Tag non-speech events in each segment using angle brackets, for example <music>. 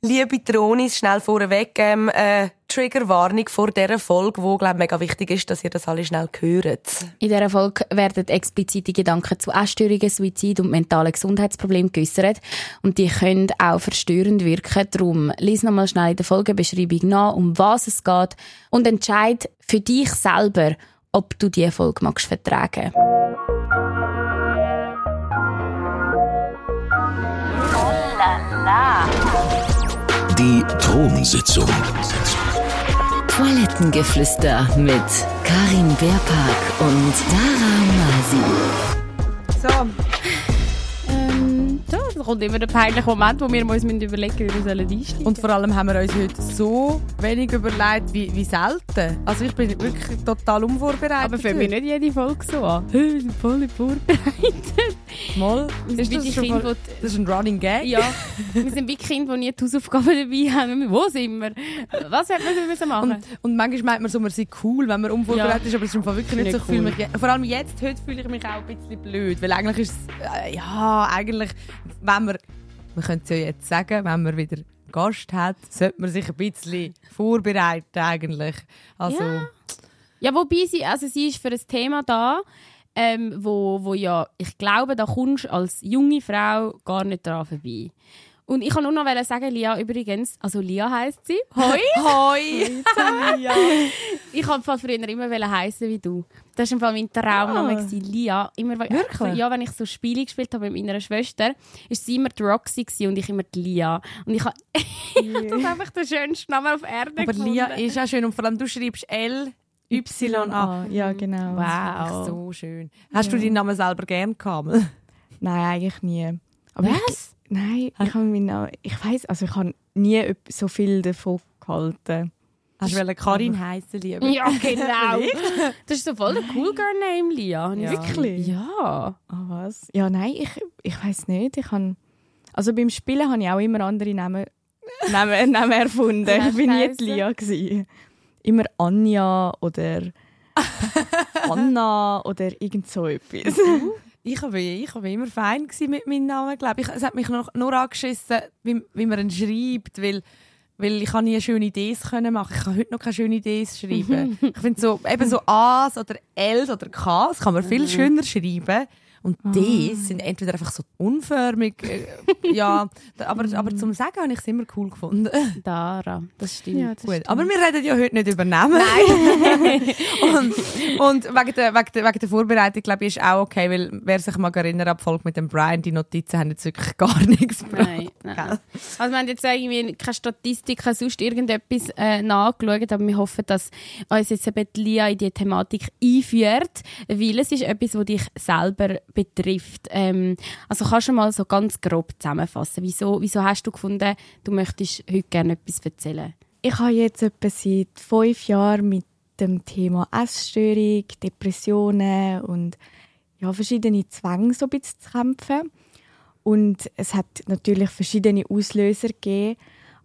Liebe Tronis, schnell vorweg, ähm, äh, Triggerwarnung vor dieser Folge, wo, glaube mega wichtig ist, dass ihr das alle schnell hört. In dieser Folge werden explizite Gedanken zu Essstörungen, Suizid und mentalen Gesundheitsproblemen geäussert. Und die können auch verstörend wirken. Darum lies nochmal schnell in der Folgebeschreibung nach, um was es geht und entscheid für dich selber, ob du diese Folge magst vertragen Die Thronsitzung. Toilettengeflüster mit Karin Beerpark und Dara Masi. So. So, da kommt immer der peinliche Moment, wo wir uns überlegen müssen, wie wir einsteigen sollen. Und vor allem haben wir uns heute so wenig überlegt wie, wie selten. Also ich bin wirklich total unvorbereitet. Aber für mich nicht jede Folge so an. Wir sind voll vorbereitet. Mal. Ist das, kind, voll, das ist ein Running Gag? Ja. wir sind wie Kinder, die nie die Hausaufgaben dabei haben. Wo sind wir? Was hätten wir müssen machen? Und, und manchmal meint man so, man sei cool, wenn man unvorbereitet ja. ist, aber es ist wirklich nicht, nicht so. Cool. Vor allem jetzt, heute fühle ich mich auch ein bisschen blöd, weil eigentlich ist es, äh, ja, eigentlich, wenn man, man könnte es ja jetzt sagen, wenn man wieder Gast hat, sollte man sich ein bisschen vorbereiten eigentlich. Also, ja. ja, wobei sie, also sie ist für ein Thema da, ähm, wo, wo ja, ich glaube, da kommst du als junge Frau gar nicht daran vorbei. Und ich kann nur noch sagen, Lia übrigens, also Lia heisst sie. <laughs> Hoi! Hoi! <laughs> Lia. ich habe früher immer heißen wie du. Das war im Fall mein Traumname, ah. Lia. Immer, Wirklich? Ja, wenn ich so Spiele gespielt habe mit meiner Schwester, war sie immer die Roxy und ich immer die Lia. Und ich habe <laughs> das einfach der schönste Name auf Erde Aber gefunden. Lia ist auch schön und vor allem du schreibst L YA. Ja, genau. Wow. So schön. Hast ja. du deinen Namen selber gern gehabt? Nein, eigentlich nie. Aber Was? Nein, ich habe Namen, ich weiß, also ich habe nie so viel davon gehalten. Hast du Karin heißen, lieber? Ja, <laughs> genau. das ist so voll der Cool Girl Name, Lia. Ja. Wirklich? Ja. Ah, was? Ja, nein, ich, ich weiß nicht. Ich habe, also beim Spielen habe ich auch immer andere Namen, Namen, <laughs> Namen erfunden. ich bin nie Lia gewesen immer Anja oder <laughs> Anna oder irgend so etwas. Ich war ich immer fein mit meinem Namen, glaube ich. Es hat mich noch, nur angeschissen, wie, wie man ihn schreibt, weil, weil ich nie schöne Ideen können machen. Ich kann heute noch keine schöne Ideen schreiben. <laughs> ich finde so, eben so A's oder L's oder K's kann man viel mhm. schöner schreiben. Und ah. die sind entweder einfach so unförmig, äh, <laughs> ja, aber, aber zum Sagen habe ich es immer cool gefunden. <laughs> Dara, das stimmt. Ja, das Gut. Aber wir reden ja heute nicht über Namen. Nein. <laughs> und und wegen, der, wegen, der, wegen der Vorbereitung, glaube ich, ist auch okay, weil wer sich mal erinnert, ab Folge mit dem Brian, die Notizen haben jetzt wirklich gar nichts gebracht. Nein, nein. Also wir haben jetzt irgendwie keine Statistik, sonst irgendetwas äh, nachgeschaut, aber wir hoffen, dass uns jetzt eben Lia in die Thematik einführt, weil es ist etwas, das dich selber betrifft. Ähm, also kannst du mal so ganz grob zusammenfassen. Wieso, wieso hast du gefunden, du möchtest heute gerne etwas erzählen? Ich habe jetzt etwa seit fünf Jahren mit dem Thema Essstörung, Depressionen und ja, verschiedene Zwänge so ein bisschen zu kämpfen. Und es hat natürlich verschiedene Auslöser gegeben,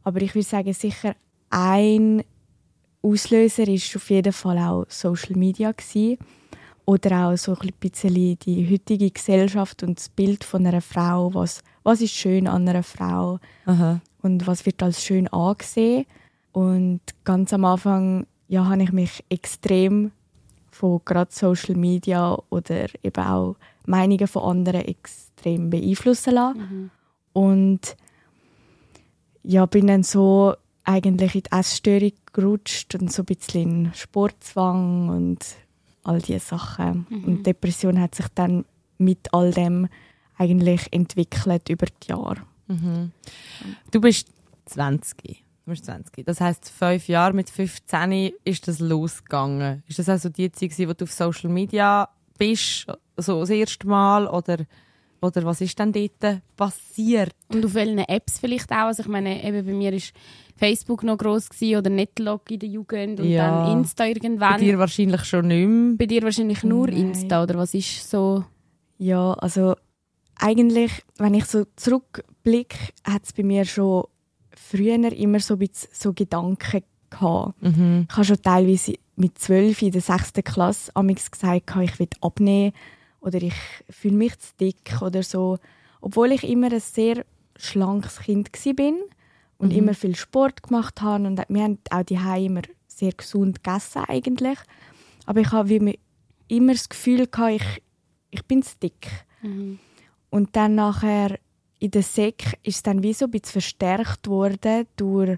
aber ich würde sagen, sicher ein Auslöser ist auf jeden Fall auch Social Media gewesen oder auch so ein bisschen die heutige Gesellschaft und das Bild von einer Frau, was, was ist schön an einer Frau Aha. und was wird als schön angesehen. Und ganz am Anfang ja, habe ich mich extrem von gerade Social Media oder eben auch Meinungen von anderen extrem beeinflussen lassen. Mhm. Und ja, bin dann so eigentlich in die Essstörung gerutscht und so ein bisschen in Sportzwang und all diese Sachen. Mhm. Und Depression hat sich dann mit all dem eigentlich entwickelt über die Jahre. Mhm. Du bist 20. Du bist 20. Das heißt, fünf Jahre mit 15 ist das losgegangen. Ist das also die Zeit, wo du auf Social Media bist, so das erste Mal oder oder was ist dann dort passiert? Und auf welchen Apps vielleicht auch? Also ich meine, eben bei mir ist Facebook noch gross gewesen, oder Netlog in der Jugend und ja. dann Insta irgendwann. Bei dir wahrscheinlich schon nicht mehr. Bei dir wahrscheinlich nur Nein. Insta oder was ist so? Ja, also eigentlich, wenn ich so zurückblicke, hat es bei mir schon früher immer so, ein so Gedanken gehabt. Mhm. Ich habe schon teilweise mit zwölf in der sechsten Klasse gesagt, ich will abnehmen oder ich fühle mich zu dick oder so. Obwohl ich immer ein sehr schlankes Kind war, und Mhm. immer viel Sport gemacht habe und wir haben auch die immer sehr gesund gegessen eigentlich. Aber ich habe wie immer das Gefühl gehabt, ich, ich bin zu dick. Und dann nachher in der Sek ist es dann wie so ein bisschen verstärkt worden durch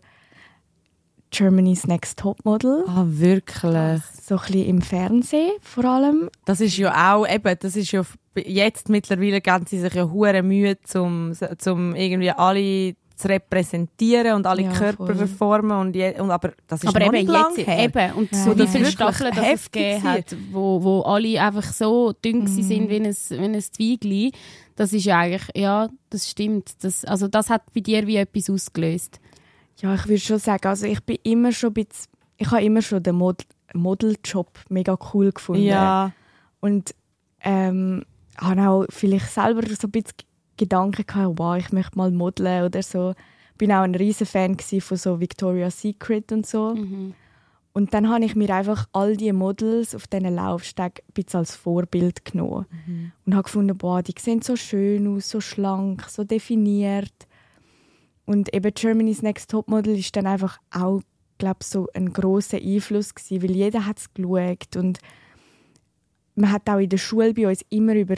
Germany's Next Topmodel. Ah, wirklich. So ein bisschen im Fernsehen vor allem. Das ist ja auch, eben, das ist ja, jetzt mittlerweile geben sie sich ja hure Mühe, zum, zum irgendwie alle zu repräsentieren und alle Ja, Körper voll. verformen und, je, und aber das ist Aber noch eben nicht lang jetzt, her. eben, und Ja. so wie viele Staffeln wirklich das es gegeben hat, wo, wo alle einfach so dünn Mhm. sind wie ein, wie ein Zwiegli, das ist ja eigentlich, ja, das stimmt. Das, also das hat bei dir wie etwas ausgelöst. Ja, ich würde schon sagen, also ich bin immer schon bisschen, ich habe immer schon den Mod Modeljob mega cool gefunden. Ja, Und ähm, habe auch vielleicht selber so ein bisschen Gedanken gehabt, wow, ich möchte mal modeln oder so. Bin auch ein riesen Fan von so Victoria's Secret und so. Und dann habe ich mir einfach all die Models auf diesen Laufsteg ein bisschen als Vorbild genommen. Und habe gefunden, boah, die sehen so schön aus, so schlank, so definiert. Und eben Germany's Next Topmodel ist dann einfach auch, glaube so ein großer Einfluss gewesen, weil jeder hat es geschaut und man hat auch in der Schule bei uns immer über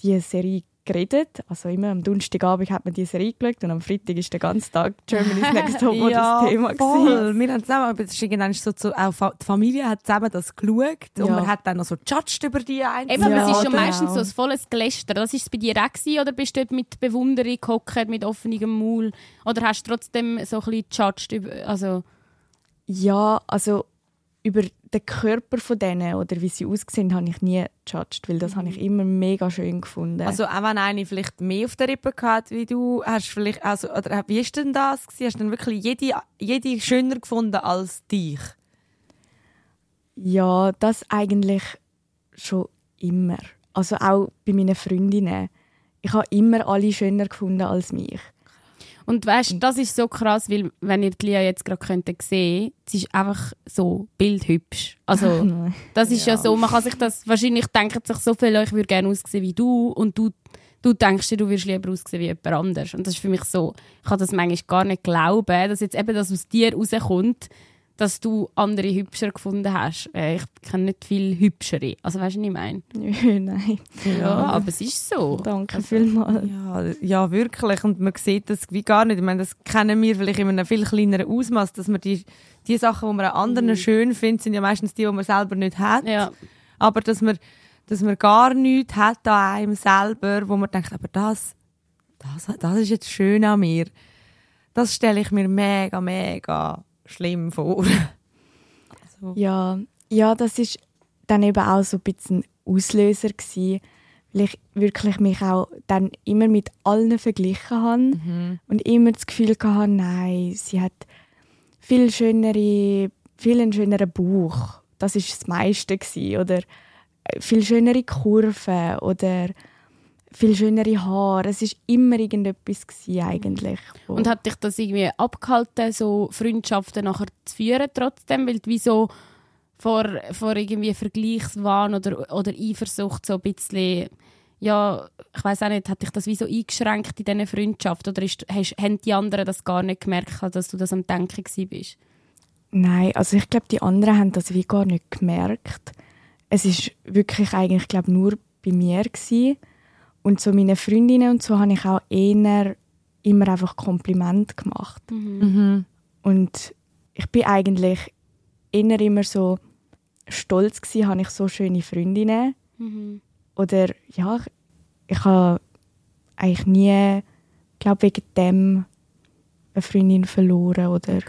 diese Serie geredet. Also immer am Donnerstagabend hat man diese Serie geschaut und am Freitag ist der ganze Tag Germany's <laughs> Next Topmodel ja, das Thema. gewesen. voll. Wir haben zusammen, aber es ist irgendwann so zu, auch die Familie hat zusammen das geschaut und Ja. man hat dann noch so judged über die einzelnen. Eben, aber Ja, es ist schon genau. meistens so ein volles Geläster. Das ist es bei dir auch gewesen, oder bist du dort mit Bewunderung gehockt, mit offenem Maul? Oder hast du trotzdem so ein bisschen judged? über- Also, Ja, also über den Körper von denen oder wie sie aussehen, habe ich nie judged, weil das habe ich immer mega schön gefunden. Also auch wenn eine vielleicht mehr auf der Rippe hat wie du, hast vielleicht, also, oder wie ist denn das gewesen? Hast du dann wirklich jede, jede schöner gefunden als dich? ja, das eigentlich schon immer. Also auch bei meinen Freundinnen. Ich habe immer alle schöner gefunden als mich. Und weißt, das ist so krass, weil wenn ihr die Lia jetzt gerade könntet sehen, sie ist einfach so bildhübsch. Also <laughs> das ist ja. so, man kann sich das wahrscheinlich denken sich so viele, ich würde gerne aussehen wie du und du du denkst dir, du würdest lieber aussehen wie jemand anders. Und das ist für mich so, ich kann das manchmal gar nicht glauben, dass jetzt eben das aus dir rauskommt, dass du andere hübscher gefunden hast. Äh, Ich kenne nicht viel hübschere. Also weißt du, was ich meine? <laughs> Nein, Ja, aber es ist so. danke vielmals. Ja, ja, wirklich. Und man sieht das wie gar nicht. Ich meine, das kennen wir vielleicht in einem viel kleineren Ausmaß, dass man die, die Sachen, die man an anderen schön findet, sind ja meistens die, die man selber nicht hat. Ja. Aber dass man, dass man gar nichts hat an einem selber, wo man denkt, aber das, das, das ist jetzt schön an mir. Das stelle ich mir mega, mega schlimm vor. Ja, ja, das ist dann eben auch so ein bisschen ein Auslöser gewesen, weil ich wirklich mich auch dann immer mit allen verglichen habe und immer das Gefühl hatte, nein, sie hat viel schönere, viel einen schöneren Bauch. Das ist das meiste gewesen. oder äh, viel schönere Kurven oder viel schönere Haare. Es ist immer irgendetwas gewesen, eigentlich. Und hat dich das irgendwie abgehalten, so Freundschaften nachher zu führen trotzdem? Weil du wie so vor, vor irgendwie Vergleichswahn oder, oder Eifersucht so ein bisschen, ja, ich weiß auch nicht, hat dich das wie so eingeschränkt in diesen Freundschaft? Oder ist, hast, haben die anderen das gar nicht gemerkt, dass du das am Denken bist? Nein, also ich glaube, die anderen haben das wie gar nicht gemerkt. Es ist wirklich eigentlich, glaube nur bei mir gewesen. Und so meine Freundinnen und so habe ich auch eher immer einfach Kompliment gemacht. Und ich bin eigentlich eher immer so stolz gewesen, habe ich so schöne Freundinnen. Oder ja, ich, ich habe eigentlich nie, glaube wegen dem eine Freundin verloren oder.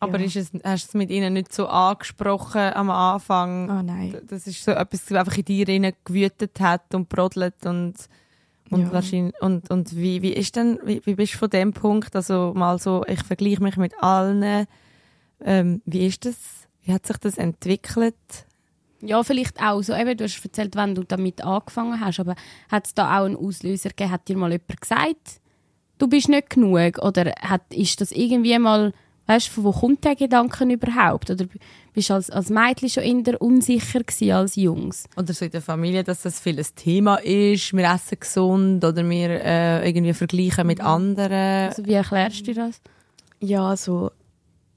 Aber Ja. ist es, hast du es mit ihnen nicht so angesprochen am Anfang? Ah nein. Das ist so etwas, das einfach in dir gewütet hat und brodelt und und Ja. wahrscheinlich und und wie wie ist denn wie, wie bist du von dem Punkt also mal so ich vergleiche mich mit allen ähm, wie ist das wie hat sich das entwickelt Ja, vielleicht auch so. Eben, du hast erzählt, wenn du damit angefangen hast, aber hat es da auch einen Auslöser gegeben? Hat dir mal jemand gesagt, du bist nicht genug? Oder hat, ist das irgendwie mal, weißt du, von wo kommt der Gedanke überhaupt? Oder bist du als, als Mädchen schon eher unsicher gewesen als Jungs? oder so in der Familie dass das viel ein Thema ist wir essen gesund oder wir äh, irgendwie vergleichen mit anderen Also wie erklärst du das? Ja, so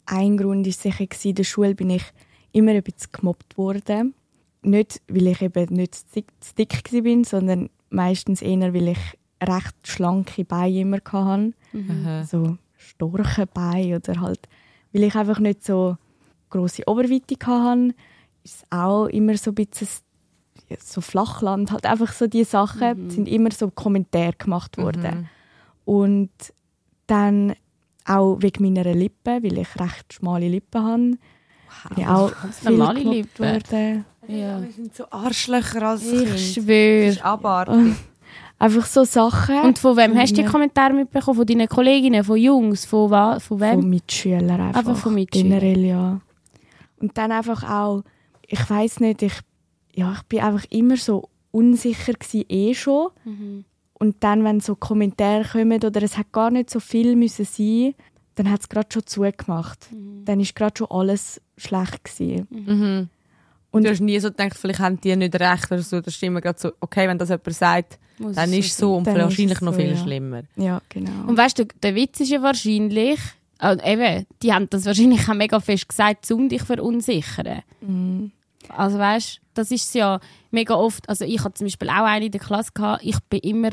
ein Grund war sicher, gewesen, in der Schule bin ich immer ein bisschen gemobbt worden. Nicht, weil ich eben nicht zu dick, zu dick war, sondern meistens eher, weil ich recht schlanke Beine immer hatte. Mhm. So starke Beine oder halt, weil ich einfach nicht so grosse Oberweite hatte, ist es auch immer so ein bisschen so Flachland, halt einfach so die Sachen sind immer so Kommentare gemacht worden. Und dann auch wegen meiner Lippen, weil ich recht schmale Lippen habe, bin ich auch <laughs> normale Lippen. worden. Ja. Wir sind so Arschlöcher als Ich. Das schwöre. ist abartig. <laughs> Einfach so Sachen Und von wem hast du die. Kommentare mitbekommen? Von deinen Kolleginnen, von Jungs, von, wa von wem? von Mitschülern einfach. Einfach von Mitschülern. Generell, ja. Und dann einfach auch, ich weiß nicht, ich, ja, ich bin einfach immer so unsicher gewesen, eh schon. Mhm. Und dann, wenn so Kommentare kommen oder es hat gar nicht so viel müssen sein, dann hat es gerade schon zugemacht. Mhm. Dann ist gerade schon alles schlecht gewesen. Mhm. Und du hast nie so gedacht, vielleicht haben die nicht recht oder so. Das ist immer gerade so, okay, wenn das jemand sagt, Muss dann ist es so und wahrscheinlich es noch so, viel ja. schlimmer. ja, genau. Und weißt du, der Witz ist ja wahrscheinlich, äh, eben, die haben das wahrscheinlich auch mega fest gesagt, um dich verunsichern. Mhm. Also weißt, das ist ja mega oft, also ich hatte zum Beispiel auch eine in der Klasse, gehabt, ich bin immer,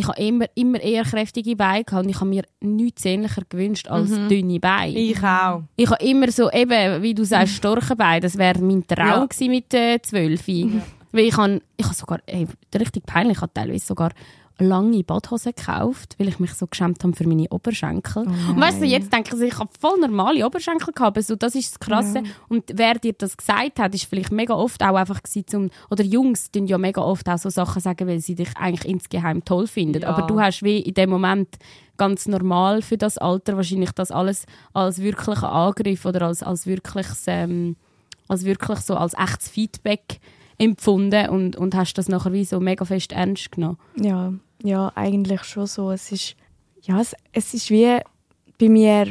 ich habe immer, immer eher kräftige Beine gehabt und ich habe mir nichts sehnlicher gewünscht als dünne Beine. Ich, Ich auch. habe immer so, eben, wie du sagst, starke Beine, das wäre mein Traum Ja. mit äh, 12. Weil ich habe, ich habe sogar, ey, richtig peinlich, ich habe teilweise sogar lange Badhosen gekauft, weil ich mich so geschämt habe für meine Oberschenkel. und weißt du, jetzt denke ich, ich habe voll normale Oberschenkel gehabt, so, das ist das Krasse. Und wer dir das gesagt hat, ist vielleicht mega oft auch einfach zum, oder Jungs tun ja mega oft auch so Sachen sagen, weil sie dich eigentlich insgeheim toll finden. Ja. Aber du hast wie in dem Moment ganz normal für das Alter wahrscheinlich das alles als wirklicher Angriff oder als, als wirkliches, ähm, als wirklich so als echtes Feedback empfunden und, und hast das nachher wie so mega fest ernst genommen. Ja, ja, eigentlich schon so. Es ist, ja, es, es ist wie bei mir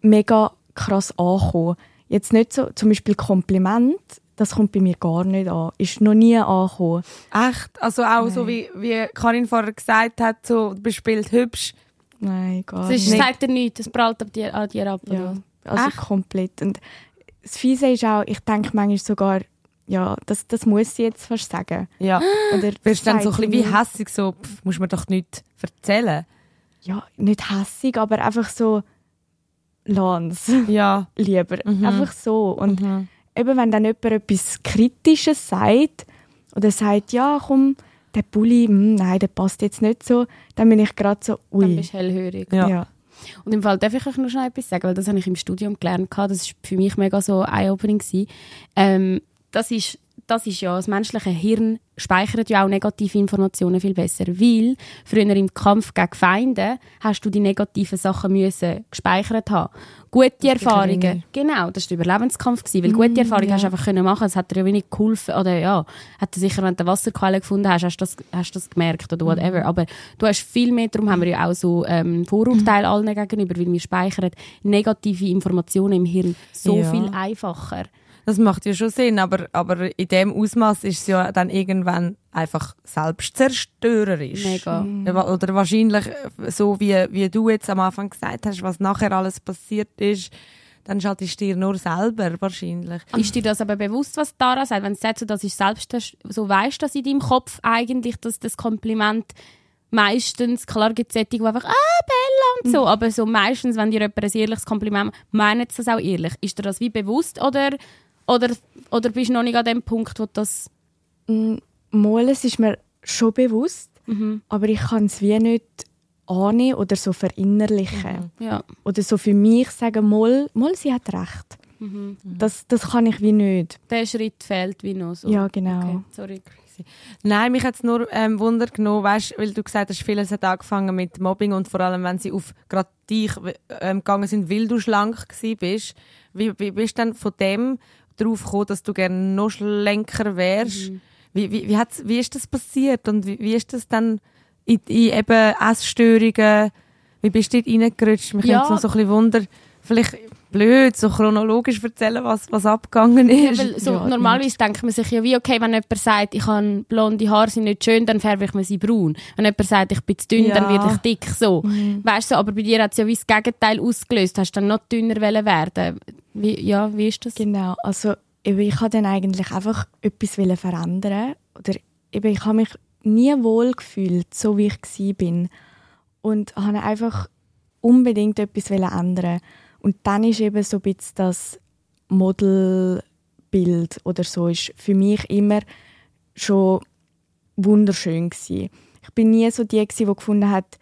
mega krass angekommen. Jetzt nicht so, zum Beispiel Kompliment, das kommt bei mir gar nicht an. Ist noch nie angekommen. Echt? Also auch so wie, wie Karin vorher gesagt hat, so, du bist Bild hübsch. Nein, gar Das nicht. ist, sagt er nichts, das prallt an dir, an dir ab. Ja, also Echt? komplett. Und das Fiese ist auch, ich denke manchmal sogar, ja, das, das muss sie jetzt fast sagen. Ja. <gasps> Oder Wirst dann so ein bisschen wie hässig, so, pff, muss man doch nicht erzählen. Ja, nicht hässig, aber einfach so, Lance, Ja. <laughs> lieber. Mhm. Einfach so. Und Mhm. eben, wenn dann jemand etwas Kritisches sagt oder sagt, ja, komm, der Pulli, hm, nein, der passt jetzt nicht so, dann bin ich gerade so, Dann ui. bist du hellhörig. Ja. Ja. Und im Fall darf ich euch noch schnell etwas sagen, weil das habe ich im Studium gelernt. Das war für mich mega so eye-opening. Ähm, das ist, das ist ja, das menschliche Hirn speichert ja auch negative Informationen viel besser, weil früher im Kampf gegen Feinde hast du die negativen Sachen müssen gespeichert haben. Gute Erfahrungen, genau, das war der Überlebenskampf, gewesen, weil gute Erfahrungen hast du einfach können machen, es hat dir ja wenig geholfen, oder ja, hat dir sicher, wenn du eine Wasserquelle gefunden hast, hast du das, hast das gemerkt oder whatever, aber du hast viel mehr, darum haben wir ja auch so ähm, Vorurteile <clears throat> allen gegenüber, weil wir speichern negative Informationen im Hirn so Ja. viel einfacher. Das macht ja schon Sinn, aber, aber in dem Ausmaß ist es ja dann irgendwann einfach selbstzerstörerisch. Mega. Wa- Oder wahrscheinlich äh, so, wie, wie du jetzt am Anfang gesagt hast, was nachher alles passiert ist, dann schaltest du dir nur selber wahrscheinlich. Ist dir das aber bewusst, was Dara sagt? Wenn sagt, so, das ist selbst, so weißt du das in deinem Kopf eigentlich, dass das Kompliment meistens, klar gibt es die einfach, ah, Bella und so, aber so meistens, wenn dir jemand ein ehrliches Kompliment macht, meinen sie das auch ehrlich. Ist dir das wie bewusst oder, oder, oder bist du noch nicht an dem Punkt, wo das... Mm, Mal, es ist mir schon bewusst, Mhm. aber ich kann es wie nicht annehmen oder so verinnerlichen. Ja. Oder so für mich sagen, mal, mal sie hat recht. Mhm. Das, das kann ich wie nicht. Der Schritt fehlt wie noch so. Ja, genau. Okay, sorry. Nein, mich hat es nur ähm, Wunder genommen, weißt, weil du gesagt hast, vieles hat angefangen mit Mobbing und vor allem, wenn sie auf gerade dich ähm, gegangen sind, weil du schlank gsi bist. Wie, wie bist du dann von dem drauf gekommen, dass du gerne noch schlanker wärst? Wie, wie, wie, hat's, wie ist das passiert und wie, wie ist das dann in, in eben Essstörungen? Wie bist du dort reingerutscht? Mich Ja. ja. so ein bisschen Wunder, vielleicht blöd, so chronologisch erzählen, was, was abgegangen ist. Weil so Ja, normalerweise denkt man sich ja wie, okay, wenn jemand sagt, ich habe blonde Haare, sind nicht schön, dann färbe ich mir sie braun. Wenn jemand sagt, ich bin zu dünn, Ja. dann werde ich dick, so. Weißt du, aber bei dir hat es ja wie das Gegenteil ausgelöst. Hast du dann noch dünner werden? Wie, ja, wie ist das? Genau, also eben, ich wollte dann eigentlich einfach etwas verändern oder eben, ich habe mich nie wohl gefühlt, so wie ich bin und habe einfach unbedingt etwas ändern und dann ist eben so ein bisschen das Modelbild oder so ist für mich immer schon wunderschön gsi. Ich bin nie so die die gefunden hat,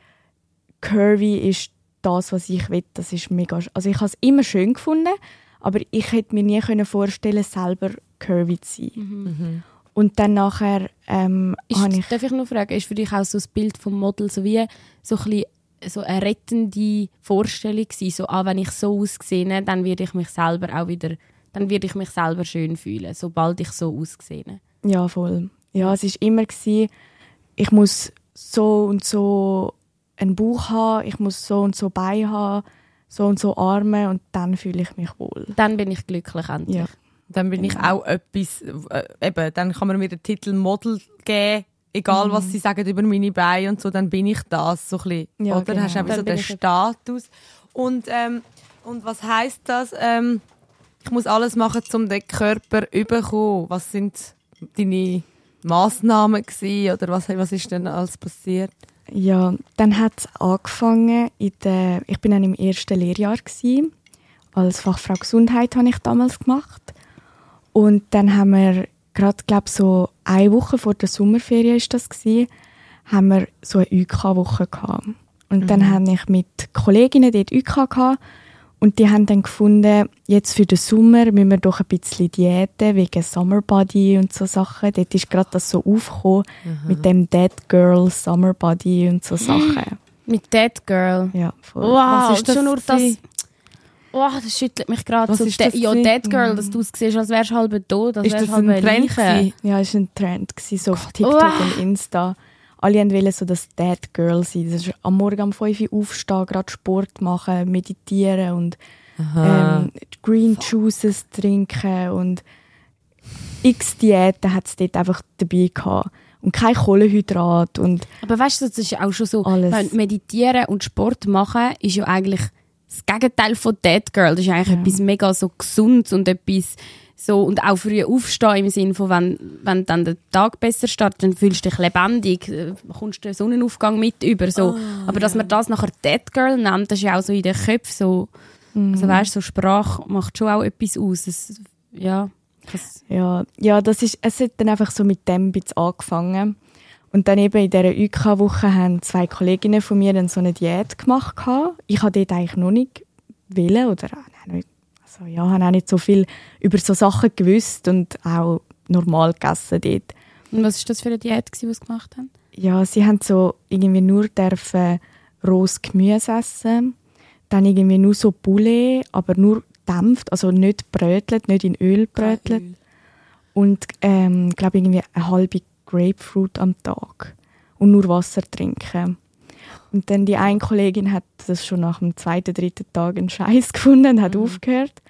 curvy ist das, was ich will. Das ist mega. Also ich habe es immer schön gefunden, aber ich hätte mir nie können vorstellen, selber curvy zu sein. Und dann nachher ähm, habe Ist, ich darf ich noch fragen, ist für dich auch so das Bild vom Model so wie so ein bisschen so eine rettende Vorstellung gewesen, so, ah, wenn ich so aussehe, dann werde ich mich selber auch wieder, dann werde ich mich selber schön fühlen, sobald ich so aussehe. ja voll. Ja, es ist immer gsi, ich muss so und so einen Bauch haben, ich muss so und so Beine haben, so und so Arme und dann fühle ich mich wohl. Dann bin ich glücklich endlich. Ja. Dann bin ich auch etwas, äh, eben, dann kann man mir den Titel Model geben, egal was sie sagen über meine Beine und so, dann bin ich das, so ein bisschen. Ja, Oder genau. hast du eben Dann so den Status. Und, ähm, und was heißt das? Ähm, ich muss alles machen, um den Körper zu bekommen. Was sind deine Massnahmen gewesen, oder was, was ist denn alles passiert? Ja, dann hat es angefangen, in der, ich bin dann im ersten Lehrjahr gsi. Als Fachfrau Gesundheit habe ich damals gemacht. Und dann haben wir gerade, glaube so eine Woche vor der Sommerferien ist das gsi, haben wir so eine UK-Woche gehabt. Und dann habe ich mit Kolleginnen dort UK gehabt und die haben dann gefunden, jetzt für den Sommer müssen wir doch ein bisschen Diäten wegen Summer Body und so Sachen. Dort ist gerade das so aufgekommen mit dem Dead Girl Summer Body und so Sachen. <gasps> Mit Dead Girl. Ja, voll. Wow, Was ist das schon nur das. Oh, das schüttelt mich gerade Was so. ist De das ja? Dead Girl, dass du siehst, als wärst du halb tot, als Ist wärst das halb ein Trend? Ja, es war ein Trend, gewesen, so auf TikTok Wow. und Insta. Alle wollten so das Dead Girl sein. Das ist am Morgen um 5 Uhr aufstehen, gerade Sport machen, meditieren und ähm, Green Juices trinken und x Diäten hat es dort einfach dabei gehabt. Und kein Kohlenhydrat und Aber weißt du, das ist ja auch schon so, Alles. meditieren und Sport machen ist ja eigentlich das Gegenteil von Dead Girl. Das ist eigentlich etwas mega so Gesundes und etwas so, und auch früh aufstehen im Sinne von, wenn, wenn dann der Tag besser startet, dann fühlst du dich lebendig, äh, kommst den Sonnenaufgang mit über, so. Aber dass man das nachher Dead Girl nennt, das ist ja auch so in den Köpfen so, also weißt so Sprache macht schon auch etwas aus. Es, ja, das, Ja, ja das ist, es hat dann einfach so mit dem ein bisschen angefangen. Und dann eben in dieser UK-Woche haben zwei Kolleginnen von mir dann so eine Diät gemacht. Ich habe dort eigentlich noch nicht wollen oder also ja, habe auch nicht so viel über so Sachen gewusst und auch normal gegessen dort. und was ist das für eine Diät, die sie gemacht haben? Ja, sie haben so irgendwie nur dürfen rohes Gemüse essen, dann irgendwie nur so Poulet, aber nur dämpft, also nicht brötelt, nicht in Öl brötelt und ähm, glaube irgendwie eine halbe Grapefruit am Tag und nur Wasser trinken. Und dann die eine Kollegin hat das schon nach dem zweiten, dritten Tag einen Scheiß <laughs> gefunden und hat aufgehört.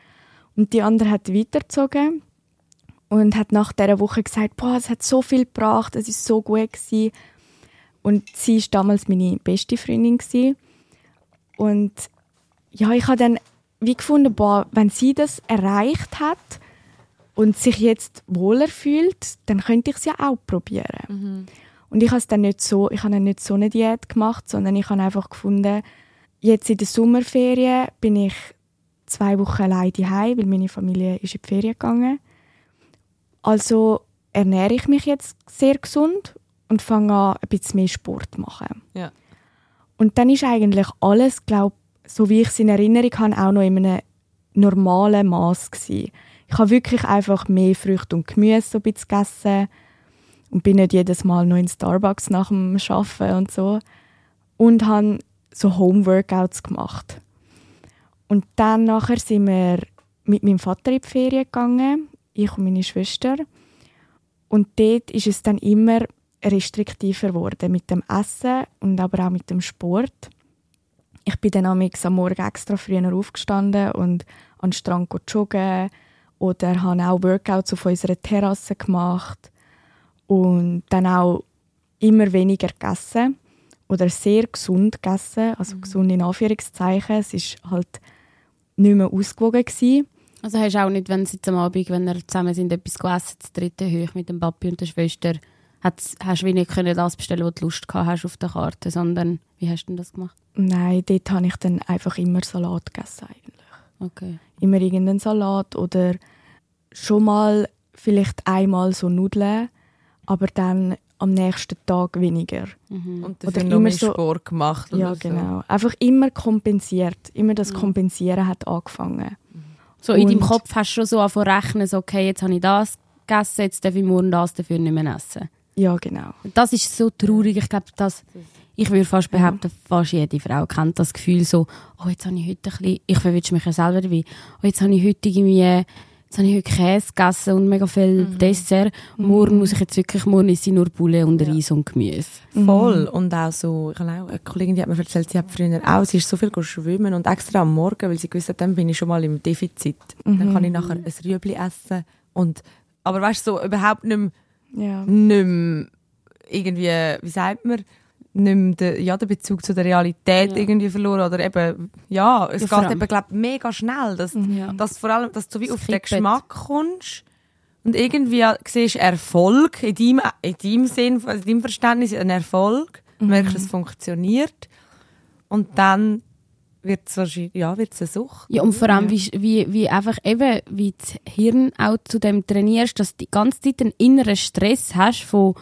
Und die andere hat weitergezogen und hat nach dieser Woche gesagt, boah, es hat so viel gebracht, es ist so gut gewesen. Und sie ist damals meine beste Freundin gewesen. Und ja, ich habe dann wie gefunden, boah, wenn sie das erreicht hat und sich jetzt wohler fühlt, dann könnte ich es ja auch probieren. Und ich habe dann nicht so, ich habe dann nicht so eine Diät gemacht, sondern ich habe einfach gefunden, jetzt in der Sommerferien bin ich zwei Wochen allein daheim, weil meine Familie ist in die Ferien gegangen. Also ernähre ich mich jetzt sehr gesund und fange an, ein bisschen mehr Sport zu machen. Ja. Und dann ist eigentlich alles, glaube so wie ich es in Erinnerung habe, auch noch in einem normalen Maß. Ich habe wirklich einfach mehr Früchte und Gemüse so ein bisschen gegessen und bin nicht jedes Mal noch in Starbucks nach dem Arbeiten und so. Und habe so Home-Workouts gemacht. Und dann nachher sind wir mit meinem Vater in die Ferien gegangen, ich und meine Schwester. Und dort ist es dann immer restriktiver geworden mit dem Essen und aber auch mit dem Sport. ich bin dann am Morgen extra früher aufgestanden und an den Strand joggen oder habe auch Workouts auf unserer Terrasse gemacht und dann auch immer weniger gegessen oder sehr gesund gegessen, also gesund in Anführungszeichen. Es ist halt nicht mehr ausgewogen gewesen. Also hast du auch nicht, wenn sie jetzt am Abend, wenn wir zusammen sind, etwas gegessen, das dritte hoch mit dem Papi und der Schwester, hast du wie nicht können das bestellen, was du Lust gehabt hast auf der Karte, sondern wie hast du denn das gemacht? Nein, dort habe ich dann einfach immer Salat gegessen eigentlich. Okay. Immer irgendeinen Salat oder schon mal vielleicht einmal so Nudeln, aber dann am nächsten Tag weniger. Mhm. Und Oder dafür noch immer mehr so- Sport gemacht. Ja, oder so. genau. Einfach immer kompensiert. Immer das Kompensieren hat angefangen. So in deinem Und- Kopf hast du schon so angefangen rechnen, so, okay, jetzt habe ich das gegessen, jetzt darf ich morgen das dafür nicht mehr essen. Ja, genau. Das ist so traurig. Ich glaube, das, ich würde fast behaupten, fast jede Frau kennt das Gefühl so, oh, jetzt habe ich heute ein bisschen, ich verwünsche mich ja selber dabei, oh, jetzt habe ich heute irgendwie, jetzt habe ich heute Käse gegessen und mega viel Dessert. Morgen muss ich jetzt wirklich, morgen ist sie nur Bulle und Reis und Gemüse. Voll. Und auch so, ich habe auch eine Kollegin, die hat mir erzählt, sie hat früher auch, sie ist so viel schwimmen und extra am Morgen, weil sie gewusst hat, dann bin ich schon mal im Defizit. Dann kann ich nachher ein Rüebli essen und, aber weißt du, so überhaupt nicht mehr, Ja. nicht mehr irgendwie, wie sagt man, nicht mehr den, ja, den Bezug zu der Realität Ja. irgendwie verloren oder eben, ja, es Ja, geht eben, glaub, mega schnell, dass, Ja. dass vor allem, dass du wie Es auf den kippt. Geschmack kommst und irgendwie siehst Erfolg in deinem, in deinem Sinn, also in deinem Verständnis ein Erfolg, Mhm. merkst, es funktioniert und dann wird es wahrscheinlich, ja, wird's eine Sucht. Ja, und vor allem, wie, wie, wie einfach eben, wie das Hirn auch zu dem trainierst, dass du die ganze Zeit einen inneren Stress hast von,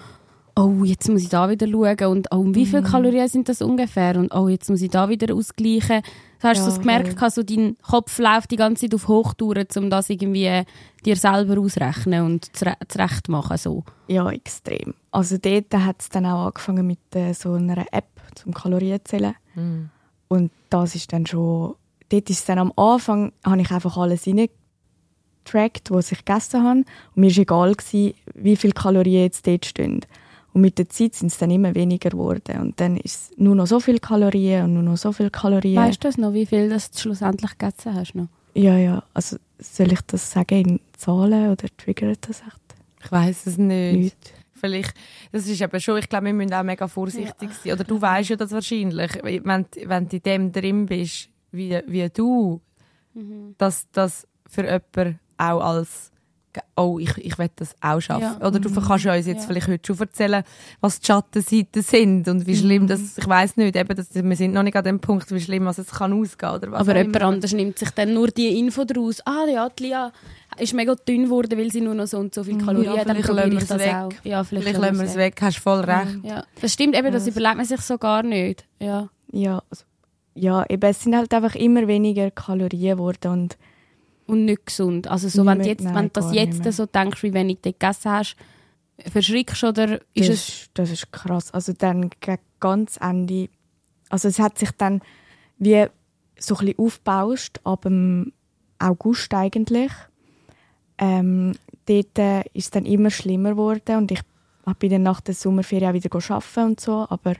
oh, jetzt muss ich da wieder schauen und oh, wie viele Kalorien sind das ungefähr und oh, jetzt muss ich da wieder ausgleichen. Du hast Ja, so das gemerkt, gehabt, so dein Kopf läuft die ganze Zeit auf Hochtouren, um das irgendwie dir selber ausrechnen und zure zurecht machen, so. Ja, extrem. Also dort hat es dann auch angefangen mit äh, so einer App zum Kalorienzählen. Mhm. Und das ist dann schon, dort ist es dann am Anfang, habe ich einfach alles reingetrackt, was ich gegessen habe. Und mir war egal, gewesen, wie viele Kalorien jetzt dort stehen. Und mit der Zeit sind es dann immer weniger geworden. Und dann ist es nur noch so viele Kalorien und nur noch so viele Kalorien. Weißt du das noch, wie viel das du schlussendlich gegessen hast noch? Ja, ja. Also soll ich das sagen in Zahlen oder triggert das echt? Ich weiß es nicht. Nicht. Vielleicht, das ist eben schon, ich glaube, wir müssen auch mega vorsichtig sein. Oder du weißt ja das wahrscheinlich, wenn, wenn du in dem drin bist, wie, wie du, dass das für jemanden auch als oh, ich, ich will das auch schaffen. Ja. Oder du kannst ja uns jetzt Ja. vielleicht heute schon erzählen, was die Schattenseiten sind und wie schlimm das, ich weiß nicht, eben, dass, wir sind noch nicht an dem Punkt, wie schlimm was es kann ausgehen oder was Aber jemand immer. anders nimmt sich dann nur die Info daraus. Ah, ja, die Lia ist mega dünn geworden, weil sie nur noch so und so viel Kalorien Ja, hat. Dann vielleicht probiere ich wir es das weg. auch. Ja, vielleicht, Vielleicht lassen wir es weg, hast voll recht. Ja, das stimmt eben, das überlegt man sich so gar nicht. Ja. Ja, also, ja, eben, es sind halt einfach immer weniger Kalorien geworden und Und nicht gesund. Also so, wenn jetzt, wenn du das jetzt so denkst, wie wenig du gegessen hast, verschrickst oder ist das, es... das ist krass. Also dann ganz Ende, also es hat sich dann wie so ein bisschen aufgebauscht, ab dem August eigentlich. Ähm, dort äh, ist es dann immer schlimmer geworden und ich bin dann nach der Sommerferien auch wieder arbeiten und so, aber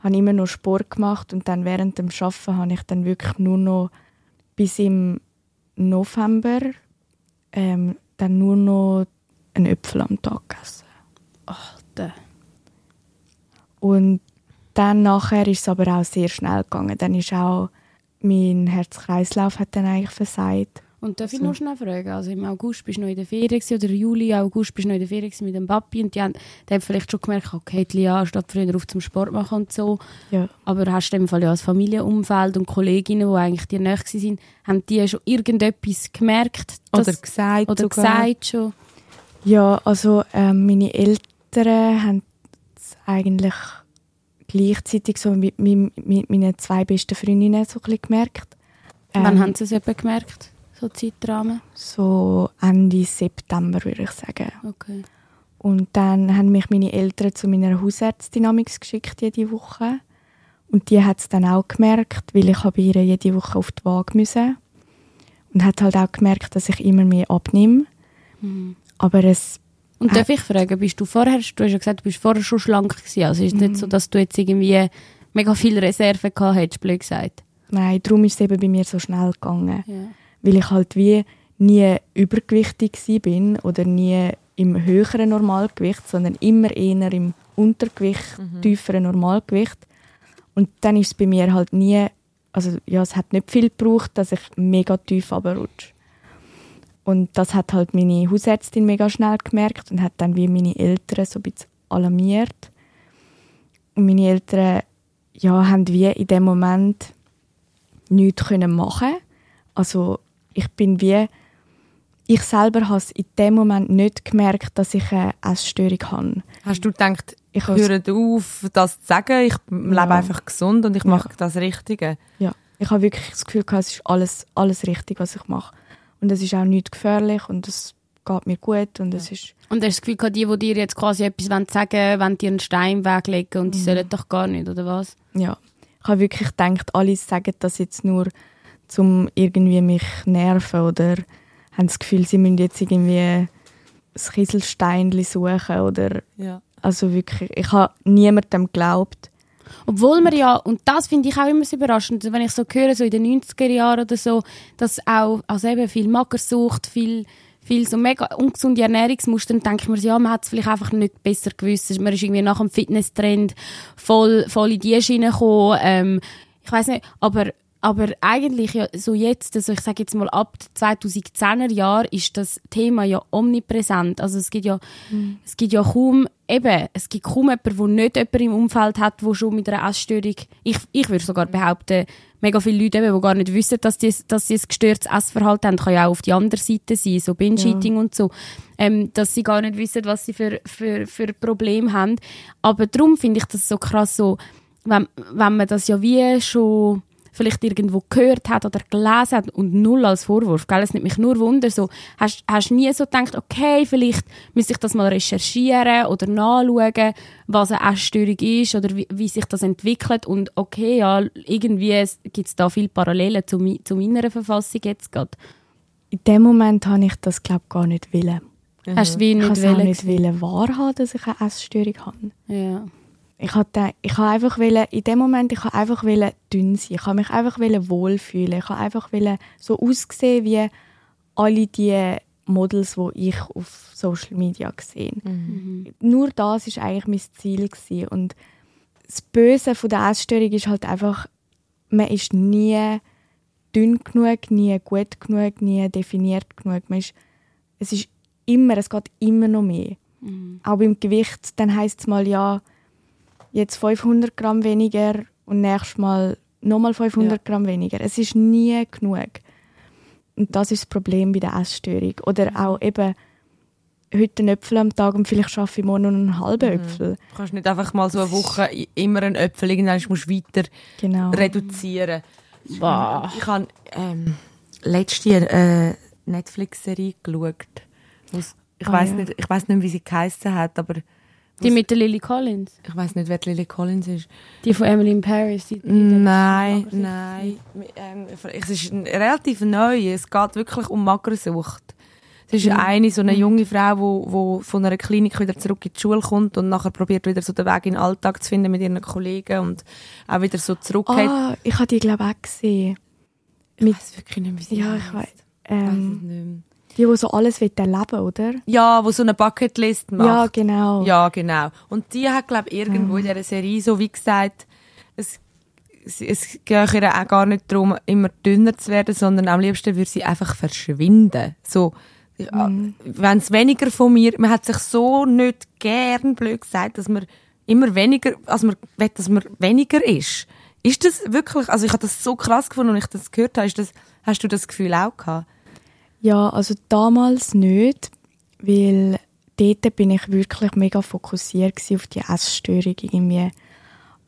habe immer noch Sport gemacht und dann während dem Arbeiten habe ich dann wirklich nur noch bis im November ähm, dann nur noch einen Äpfel am Tag gegessen. Alter. Und dann nachher ist es aber auch sehr schnell gegangen. Dann ist auch mein Herz-Kreislauf hat dann eigentlich versagt. Und darf ich So. noch schnell fragen? Also im August bist du noch in der Ferien oder Juli, August bist du noch in der Ferien mit dem Papi und die haben, die haben vielleicht schon gemerkt, okay, die Lia steht früher auf zum Sport machen und so. Ja. Aber hast du in dem Fall ja als Familienumfeld und Kolleginnen, die eigentlich dir nahe waren, haben die schon irgendetwas gemerkt? Oder dass- gesagt oder sogar. gesagt schon? Ja, also ähm, meine Eltern haben es eigentlich gleichzeitig so mit, mit, mit meinen zwei besten Freundinnen so ein bisschen gemerkt. Wann Ähm, haben sie es etwa gemerkt? So Zeitrahmen? So Ende September, würde ich sagen. Okay. Und dann haben mich meine Eltern zu meiner Hausärztin geschickt jede Woche. Und die hat es dann auch gemerkt, weil ich habe ihr jede Woche auf die Waage müssen. Und hat halt auch gemerkt, dass ich immer mehr abnehme. Aber es, Und darf ich fragen, bist du vorher, du hast ja gesagt, du bist vorher schon schlank gewesen, also ist es nicht so, dass du jetzt irgendwie mega viel Reserve gehabt hättest, blöd gesagt? Nein, darum ist es eben bei mir so schnell gegangen. Ja. Weil ich halt wie nie übergewichtig bin oder nie im höheren Normalgewicht, sondern immer eher im Untergewicht, Mhm. tieferen Normalgewicht. Und dann ist es bei mir halt nie, also ja, es hat nicht viel gebraucht, dass ich mega tief runterrutsche. Und das hat halt meine Hausärztin mega schnell gemerkt und hat dann wie meine Eltern so ein bisschen alarmiert. Und meine Eltern ja, haben wie in dem Moment nichts können machen. Also ich bin wie ich selber habe es in dem Moment nicht gemerkt, dass ich eine Essstörung habe. Hast du gedacht, Ich höre auf, das zu sagen, ich lebe einfach gesund und ich Ja. mache das Richtige? Ja, ich habe wirklich das Gefühl, gehabt, es ist alles, alles richtig, was ich mache. Und es ist auch nicht gefährlich und es geht mir gut und es ist Und hast du das Gefühl, gehabt, die, die dir jetzt quasi etwas wollen sagen wollen, dir einen Stein weglegen und die sollen doch gar nicht, oder was? ja. Ich habe wirklich gedacht, alle sagen das jetzt nur, um irgendwie mich nerven oder haben das Gefühl, sie müssen jetzt irgendwie ein Kieselsteinchen suchen oder Ja. also wirklich, ich habe niemandem geglaubt. Obwohl man ja, und das finde ich auch immer so überraschend, wenn ich so höre, so in den 90er Jahren oder so, dass auch, also eben viel Magersucht, viel, viel so mega ungesunde Ernährungsmuster, dann denke ich mir ja, man hat es vielleicht einfach nicht besser gewusst. Man ist irgendwie nach dem Fitnesstrend voll, voll in die Schiene gekommen, ähm, ich weiß nicht, aber aber eigentlich ja so jetzt, also ich sage jetzt mal ab 2010er Jahr ist das Thema ja omnipräsent. Also es gibt ja, es gibt ja kaum, eben, es gibt kaum jemanden, der nicht jemanden im Umfeld hat, der schon mit einer Essstörung, ich, ich würde sogar behaupten, mega viele Leute, eben, die gar nicht wissen, dass sie, dass sie ein gestörtes Essverhalten haben, kann ja auch auf die andere Seite sein, so Binge-Eating und so, ähm, dass sie gar nicht wissen, was sie für, für, für Probleme haben. Aber darum finde ich das so krass, so, wenn, wenn man das ja wie schon vielleicht irgendwo gehört hat oder gelesen hat und null als Vorwurf, gell? Es nimmt mich nur Wunder, so, hast, hast nie so gedacht, okay, vielleicht müsste ich das mal recherchieren oder nachschauen, was eine Essstörung ist oder wie, wie sich das entwickelt und okay, ja, irgendwie gibt es da viele Parallelen zu, zu meiner Verfassung jetzt gerade. In dem Moment habe ich das glaube gar nicht wollen. Hast du wie Ich nicht auch wollen? nicht wollen wahrhaben, dass ich eine Essstörung habe. Ja. Ich habe ich habe einfach wollen, in dem Moment ich habe einfach wollen dünn sein. Ich habe mich einfach wollen wohlfühlen. Ich habe einfach wollen so aussehen wie alle die Models, die ich auf Social Media gesehen. Nur das ist eigentlich mein Ziel gewesen. und das Böse von der Essstörung ist halt einfach, man ist nie dünn genug, nie gut genug, nie definiert genug. Man ist, es ist immer, es geht immer noch mehr. Auch beim Gewicht, dann heißt es mal ja, jetzt 500 Gramm weniger und nächstes Mal nochmal 500 Gramm weniger. Es ist nie genug. Und das ist das Problem bei der Essstörung. Oder auch eben heute einen Äpfel am Tag und vielleicht schaffe ich morgen noch einen halben Äpfel. Du kannst nicht einfach mal so eine Woche immer einen Äpfel, irgendwann musst du weiter Genau. reduzieren. Wow. Ich habe ähm, letzte eine Netflix-Serie geschaut. Ich Ah, weiß ja. nicht, ich weiß nicht, wie sie geheißen hat, aber Die mit der Lily Collins, ich weiß nicht, wer die Lily Collins ist. die von Emily in Paris. Die, die Nein, nein. Ähm, es ist relativ neu. Es geht wirklich um Magersucht. Es ist eine, so eine junge Frau, die wo, wo von einer Klinik wieder zurück in die Schule kommt und nachher probiert wieder so den Weg in den Alltag zu finden mit ihren Kollegen und auch wieder so zurückgeht. Ah, ich habe die glaube ich auch gesehen. ich weiß wirklich nicht, wie sie Ja, heisst. ich weiß. Ähm. Die, die so alles erleben oder? Ja, wo so eine Bucketlist macht. Ja, genau. Ja, genau. Und die hat, glaube ich, irgendwo in dieser Serie so wie gesagt, es, es, es geht ihr auch gar nicht darum, immer dünner zu werden, sondern am liebsten würde sie einfach verschwinden. So, wenn es weniger von mir, man hat sich so nicht gern, blöd gesagt, dass man immer weniger, als man will, dass man weniger ist. Ist das wirklich, also ich habe das so krass gefunden, als ich das gehört habe, ist das, hast du das Gefühl auch gehabt? Ja, also damals nicht, weil dort bin ich wirklich mega fokussiert auf die Essstörung irgendwie.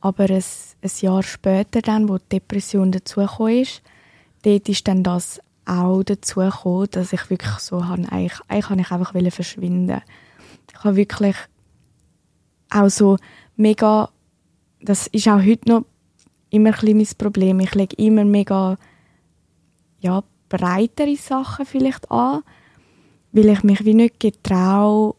Aber ein, ein Jahr später dann, wo die Depression dazugekommen ist, dort ist dann das auch dazugekommen, dass ich wirklich so habe, eigentlich, eigentlich habe ich einfach verschwinden. Ich habe wirklich auch so mega, das ist auch heute noch immer ein bisschen mein Problem. Ich lege immer mega ja, breitere Sachen vielleicht an, weil ich mich wie nicht getraue,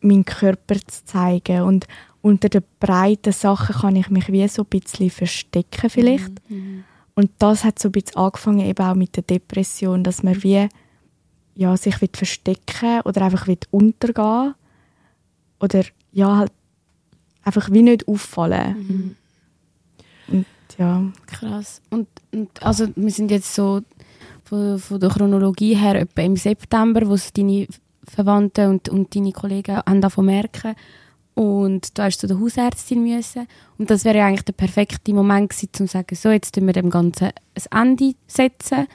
meinen Körper zu zeigen. Und unter den breiten Sachen kann ich mich wie so ein bisschen verstecken vielleicht. Und das hat so ein bisschen angefangen eben auch mit der Depression, dass man wie ja, sich will verstecken oder einfach will untergehen oder ja, halt einfach wie nicht auffallen. Mhm. Und ja, Krass. Und, und also wir sind jetzt so von, von der Chronologie her etwa im September, wo es deine Verwandten und, und deine Kollegen haben davon merken. Und da hast du zu der Hausärztin müssen. Und das wäre ja eigentlich der perfekte Moment gewesen, um zu sagen, so, jetzt tun wir dem Ganzen ein Ende setzen.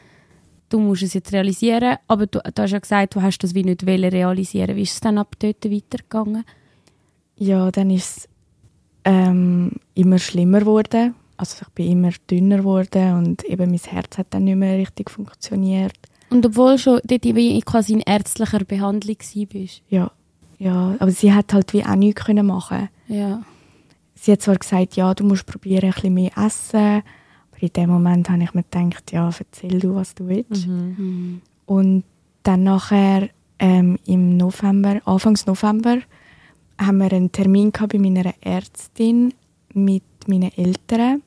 Du musst es jetzt realisieren. Aber du, du hast ja gesagt, du hast das wie nicht realisieren. Wie ist es dann ab dort weitergegangen? ja dann ist es ähm, immer schlimmer geworden. Also ich bin immer dünner geworden und eben mein Herz hat dann nicht mehr richtig funktioniert. Und obwohl schon dort quasi in ärztlicher Behandlung warst. Ja, ja, aber sie hat halt wie auch nichts können machen. Ja. Sie hat zwar gesagt, ja, du musst probieren, ein bisschen mehr essen, aber in dem Moment habe ich mir gedacht, ja, erzähl du, was du willst. Mhm. Und dann nachher ähm, im November, Anfangs November, haben wir einen Termin gehabt bei meiner Ärztin mit meinen Eltern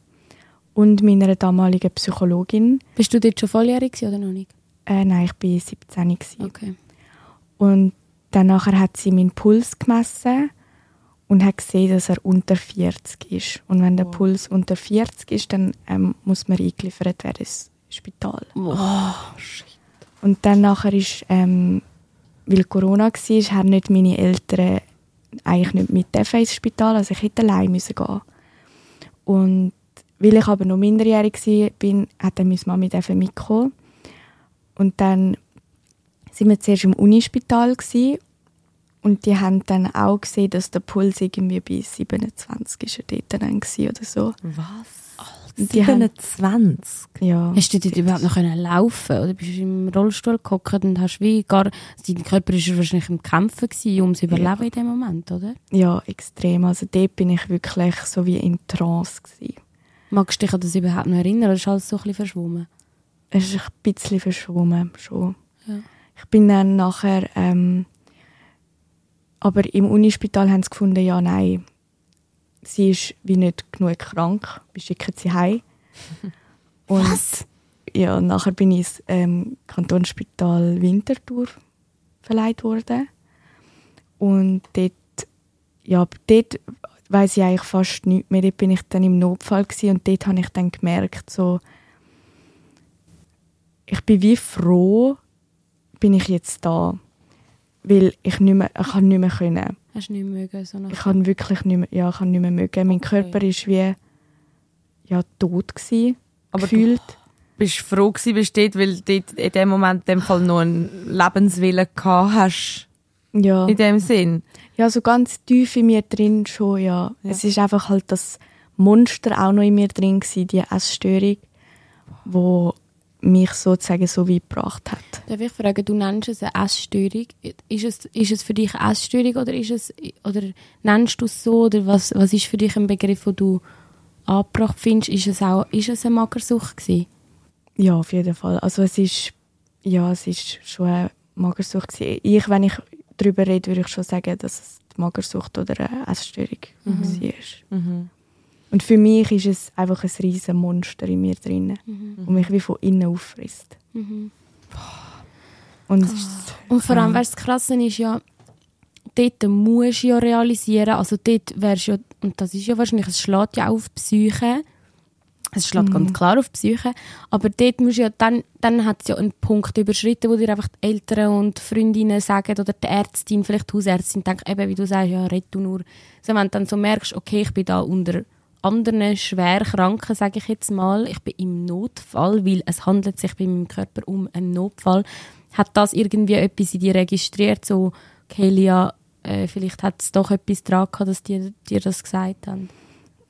und meiner damaligen Psychologin. Bist du dort schon volljährig oder noch nicht? Äh, nein, ich war 17 gewesen. Okay. Und dann nachher hat sie meinen Puls gemessen und hat gesehen, dass er unter 40 ist. Und wenn der Puls unter 40 ist, dann ähm, muss man eingeliefert werden ins Spital. Und dann nachher ist, ähm, weil Corona war, haben nicht meine Eltern eigentlich nicht mit dürfen ins Spital, also ich hätte allein müssen gehen. Und weil ich aber noch minderjährig war, hat dann meine Mami mitkommen. Und dann sind wir zuerst im Unispital und die haben dann auch gesehen, dass der Puls irgendwie bei 27 ist dort dann oder so. Was? Und die haben, 27? ja, Hast du dort überhaupt noch können laufen oder bist du im Rollstuhl gehockt und hast wie gar... Dein Körper war wahrscheinlich im Kämpfen, gewesen, um zu überleben in dem Moment, oder? ja, extrem. Also dort bin ich wirklich so wie in Trance gsi. Magst du dich an das überhaupt noch erinnern oder ist alles so ein bisschen verschwommen? Es ist ein bisschen verschwommen schon. Ja. Ich bin dann nachher, ähm, aber im Unispital haben sie gefunden, ja, nein, sie ist wie nicht genug krank, wir schicken sie heim. <laughs> Und Was? ja, nachher bin ich ins ähm, Kantonsspital Winterthur verleiht worden. Und dort, ja, dort weiß ich eigentlich fast nichts mehr. Dort bin ich dann im Notfall gewesen und dort habe ich dann gemerkt, so, ich bin wie froh, bin ich jetzt da, weil ich nicht mehr, ich kann nicht mehr können. Hast du nicht mögen? So Ich kann wirklich nicht mehr, ja, ich kann nicht mehr mögen. Mein Okay. Körper ist wie ja tot gsi, Aber gefühlt. Bist du froh gewesen, bist du dort, weil du in dem Moment in dem Fall noch einen Lebenswillen gehabt hast? Ja. In dem Sinn? ja, so ganz tief in mir drin schon, ja. Ja. Es ist einfach halt das Monster auch noch in mir drin gsi, die Essstörung, wo mich sozusagen so weit gebracht hat. Darf ich fragen, du nennst es eine Essstörung. Ist es, ist es für dich eine Essstörung oder, ist es, oder nennst du es so? Oder was, was ist für dich ein Begriff, den du angebracht findest? Ist es auch ist es eine Magersucht gewesen? Ja, auf jeden Fall. Also es ist, ja, es ist schon eine Magersucht gewesen. Ich, wenn ich darüber rede, würde ich schon sagen, dass es die Magersucht oder eine Essstörung war. Mhm. Und für mich ist es einfach ein riesen Monster in mir drin, Mhm. und mich wie von innen auffrisst. Und Und vor allem, weißt, du, das Krasse ist ja, dort musst du ja realisieren, also dort wärst ja, und das ist ja wahrscheinlich, es schlägt ja auch auf die Psyche, es schlägt ganz klar auf die Psyche, aber dort musst du ja, dann, dann hat es ja einen Punkt überschritten, wo dir einfach die Eltern und Freundinnen sagen, oder die Ärztin, vielleicht die Hausärztin, denkt eben, wie du sagst, ja, red du nur. Also wenn du dann so merkst, okay, ich bin da unter anderen Schwerkranken, sage ich jetzt mal, ich bin im Notfall, weil es handelt sich bei meinem Körper um einen Notfall, hat das irgendwie etwas in dir registriert, so, okay, Lia, äh, vielleicht hat es doch etwas dran gehabt, dass die dir das gesagt haben.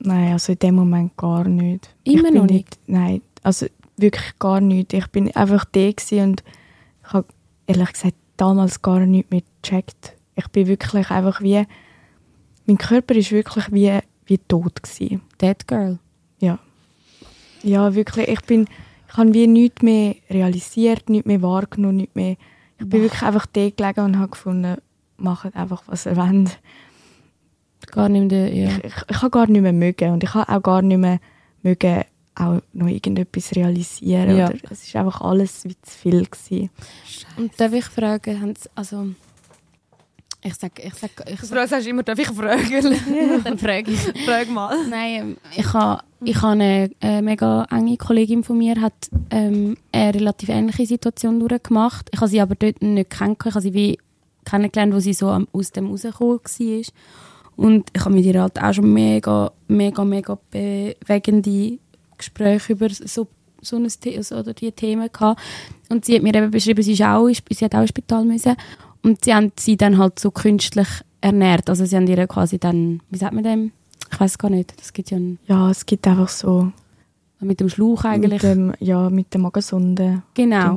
Nein, also in dem Moment gar nicht. Immer noch nicht? Nein, also wirklich gar nicht. Ich bin einfach da und ich habe ehrlich gesagt damals gar nicht mehr gecheckt. Ich bin wirklich einfach wie, mein Körper ist wirklich wie, wie tot gewesen. Dead Girl. Ja. Ja, wirklich. Ich bin, ich habe wie nichts mehr realisiert, nichts mehr wahrgenommen, nichts mehr. Ich bin wirklich einfach da gelegen und habe gefunden, macht einfach, was ihr wollt. Gar nicht mehr, ja. Ich, ich, ich habe gar nicht mehr mögen und ich habe auch gar nicht mehr mögen auch noch irgendetwas realisieren. Ja. Oder es ist einfach alles wie zu viel gewesen. Und darf ich fragen, haben Sie, also ich sag, ich sag, ich Du sag, sagst immer, darf ich fragen? <laughs> dann frage ich. <laughs> Frag mal. Nein, ähm, ich habe ich ha eine äh, mega enge Kollegin von mir, hat ähm, eine relativ ähnliche Situation durchgemacht. Ich habe sie aber dort nicht kennengelernt. Ich habe sie wie kennengelernt, wo sie so am, aus dem rausgekommen war. Und ich habe mit ihr halt auch schon mega, mega, mega bewegende Gespräche über so, so, ein, The- oder die Themen gehabt. Und sie hat mir eben beschrieben, sie, ist auch, sie hat auch ins Spital müssen. Und sie haben sie dann halt so künstlich ernährt. Also sie haben ihr quasi dann, wie sagt man dem? Ich weiß gar nicht. Das gibt ja Ja, es gibt einfach so mit dem Schlauch eigentlich. mit dem, ja, mit der Magensonde. genau.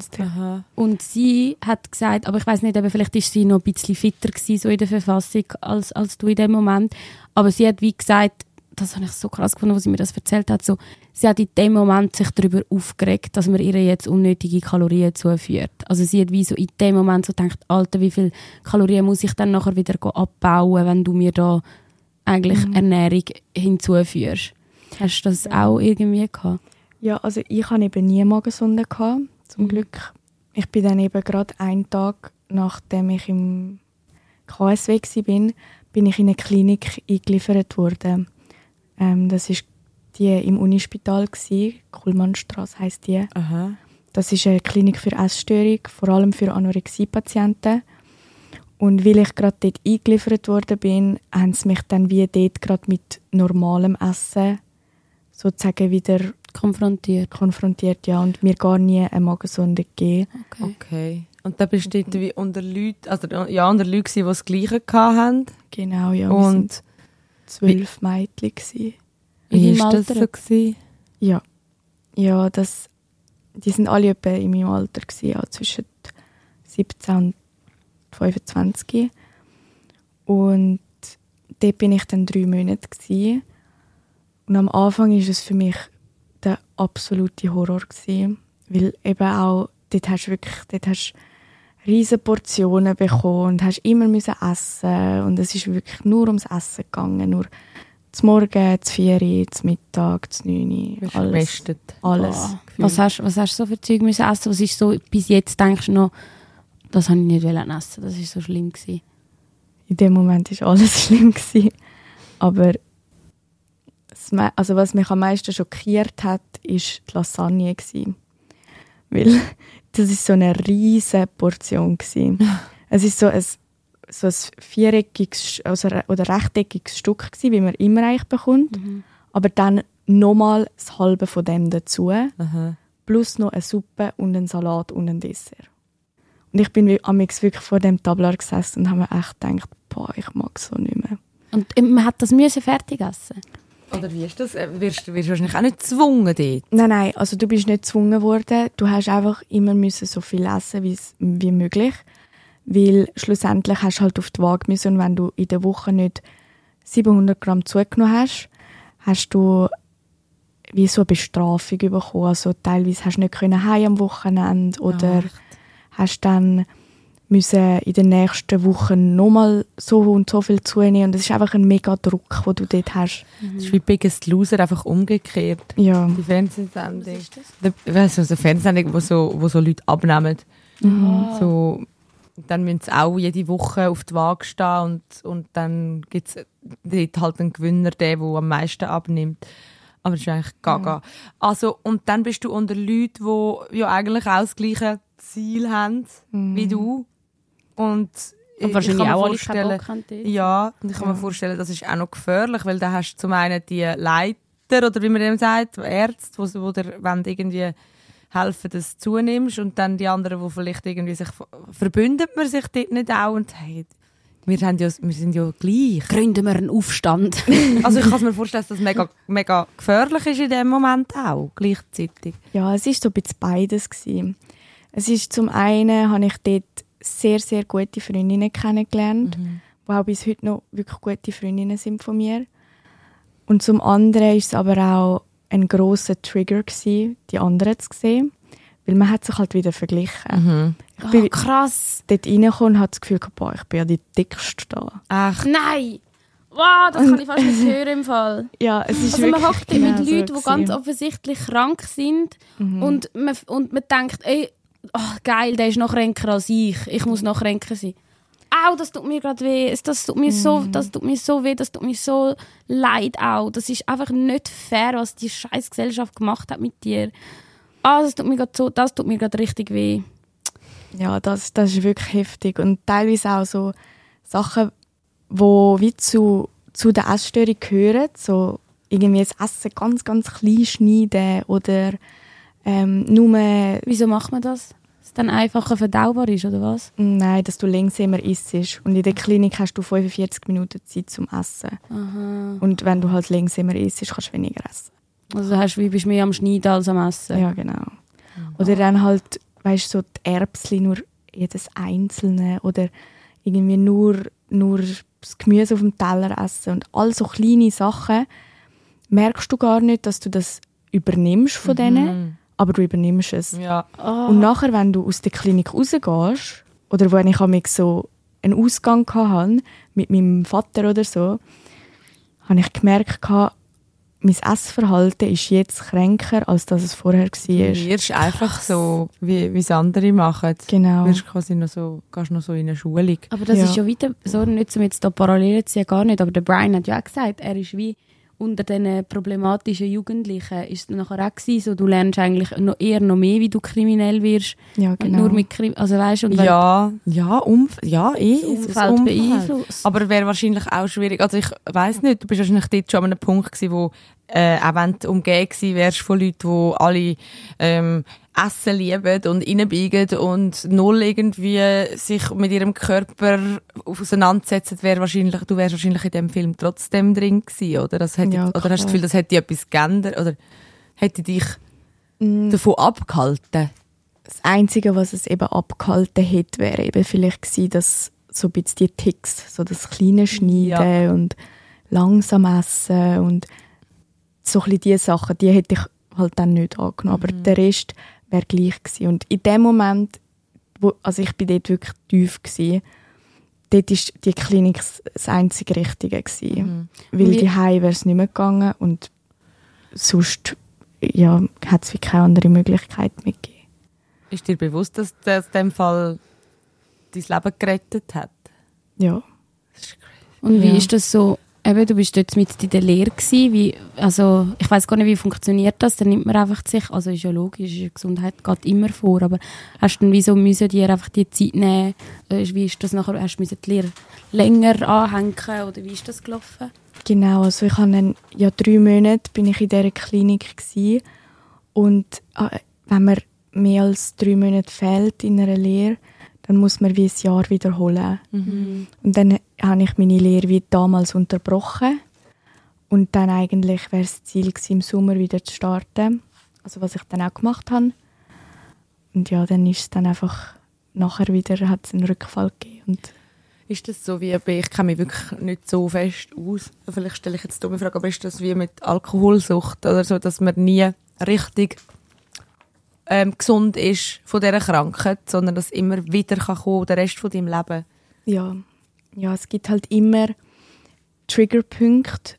Und sie hat gesagt, aber ich weiß nicht, aber vielleicht ist sie noch ein bisschen fitter gewesen, so in der Verfassung als, als du in dem Moment. Aber sie hat wie gesagt, das habe ich so krass gefunden, als sie mir das erzählt hat, so, sie hat in dem Moment sich darüber aufgeregt, dass man ihr jetzt unnötige Kalorien zuführt. Also sie hat wie so in dem Moment so gedacht, Alter, wie viel Kalorien muss ich dann nachher wieder abbauen, wenn du mir da eigentlich Ernährung hinzuführst. Hast du das auch irgendwie gehabt? Ja, also ich hatte eben nie Magensonde, gehabt, zum Mhm. Glück. Ich bin dann eben gerade einen Tag, nachdem ich im KSW war, bin, bin ich in eine Klinik eingeliefert worden. Ähm, das ist die im Unispital, gsi, heisst die. Aha. Das ist eine Klinik für Essstörung, vor allem für Anorexie-Patienten. Und weil ich gerade dort eingeliefert worden bin, haben sie mich dann wie dort gerade mit normalem Essen sozusagen wieder Konfrontiert. konfrontiert, ja, und mir gar nie eine Magensonde gegeben. Okay. Und dann bist du dort wie unter Leuten, also ja, unter Leuten, die das Gleiche hatten. Genau, ja. wir sind Und zwölf Mädchen. Gewesen. Wie war das Alter? so? Gewesen? Ja. Ja, das, die sind alle etwa in meinem Alter, gewesen, ja, zwischen 17 und 25. Und dort bin ich dann drei Monate. Gewesen. Und am Anfang ist es für mich der absolute Horror. Gewesen, weil eben auch, dort hast du wirklich, dort hast riesige Portionen bekommen und hast immer müssen essen und es ist wirklich nur ums Essen gegangen, nur zum Morgen, zum Vieri, zum Mittag, zum Neuni, Bist alles. gemästet. Alles. Boah. Was hast, was hast du so für Zeug müssen essen? Was ist so, bis jetzt denkst du noch, das habe ich nicht wollen essen. Das ist so schlimm gewesen. In dem Moment ist alles <laughs> schlimm gewesen. Aber me- also was mich am meisten schockiert hat, ist die Lasagne gewesen. Weil <laughs> das ist so eine riesige Portion gewesen. <laughs> Es ist so ein so ein viereckiges also oder rechteckiges Stück gewesen, wie man immer eigentlich bekommt. Aber dann nochmal das halbe von dem dazu, Aha. plus noch eine Suppe und ein Salat und ein Dessert. Und ich bin amix wirklich vor dem Tablar gesessen und habe mir echt gedacht, boah, ich mag so nicht mehr. Und äh, man hat das müssen fertig essen. Oder wie ist das? Äh, Wirst, du wahrscheinlich auch nicht gezwungen dort? Nein, nein, also du bist nicht gezwungen worden. Du hast einfach immer müssen so viel essen wie möglich. Weil schlussendlich hast du halt auf die Waage müssen und wenn du in der Woche nicht 700 Gramm zugenommen hast, hast du wie so eine Bestrafung bekommen. Also teilweise hast du nicht können heim am Wochenende oder hast dann müssen in den nächsten Wochen nochmal so und so viel zunehmen. Und das ist einfach ein mega Druck, den du dort hast. Das ist wie Biggest Loser, einfach umgekehrt. Ja. Die Fernsehsendung. Was ist das? Weißt du, so eine Fernsehsendung, wo so, wo so Leute abnehmen. So, dann müssen sie auch jede Woche auf die Waage stehen und, und dann gibt es dort halt einen Gewinner, der, der am meisten abnimmt. Aber das ist eigentlich gaga. Also, und dann bist du unter Leuten, die ja eigentlich auch das gleiche Ziel haben wie du. Und ich- Und ich wahrscheinlich kann auch alle keinen vorstellen, ja, und ich kann mir vorstellen, das ist auch noch gefährlich, weil da hast du zum einen die Leiter, oder wie man dem sagt, Ärzte, die, die dir wollen irgendwie helfen, dass du zunimmst, und dann die anderen, die vielleicht irgendwie sich, verbündet man sich dort nicht auch und sagt, hey, wir, haben ja, wir sind ja gleich. Gründen wir einen Aufstand. <laughs> Also ich kann mir vorstellen, dass das mega, mega gefährlich ist in dem Moment auch, gleichzeitig. Ja, es ist so ein bisschen beides gewesen. Es ist zum einen habe ich dort sehr sehr gute Freundinnen kennengelernt, die auch bis heute noch wirklich gute Freundinnen sind von mir. Und zum anderen ist es aber auch ein großer Trigger gewesen, die anderen zu sehen, weil man hat sich halt wieder verglichen. Ich bin Oh, krass. dort reingekommen und hatte das Gefühl, gehabt, boah, ich bin ja die dickste da. Ach, Nein. Wow, das kann ich fast nicht <laughs> hören im Fall. Ja, es ist Also man hockt genau mit Leuten, so die ganz offensichtlich krank sind Mhm. und, man, und man denkt, ey, oh, geil, der ist noch kränker als ich. Ich muss noch kränker sein. Au, das tut mir gerade weh. Das tut mir so, Mhm. das tut mir so weh. Das tut mir so leid auch. Das ist einfach nicht fair, was die scheiß Gesellschaft gemacht hat mit dir. Ah, das tut mir gerade so, das tut mir gerade richtig weh. Ja, das, das ist wirklich heftig. Und teilweise auch so Sachen, wo wie zu, zu der Essstörung gehören. So irgendwie das Essen ganz, ganz klein schneiden oder ähm, nur, Wieso macht man das? Dass es dann einfacher verdaubar ist, oder was? nein, dass du langsamer isst. Und in der Klinik hast du 45 Minuten Zeit zum Essen. Aha. Und wenn du halt langsamer isst, kannst du weniger essen. Also hast, wie bist du mehr am Schneiden als am Essen? Ja, genau. Oder dann halt, weißt du, so die Erbsen, nur jedes einzelne oder irgendwie nur, nur das Gemüse auf dem Teller essen und all so kleine Sachen, merkst du gar nicht, dass du das übernimmst von denen, aber du übernimmst es. Ja. Und nachher, wenn du aus der Klinik rausgehst, oder wenn ich amig so einen Ausgang hatte, mit meinem Vater oder so, habe ich gemerkt, mein Essverhalten ist jetzt kränker, als das es vorher Du war. wirst einfach so, wie wie es andere machen. Genau. Du wirst quasi noch so, gehst noch so in eine Schulung. Aber das Ja. ist ja wieder, so nicht um jetzt da Parallelen zu ziehen, gar nicht, aber der Brian hat ja auch gesagt, er ist wie unter diesen problematischen Jugendlichen ist es nachher auch gewesen, so, du lernst eigentlich noch eher noch mehr, wie du kriminell wirst, Ja, genau. nur mit Krim also weißt, und Ja, ja, Umf ja, eh. das das Umfeld beeinflusst. Aber wäre wahrscheinlich auch schwierig. Also ich weiß nicht, du bist wahrscheinlich dort schon an einem Punkt gewesen, wo äh, auch wenn du umgeben wärst von Leuten, die alle ähm, Essen lieben und reinbiegen und null irgendwie sich mit ihrem Körper auseinandersetzen, wäre wahrscheinlich, du wärst wahrscheinlich in dem Film trotzdem drin gewesen, oder? Das hätte, Ja, oder hast du das. Gefühl, das hätte etwas geändert? Oder hätte dich Mm, davon abgehalten? Das Einzige, was es eben abgehalten hätte, wäre eben vielleicht gewesen, dass so ein bisschen die Ticks, so das kleine Schneiden und langsam essen und so ein bisschen diese Sachen, die hätte ich halt dann nicht angenommen. Aber der Rest wäre gleich gewesen. Und in dem Moment, wo, also ich bin dort wirklich tief gewesen, dort ist die Klinik das- einzige Richtige gewesen. Weil Wie- die Hause wäre es nicht mehr gegangen und sonst ja, hat es wie keine andere Möglichkeit mehr gegeben. Ist dir bewusst, dass das in dem Fall dein Leben gerettet hat? Ja. Und wie Ja. ist das so? Eben, du bist dort mit in der Lehre gewesen, wie, also, ich weiß gar nicht, wie funktioniert das, dann nimmt man einfach sich, also ist ja logisch, die Gesundheit geht immer vor, aber hast du dann wie so müssen dir einfach die Zeit nehmen, äh, wie ist das nachher, hast du die Lehre länger anhängen, oder wie ist das gelaufen? Genau, also ich habe dann, ja drei Monate bin ich in dieser Klinik gsi. Und äh, wenn man mehr als drei Monate fehlt in einer Lehre, dann muss man wie ein Jahr wiederholen. Und dann habe ich meine Lehre wie damals unterbrochen und dann eigentlich wäre das Ziel gewesen, im Sommer wieder zu starten, also was ich dann auch gemacht habe. Und ja, dann ist es dann einfach nachher wieder hat es einen Rückfall gegeben und Ist das so wie, bei- ich kenne mich wirklich nicht so fest aus, vielleicht stelle ich jetzt dumme Frage, aber ist das wie mit Alkoholsucht oder so, dass man nie richtig ähm, gesund ist von dieser Krankheit, sondern dass immer wieder kann kommen, der Rest von deinem Leben? ja, ja, es gibt halt immer Triggerpunkte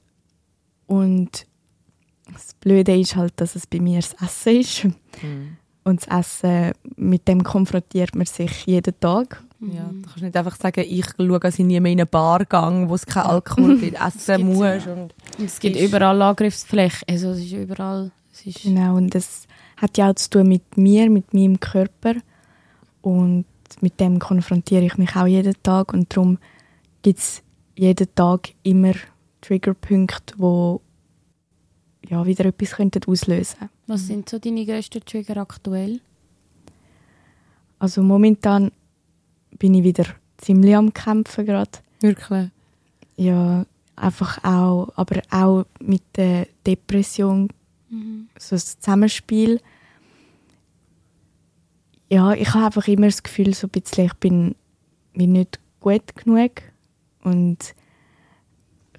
und das Blöde ist halt, dass es bei mir das Essen ist. Und das Essen, mit dem konfrontiert man sich jeden Tag. Ja, du kannst nicht einfach sagen, ich schaue, dass ich nie mehr in eine Bar gehe, wo es keinen Alkohol <laughs> gibt, essen muss. Und Und es gibt überall Angriffsflächen, also es ist überall, es ist, Genau, und das hat ja auch zu tun mit mir, mit meinem Körper. Und mit dem konfrontiere ich mich auch jeden Tag. Und darum gibt es jeden Tag immer Triggerpunkte, wo ja, wieder etwas könnten auslösen was sind so deine grössten Trigger aktuell? Also momentan bin ich wieder ziemlich am Kämpfen gerade. wirklich. Ja, einfach auch, aber auch mit der Depression, so das Zusammenspiel. Ja, ich habe einfach immer das Gefühl, so ein bisschen, ich bin mir nicht gut genug und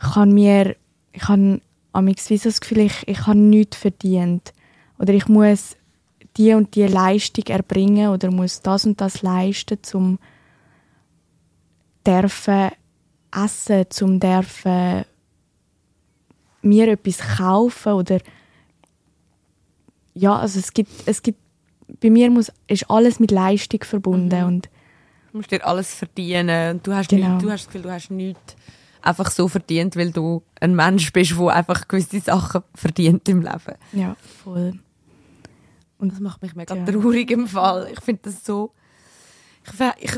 ich habe mir, ich habe so das Gefühl, ich, ich habe nichts verdient oder ich muss die und die Leistung erbringen oder muss das und das leisten, um dürfen Essen, zum dürfen mir etwas kaufen oder ja, also es gibt, es gibt bei mir muss, ist alles mit Leistung verbunden Mhm. und Du musst dir alles verdienen. Du hast, Genau. nicht, du hast das Gefühl, du hast nichts einfach so verdient, weil du ein Mensch bist, der einfach gewisse Sachen verdient im Leben. ja, voll. Und das macht mich mega Ja. traurig im Fall. Ich finde das so. Ich, ich,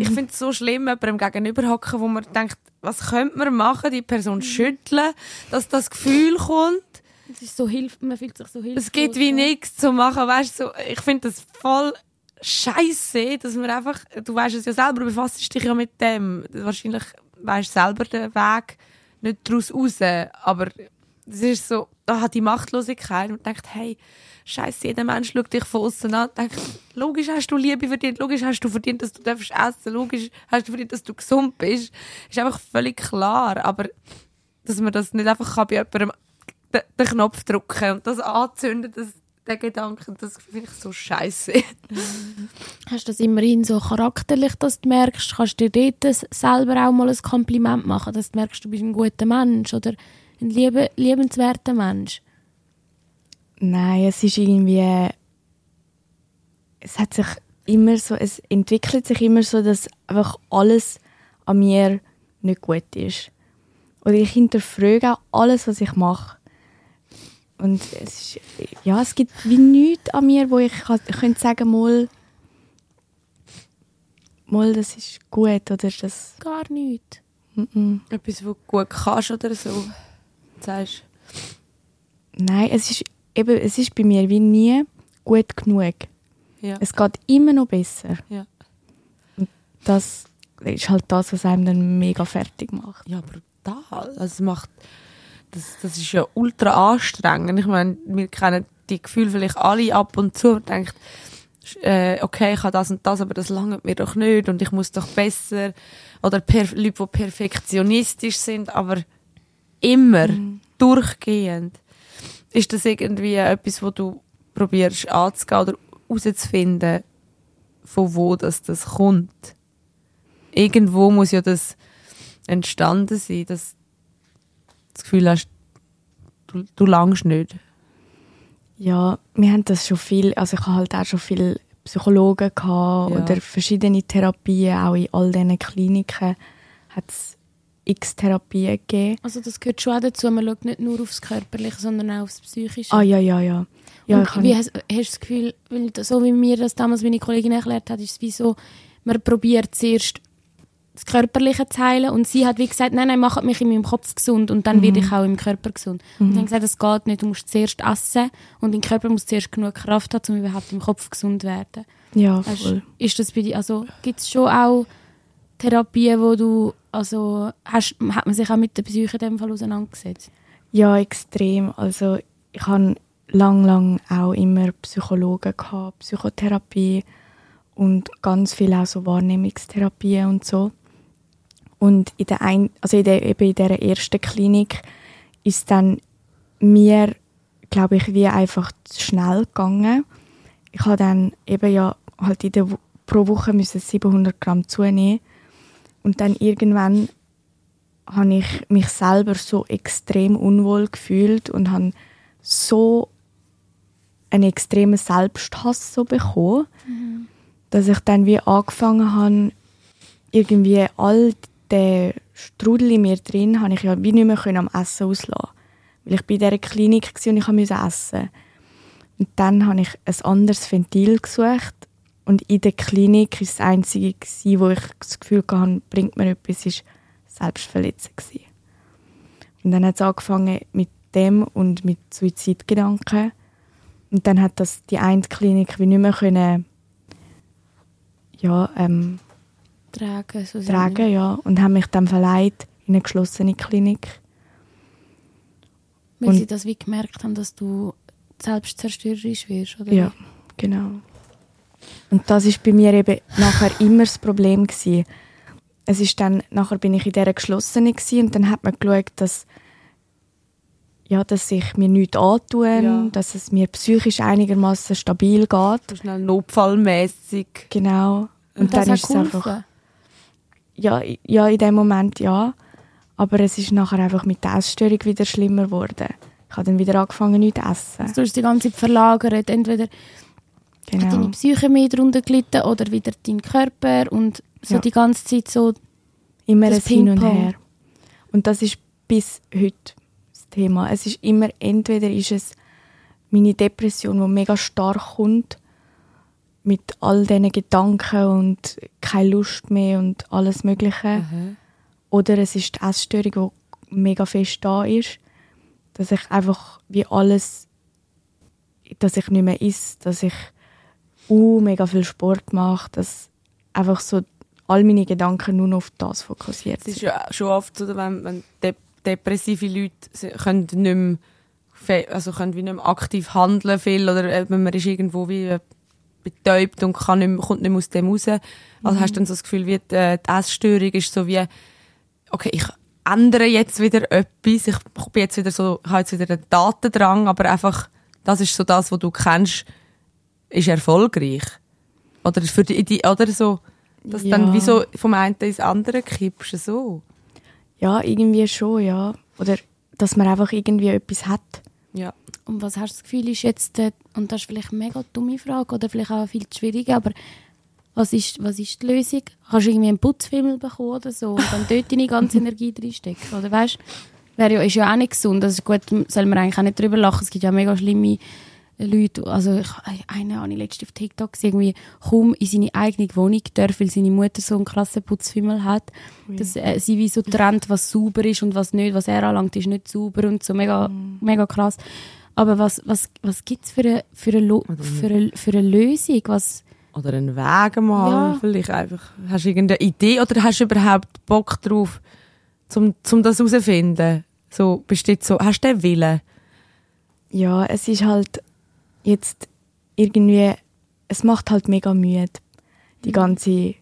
ich finde es so schlimm, jemandem gegenüber hocken, wo man denkt, was könnte man machen, die Person schütteln, dass das Gefühl kommt. Es ist so hilf man fühlt sich so hilflos. Es gibt wie nichts zu machen, weißt du, so, ich finde das voll scheiße, dass man einfach, du weißt es ja selber, du befasst dich ja mit dem. Wahrscheinlich weißt du selber den Weg nicht daraus raus, aber es ist so, da hat die Machtlosigkeit und denkt, hey, scheiße, jeder Mensch schaut dich von außen an und denkt, logisch hast du Liebe verdient, logisch hast du verdient, dass du darfst essen, logisch hast du verdient, dass du gesund bist. Ist einfach völlig klar, aber dass man das nicht einfach kann bei jemandem den, den Knopf drücken und das anzünden, das, der Gedanke, das finde ich so scheiße. <laughs> Hast du das immerhin so charakterlich, dass du merkst, kannst du dir dort das selber auch mal ein Kompliment machen, dass du merkst, du bist ein guter Mensch oder ein liebe, liebenswerter Mensch? Nein, es ist irgendwie. Es hat sich immer so, es entwickelt sich immer so, dass einfach alles an mir nicht gut ist. Oder ich hinterfrage auch alles, was ich mache. Und es ist, ja, es gibt wie nichts an mir, wo ich, kann, ich könnte sagen, mal, mal, das ist gut oder das. Gar nicht. Mm-mm. Etwas, was du gut kannst oder so. Sagst Nein, es ist eben, es ist bei mir wie nie gut genug. ja. Es geht immer noch besser. Ja. Und das ist halt das, was einem dann mega fertig macht. ja, brutal. Also es macht, das, das ist ja ultra anstrengend. Ich meine, wir kennen die Gefühle vielleicht alle ab und zu und denkt, äh, okay, ich habe das und das, aber das langt mir doch nicht und ich muss doch besser. Oder Leute, die perfektionistisch sind, aber immer, durchgehend. Ist das irgendwie etwas, wo du probierst anzugehen oder herauszufinden, von wo das, das kommt? Irgendwo muss ja das entstanden sein, dass das Gefühl hast, du, du langst nicht. Ja, wir haben das schon viel, also ich habe halt auch schon viele Psychologen gehabt Ja. oder verschiedene Therapien, auch in all diesen Kliniken hat es x Therapien gegeben. Also das gehört schon auch dazu, man schaut nicht nur aufs Körperliche, sondern auch aufs Psychische. Ah ja, ja, ja. ja und wie hast, hast du das Gefühl, weil das- so wie mir das damals meine Kollegin erklärt hat, ist es wie so, man probiert zuerst das Körperliche zu heilen und sie hat wie gesagt, nein, nein, macht mich in meinem Kopf gesund und dann werde ich auch im Körper gesund. Und dann gesagt, das geht nicht, du musst zuerst essen und dein Körper muss zuerst genug Kraft haben, um überhaupt im Kopf gesund zu werden. ja, voll. ist das bei dir, also gibt es schon auch Therapien, wo du, also hast, hat man sich auch mit der Psyche in dem Fall auseinandergesetzt? Ja, extrem. Also ich habe lang, lang auch immer Psychologen gehabt, Psychotherapie und ganz viel auch so Wahrnehmungstherapie und so. Und in der ein, also in der, eben in dieser ersten Klinik ist dann mir, glaube ich, wie einfach zu schnell gegangen. Ich habe dann eben ja halt in der, pro Woche müssen 700 Gramm zunehmen und dann irgendwann habe ich mich selber so extrem unwohl gefühlt und habe so einen extremen Selbsthass so bekommen, dass ich dann wie angefangen habe, irgendwie all den Strudel in mir drin, habe ich ja wie nicht mehr am Essen auslassen. Weil ich bei dieser Klinik war und ich musste essen. Und dann habe ich ein anderes Ventil gesucht und in der Klinik ist das einzige, gewesen, wo ich das Gefühl hatte, bringt mir etwas, ist Selbstverletzung. Und dann hat es angefangen mit dem und mit Suizidgedanken. Und dann hat das die eine Klinik wie nicht mehr können, ja, ähm, Tragen, so tragen, ja, und haben mich dann verleiht in eine geschlossene Klinik. Weil Und- sie das wie gemerkt haben, dass du selbstzerstörerisch wirst, oder? Ja, genau. Und das ist bei mir eben nachher immer das Problem gewesen. Es ist dann, nachher bin ich in dieser geschlossenen gewesen, und dann hat man geschaut, dass, ja, dass ich mir nichts antun, Ja. dass es mir psychisch einigermaßen stabil geht. So schnell notfallmäßig. Genau. Und, Und das dann hat ist es einfach. Ja, ja, in dem Moment ja. Aber es ist nachher einfach mit der Essstörung wieder schlimmer geworden. Ich habe dann wieder angefangen, nichts zu essen. Also du hast die ganze Zeit verlagert. Entweder Genau. hat deine Psyche mehr darunter gelitten oder wieder dein Körper und so Ja. die ganze Zeit so Immer ein Hin und. Her. Und das ist bis heute das Thema. Es ist immer, entweder ist es meine Depression, die mega stark kommt, mit all diesen Gedanken und keine Lust mehr und alles Mögliche. Oder es ist die Essstörung, die mega fest da ist, dass ich einfach wie alles, dass ich nicht mehr esse, dass ich uh, mega viel Sport mache, dass einfach so all meine Gedanken nur noch auf das fokussiert Es ist sind. ja schon oft so, wenn, wenn de depressive Leute können nicht mehr, also können wie nicht mehr aktiv handeln viel oder äh, wenn man ist irgendwo wie äh, betäubt und kann nicht mehr, kommt nicht mehr aus dem raus. Also hast du dann so das Gefühl, wie die, äh, die Essstörung ist so wie, okay, ich ändere jetzt wieder etwas, ich bin jetzt wieder so, habe jetzt wieder einen Datendrang, aber einfach, das ist so das, was du kennst, ist erfolgreich. Oder für die, die oder so, dass Ja. dann wie so vom einen ins andere kippst, so. Ja, irgendwie schon, ja. Oder dass man einfach irgendwie etwas hat. Ja. Und was hast du das Gefühl, ist jetzt, äh, und das ist vielleicht eine mega dumme Frage oder vielleicht auch viel zu schwierig, aber was ist, was ist die Lösung? Kannst du irgendwie einen Putzfilm bekommen oder so und dann dort deine ganze <laughs> Energie reinstecken? Oder weißt wäre ja, ist ja auch nicht gesund. Das ist gut, soll man eigentlich auch nicht drüber lachen. Es gibt ja mega schlimme Leute, also ich, eine habe ich letztens auf TikTok gesehen, irgendwie kaum in seine eigene Wohnung darf, weil seine Mutter so einen krassen Putzfimmel hat, dass äh, sie wie so trennt, was sauber ist und was nicht, was er anlangt, ist nicht sauber und so, mega, mega krass. Aber was, was, was gibt es für eine, für, eine für, eine, für eine Lösung? Was, Oder einen Weg mal, Ja. vielleicht einfach. Hast du irgendeine Idee oder hast du überhaupt Bock drauf, zum, zum das herauszufinden? So, bist du jetzt so, hast du den Willen? Ja, es ist halt jetzt irgendwie, es macht halt mega müde, die ganze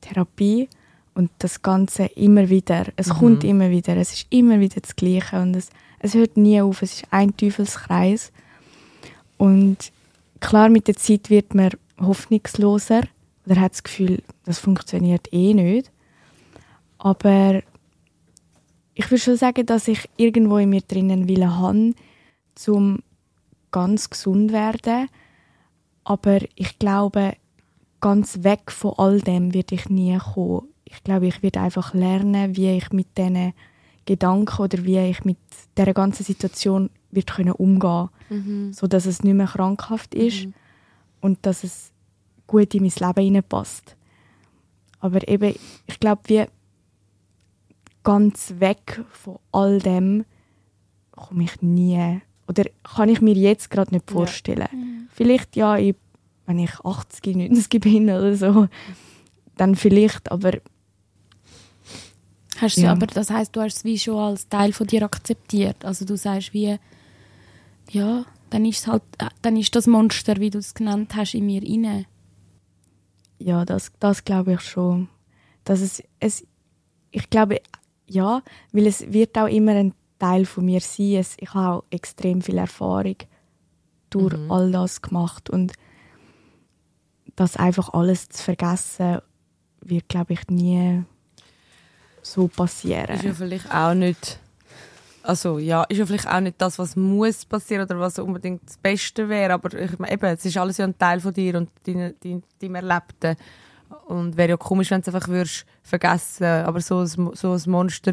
Therapie und das Ganze immer wieder. Es kommt immer wieder, es ist immer wieder das Gleiche und es, es hört nie auf, es ist ein Teufelskreis. Und klar, mit der Zeit wird man hoffnungsloser oder hat das Gefühl, das funktioniert eh nicht. Aber ich würde schon sagen, dass ich irgendwo in mir drinnen Wille habe, zum ganz gesund werden. Aber ich glaube, ganz weg von all dem werde ich nie kommen. Ich glaube, ich werde einfach lernen, wie ich mit diesen Gedanken oder wie ich mit der ganzen Situation wird können umgehen, so dass es nicht mehr krankhaft ist und dass es gut in mein Leben hineinpasst. Aber eben, ich glaube, wie ganz weg von all dem komme ich nie. Oder kann ich mir jetzt gerade nicht vorstellen. Vielleicht ja, wenn ich 80, 90 <laughs> bin oder so, dann vielleicht, aber hast du, Ja. Aber das heißt, du hast es wie schon als Teil von dir akzeptiert. Also du sagst wie, ja, dann ist halt, äh, dann ist das Monster, wie du es genannt hast, in mir inne. ja, das, das glaube ich schon. Dass es, es, ich glaube, ja, weil es wird auch immer ein Teil von mir sein. Es, ich habe auch extrem viel Erfahrung durch all das gemacht und das einfach alles zu vergessen, wird, glaube ich, nie so passieren. Ist ja vielleicht auch nicht, also ja, ist ja vielleicht auch nicht das, was muss passieren oder was unbedingt das Beste wäre, aber ich meine, eben, es ist alles ja ein Teil von dir und deine, dein, deinem Erlebten. Und wäre ja komisch, wenn du es einfach würdest vergessen, aber so ein, so ein Monster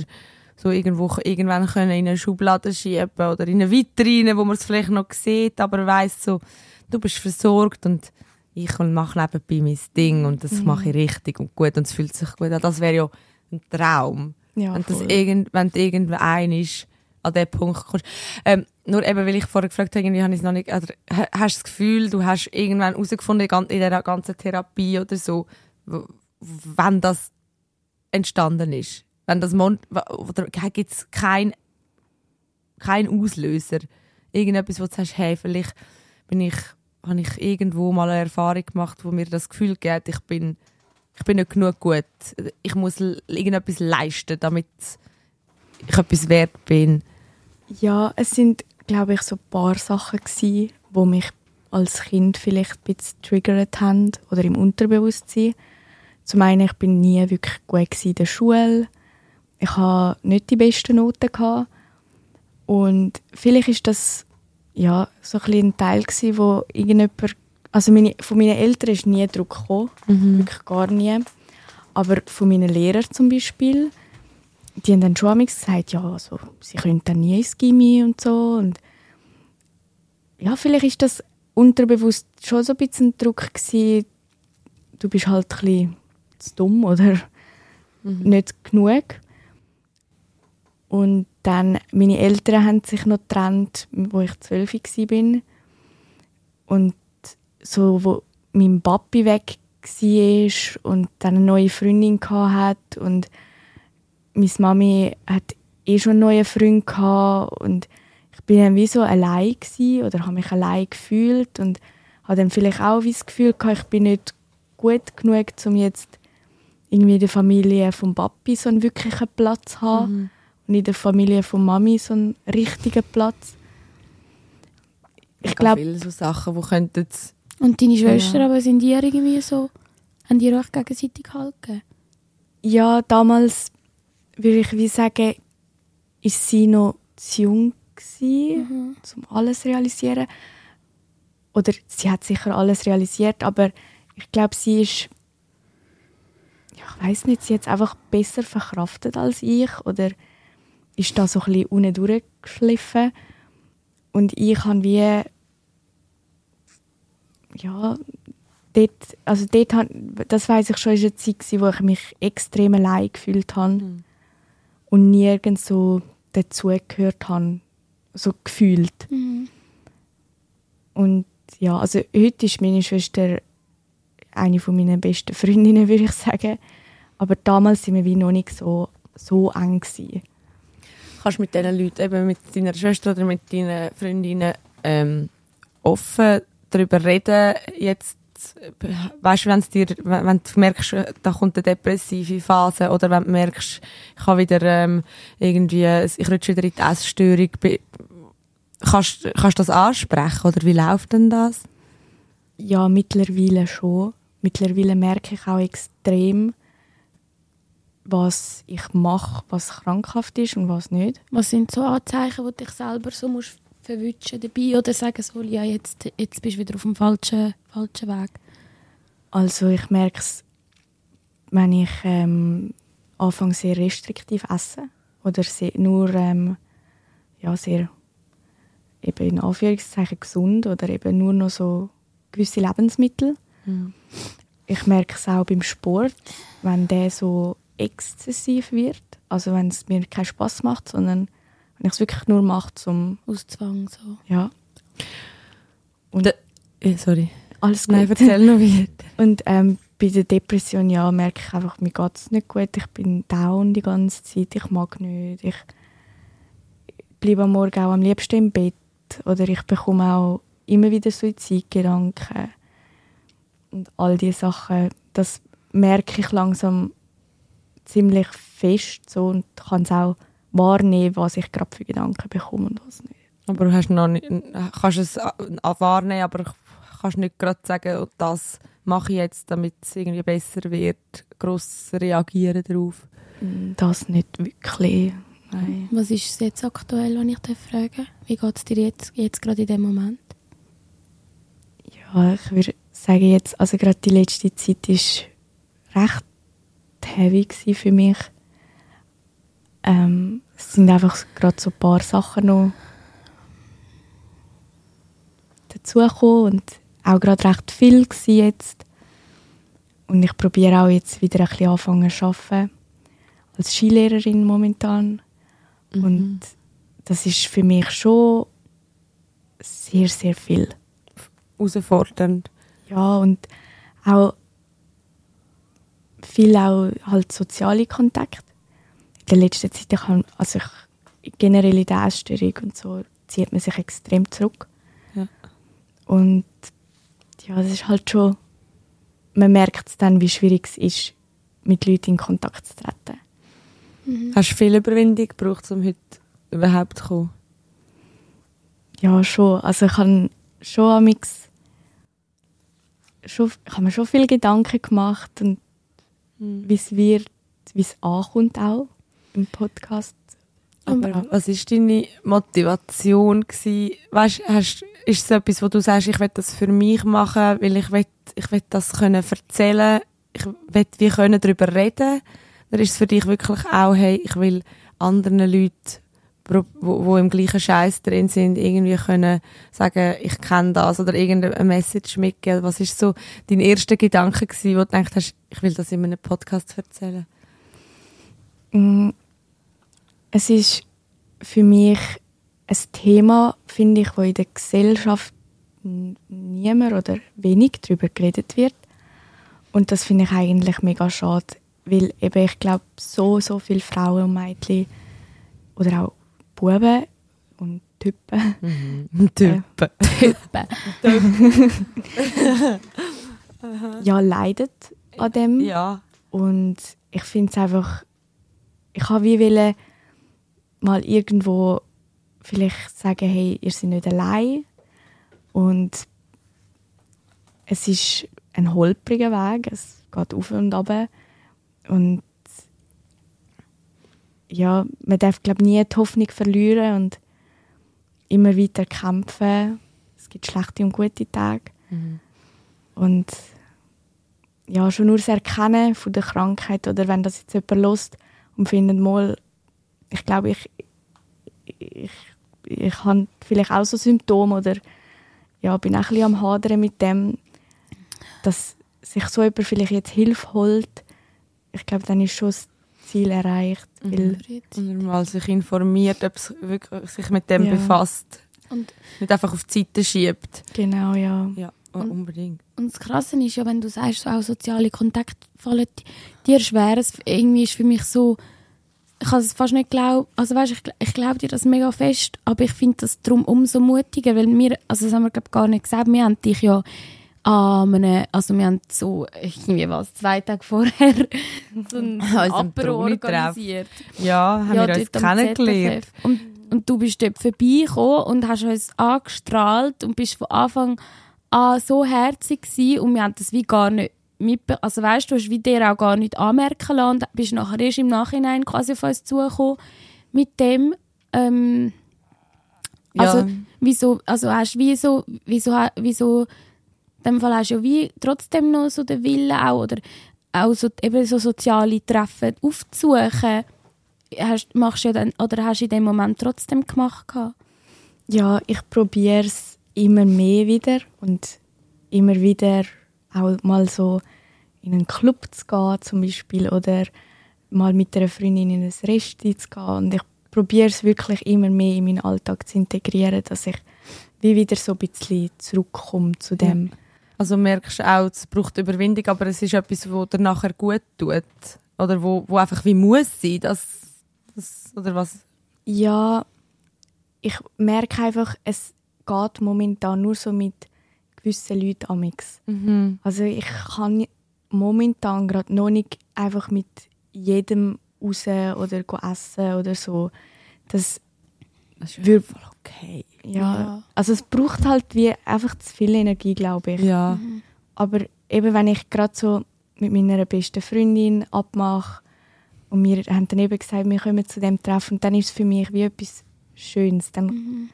so irgendwo irgendwann können in eine Schublade schieben oder in eine Vitrine, wo man es vielleicht noch sieht, aber weiss so, du bist versorgt und ich mache nebenbei mein Ding und das mache ich richtig und gut und es fühlt sich gut an. Das wäre ja ein Traum. Ja, wenn, das irgend, wenn du irgendein ist, an diesen Punkt kommst. Ähm, nur eben, weil ich vorher gefragt habe, irgendwie habe ich es noch nicht, oder, ha- hast du das Gefühl, du hast irgendwann herausgefunden in dieser ganzen Therapie oder so, w- wann das entstanden ist? Wenn das Mon wa- oder gibt es kein, kein Auslöser? Irgendetwas, wo du sagst, hey, vielleicht bin ich, habe ich irgendwo mal eine Erfahrung gemacht, wo mir das Gefühl gibt, ich bin, ich bin nicht genug gut. Ich muss irgendetwas leisten, damit ich etwas wert bin. Ja, es sind, glaube ich, so ein paar Sachen wo mich als Kind vielleicht ein bisschen triggert haben oder im Unterbewusstsein. zum einen, ich bin nie wirklich gut in der Schule. Ich hatte nicht die besten Noten. Gehabt. Und vielleicht ist das ja, so ein, ein Teil gewesen, wo irgendjemand, also meine, von meinen Eltern ist nie Druck gekommen, mhm. wirklich gar nie. Aber von meinen Lehrern zum Beispiel, die haben dann schon gesagt, ja, also, sie können dann nie ins Gimmi und so. Und ja, vielleicht ist das unterbewusst schon so ein bisschen Druck gewesen, du bist halt ein bisschen zu dumm oder mhm. nicht genug. Und dann, meine Eltern haben sich noch getrennt, wo ich zwölf war. Und so, wo mein Papi weg war und dann eine neue Freundin hatte und meine Mami hat eh schon einen neuen Freund gehabt und ich bin dann wie so allein oder habe mich allein gefühlt und habe dann vielleicht auch wie das Gefühl gehabt, ich bin nicht gut genug, um jetzt irgendwie in der Familie vom Papi so einen wirklichen Platz zu haben mhm. und in der Familie von Mami so einen richtigen Platz. Ich glaube viele so Sachen, wo könnten und deine Schwestern, ja. aber sind die irgendwie so, haben die euch gegenseitig gehalten? Ja, damals würde ich wie sagen, ist sie noch zu jung gewesen, mhm. um alles zu realisieren. Oder sie hat sicher alles realisiert, aber ich glaube, sie ist, ja, ich weiß nicht, sie hat es einfach besser verkraftet als ich oder ist da so ein bisschen unten durchgeschliffen. Und ich habe wie, ja, dort, also dort, das weiß ich schon, ist eine Zeit, wo ich mich extrem allein gefühlt habe mhm. und nirgends so dazugehört habe, so gefühlt. Mhm. Und ja, also heute ist meine Schwester eine von meinen besten Freundinnen, <laughs> würde ich sagen. Aber damals waren wir wie noch nicht so, so eng. Gewesen. Kannst du mit diesen Leuten, eben mit deiner Schwester oder mit deinen Freundinnen, ähm, offen darüber reden, jetzt weißt du, dir, wenn du merkst, da kommt eine depressive Phase oder wenn du merkst, ich habe wieder ähm, irgendwie, ich rutsche wieder in die Essstörung, kannst du das ansprechen oder wie läuft denn das? Ja, mittlerweile schon mittlerweile merke ich auch extrem, was ich mache, was krankhaft ist und was nicht. Was sind so Anzeichen, wo du dich selber so musst verwutschen dabei oder sagen so, ja, jetzt, jetzt bist du wieder auf dem falschen, falschen Weg? Also ich merke es, wenn ich ähm, anfange sehr restriktiv esse oder sehr, nur ähm, ja, sehr eben in Anführungszeichen gesund oder eben nur noch so gewisse Lebensmittel. Mhm. Ich merke es auch beim Sport, wenn der so exzessiv wird. Also wenn es mir keinen Spaß macht, sondern wenn ich es wirklich nur mache zum... Aus Zwang so. Ja. Und... De äh, sorry. Alles gut. Nein, erzähl noch weiter. <laughs> Und ähm, bei der Depression, ja, merke ich einfach, mir geht es nicht gut. Ich bin down die ganze Zeit. Ich mag nicht. Ich bleibe am Morgen auch am liebsten im Bett. Oder ich bekomme auch immer wieder Suizidgedanken und all diese Sachen, das merke ich langsam ziemlich fest so, und kann es auch wahrnehmen, was ich gerade für Gedanken bekomme und was nicht. Aber du hast noch nicht, kannst es wahrnehmen, aber kannst nicht gerade sagen, das mache ich jetzt, damit es irgendwie besser wird, gross reagieren darauf? Mm, das nicht wirklich, nein. Was ist es jetzt aktuell, wenn ich frage? Wie geht es dir jetzt, jetzt gerade in dem Moment? Ja, ich würde sage jetzt, also gerade die letzte Zeit ist recht heavy für mich. Ähm, es sind einfach gerade so ein paar Sachen noch dazugekommen und auch gerade recht viel jetzt. Und ich probiere auch jetzt wieder ein bisschen anfangen zu arbeiten. Als Skilehrerin momentan. Mhm. Und das ist für mich schon sehr, sehr viel. Herausfordernd ja, und auch viel auch halt soziale Kontakte. In der letzten Zeit, ich habe, also ich, generell in der Essstörung und so, zieht man sich extrem zurück. Ja. Und ja, das ist halt schon, man merkt es dann, wie schwierig es ist, mit Leuten in Kontakt zu treten. Mhm. Hast du viel Überwindung gebraucht, um heute überhaupt zu kommen? Ja, schon. Also ich habe schon amix schon, ich habe mir schon viele Gedanken gemacht und mhm. wie es wird, wie es ankommt auch im Podcast. Aber was war deine Motivation gewesen? Weißt, hast, ist es etwas, wo du sagst, ich will das für mich machen, weil ich will, ich will das können erzählen, ich will wie können darüber reden? Oder ist es für dich wirklich auch, hey, ich will anderen Leuten, wo, wo im gleichen Scheiß drin sind, irgendwie können sagen, ich kenne das oder irgendeine Message mitgeben? Was ist so dein erster Gedanke gewesen, wo du gedacht hast, ich will das in einem Podcast erzählen? Mm, es ist für mich ein Thema, finde ich, wo in der Gesellschaft niemand oder wenig darüber geredet wird. Und das finde ich eigentlich mega schade, weil eben ich glaube, so, so viele Frauen und Mädchen oder auch Buben und Typen. Mhm. <laughs> Typen. Äh, Typen. <laughs> ja, leiden an dem. Ja. Und ich finde es einfach, ich habe wie wollen, mal irgendwo vielleicht sagen, hey, ihr seid nicht allein. Und es ist ein holpriger Weg, es geht auf und ab. Und ja, man darf glaube nie die Hoffnung verlieren und immer weiter kämpfen. Es gibt schlechte und gute Tage. Mhm. Und ja, schon nur das Erkennen von der Krankheit oder wenn das jetzt jemand lost und findet mal, ich glaube, ich, ich, ich habe vielleicht auch so Symptome oder ja, bin auch ein bisschen am Hadern mit dem, dass sich so jemand vielleicht jetzt Hilfe holt. Ich glaube, dann ist schon das Ziel erreicht. Mhm. Weil und mal sich informiert, ob es wirklich sich mit dem ja. befasst. Und nicht einfach auf die Seite schiebt. Genau, ja. Ja, unbedingt. Und das Krasse ist ja, wenn du sagst, so auch soziale Kontakte fallen dir schwer. Es irgendwie ist für mich so, ich kann es fast nicht glauben, also weißt, ich, ich glaube dir das mega fest, aber ich finde das darum umso mutiger, weil wir, also das haben wir glaube gar nicht gesagt, wir haben dich ja an einem, also wir haben so, irgendwie was, zwei Tage vorher so ein <laughs> Apero organisiert. Ja, haben ja, wir uns kennengelernt. Und, und du bist dort vorbeigekommen und hast uns angestrahlt und bist von Anfang an so herzig gewesen und wir haben das wie gar nicht mit, also weißt du, hast wie dir auch gar nicht anmerken lassen und bist nachher erst im Nachhinein quasi auf uns zugekommen mit dem, ähm, also, ja. wieso, also hast wieso, wieso, wieso, in dem Fall hast du ja wie trotzdem noch so den Willen auch, oder auch so, eben so soziale Treffen aufzusuchen, hast, machst du ja dann, oder hast du in dem Moment trotzdem gemacht? Ja, ich probiere es immer mehr wieder und immer wieder auch mal so in einen Club zu gehen zum Beispiel oder mal mit einer Freundin in ein Restaurant zu gehen und ich probiere es wirklich immer mehr in meinen Alltag zu integrieren, dass ich wie wieder so ein bisschen zurückkomme zu dem. Ja. Also merkst du auch, es braucht Überwindung, aber es ist etwas, wo dir nachher gut tut oder wo, wo einfach wie muss sein, das, das oder was? Ja, ich merke einfach, es geht momentan nur so mit gewissen Leuten amix. Mhm. Also ich kann momentan gerade noch nicht einfach mit jedem raus oder essen oder so. Das, das ist voll okay. Ja, ja, also es braucht halt wie einfach zu viel Energie, glaube ich. Ja. Mhm. Aber eben wenn ich gerade so mit meiner besten Freundin abmache und wir haben dann eben gesagt, wir kommen zu dem Treffen, dann ist es für mich wie etwas Schönes. Dann mhm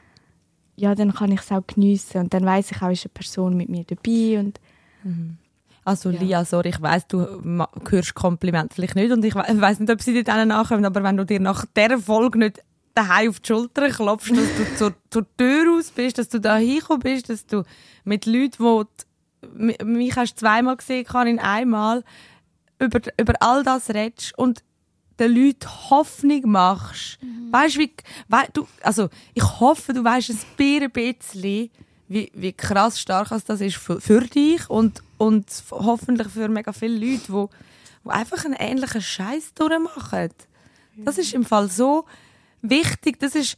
ja, dann kann ich es auch geniessen und dann weiß ich auch, ist eine Person mit mir dabei und mhm. Also ja. Lia, sorry, ich weiß, du hörst Kompliment vielleicht nicht und ich weiß nicht, ob sie dir nachkommen, aber wenn du dir nach dieser Folge nicht daheim auf die Schulter klopfst, dass du zur, <laughs> zur Tür raus bist, dass du da hingekommen bist, dass du mit Leuten, die mich hast zweimal gesehen, kann in einmal über, über all das redest und den Leuten Hoffnung machst. Mhm. Weißt wie, we, du, also, ich hoffe, du weißt ein bisschen, wie, wie krass stark das ist für, für dich und, und hoffentlich für mega viele Leute, die, die einfach einen ähnlichen Scheiß durchmachen. Das ist im Fall so, wichtig. Das ist,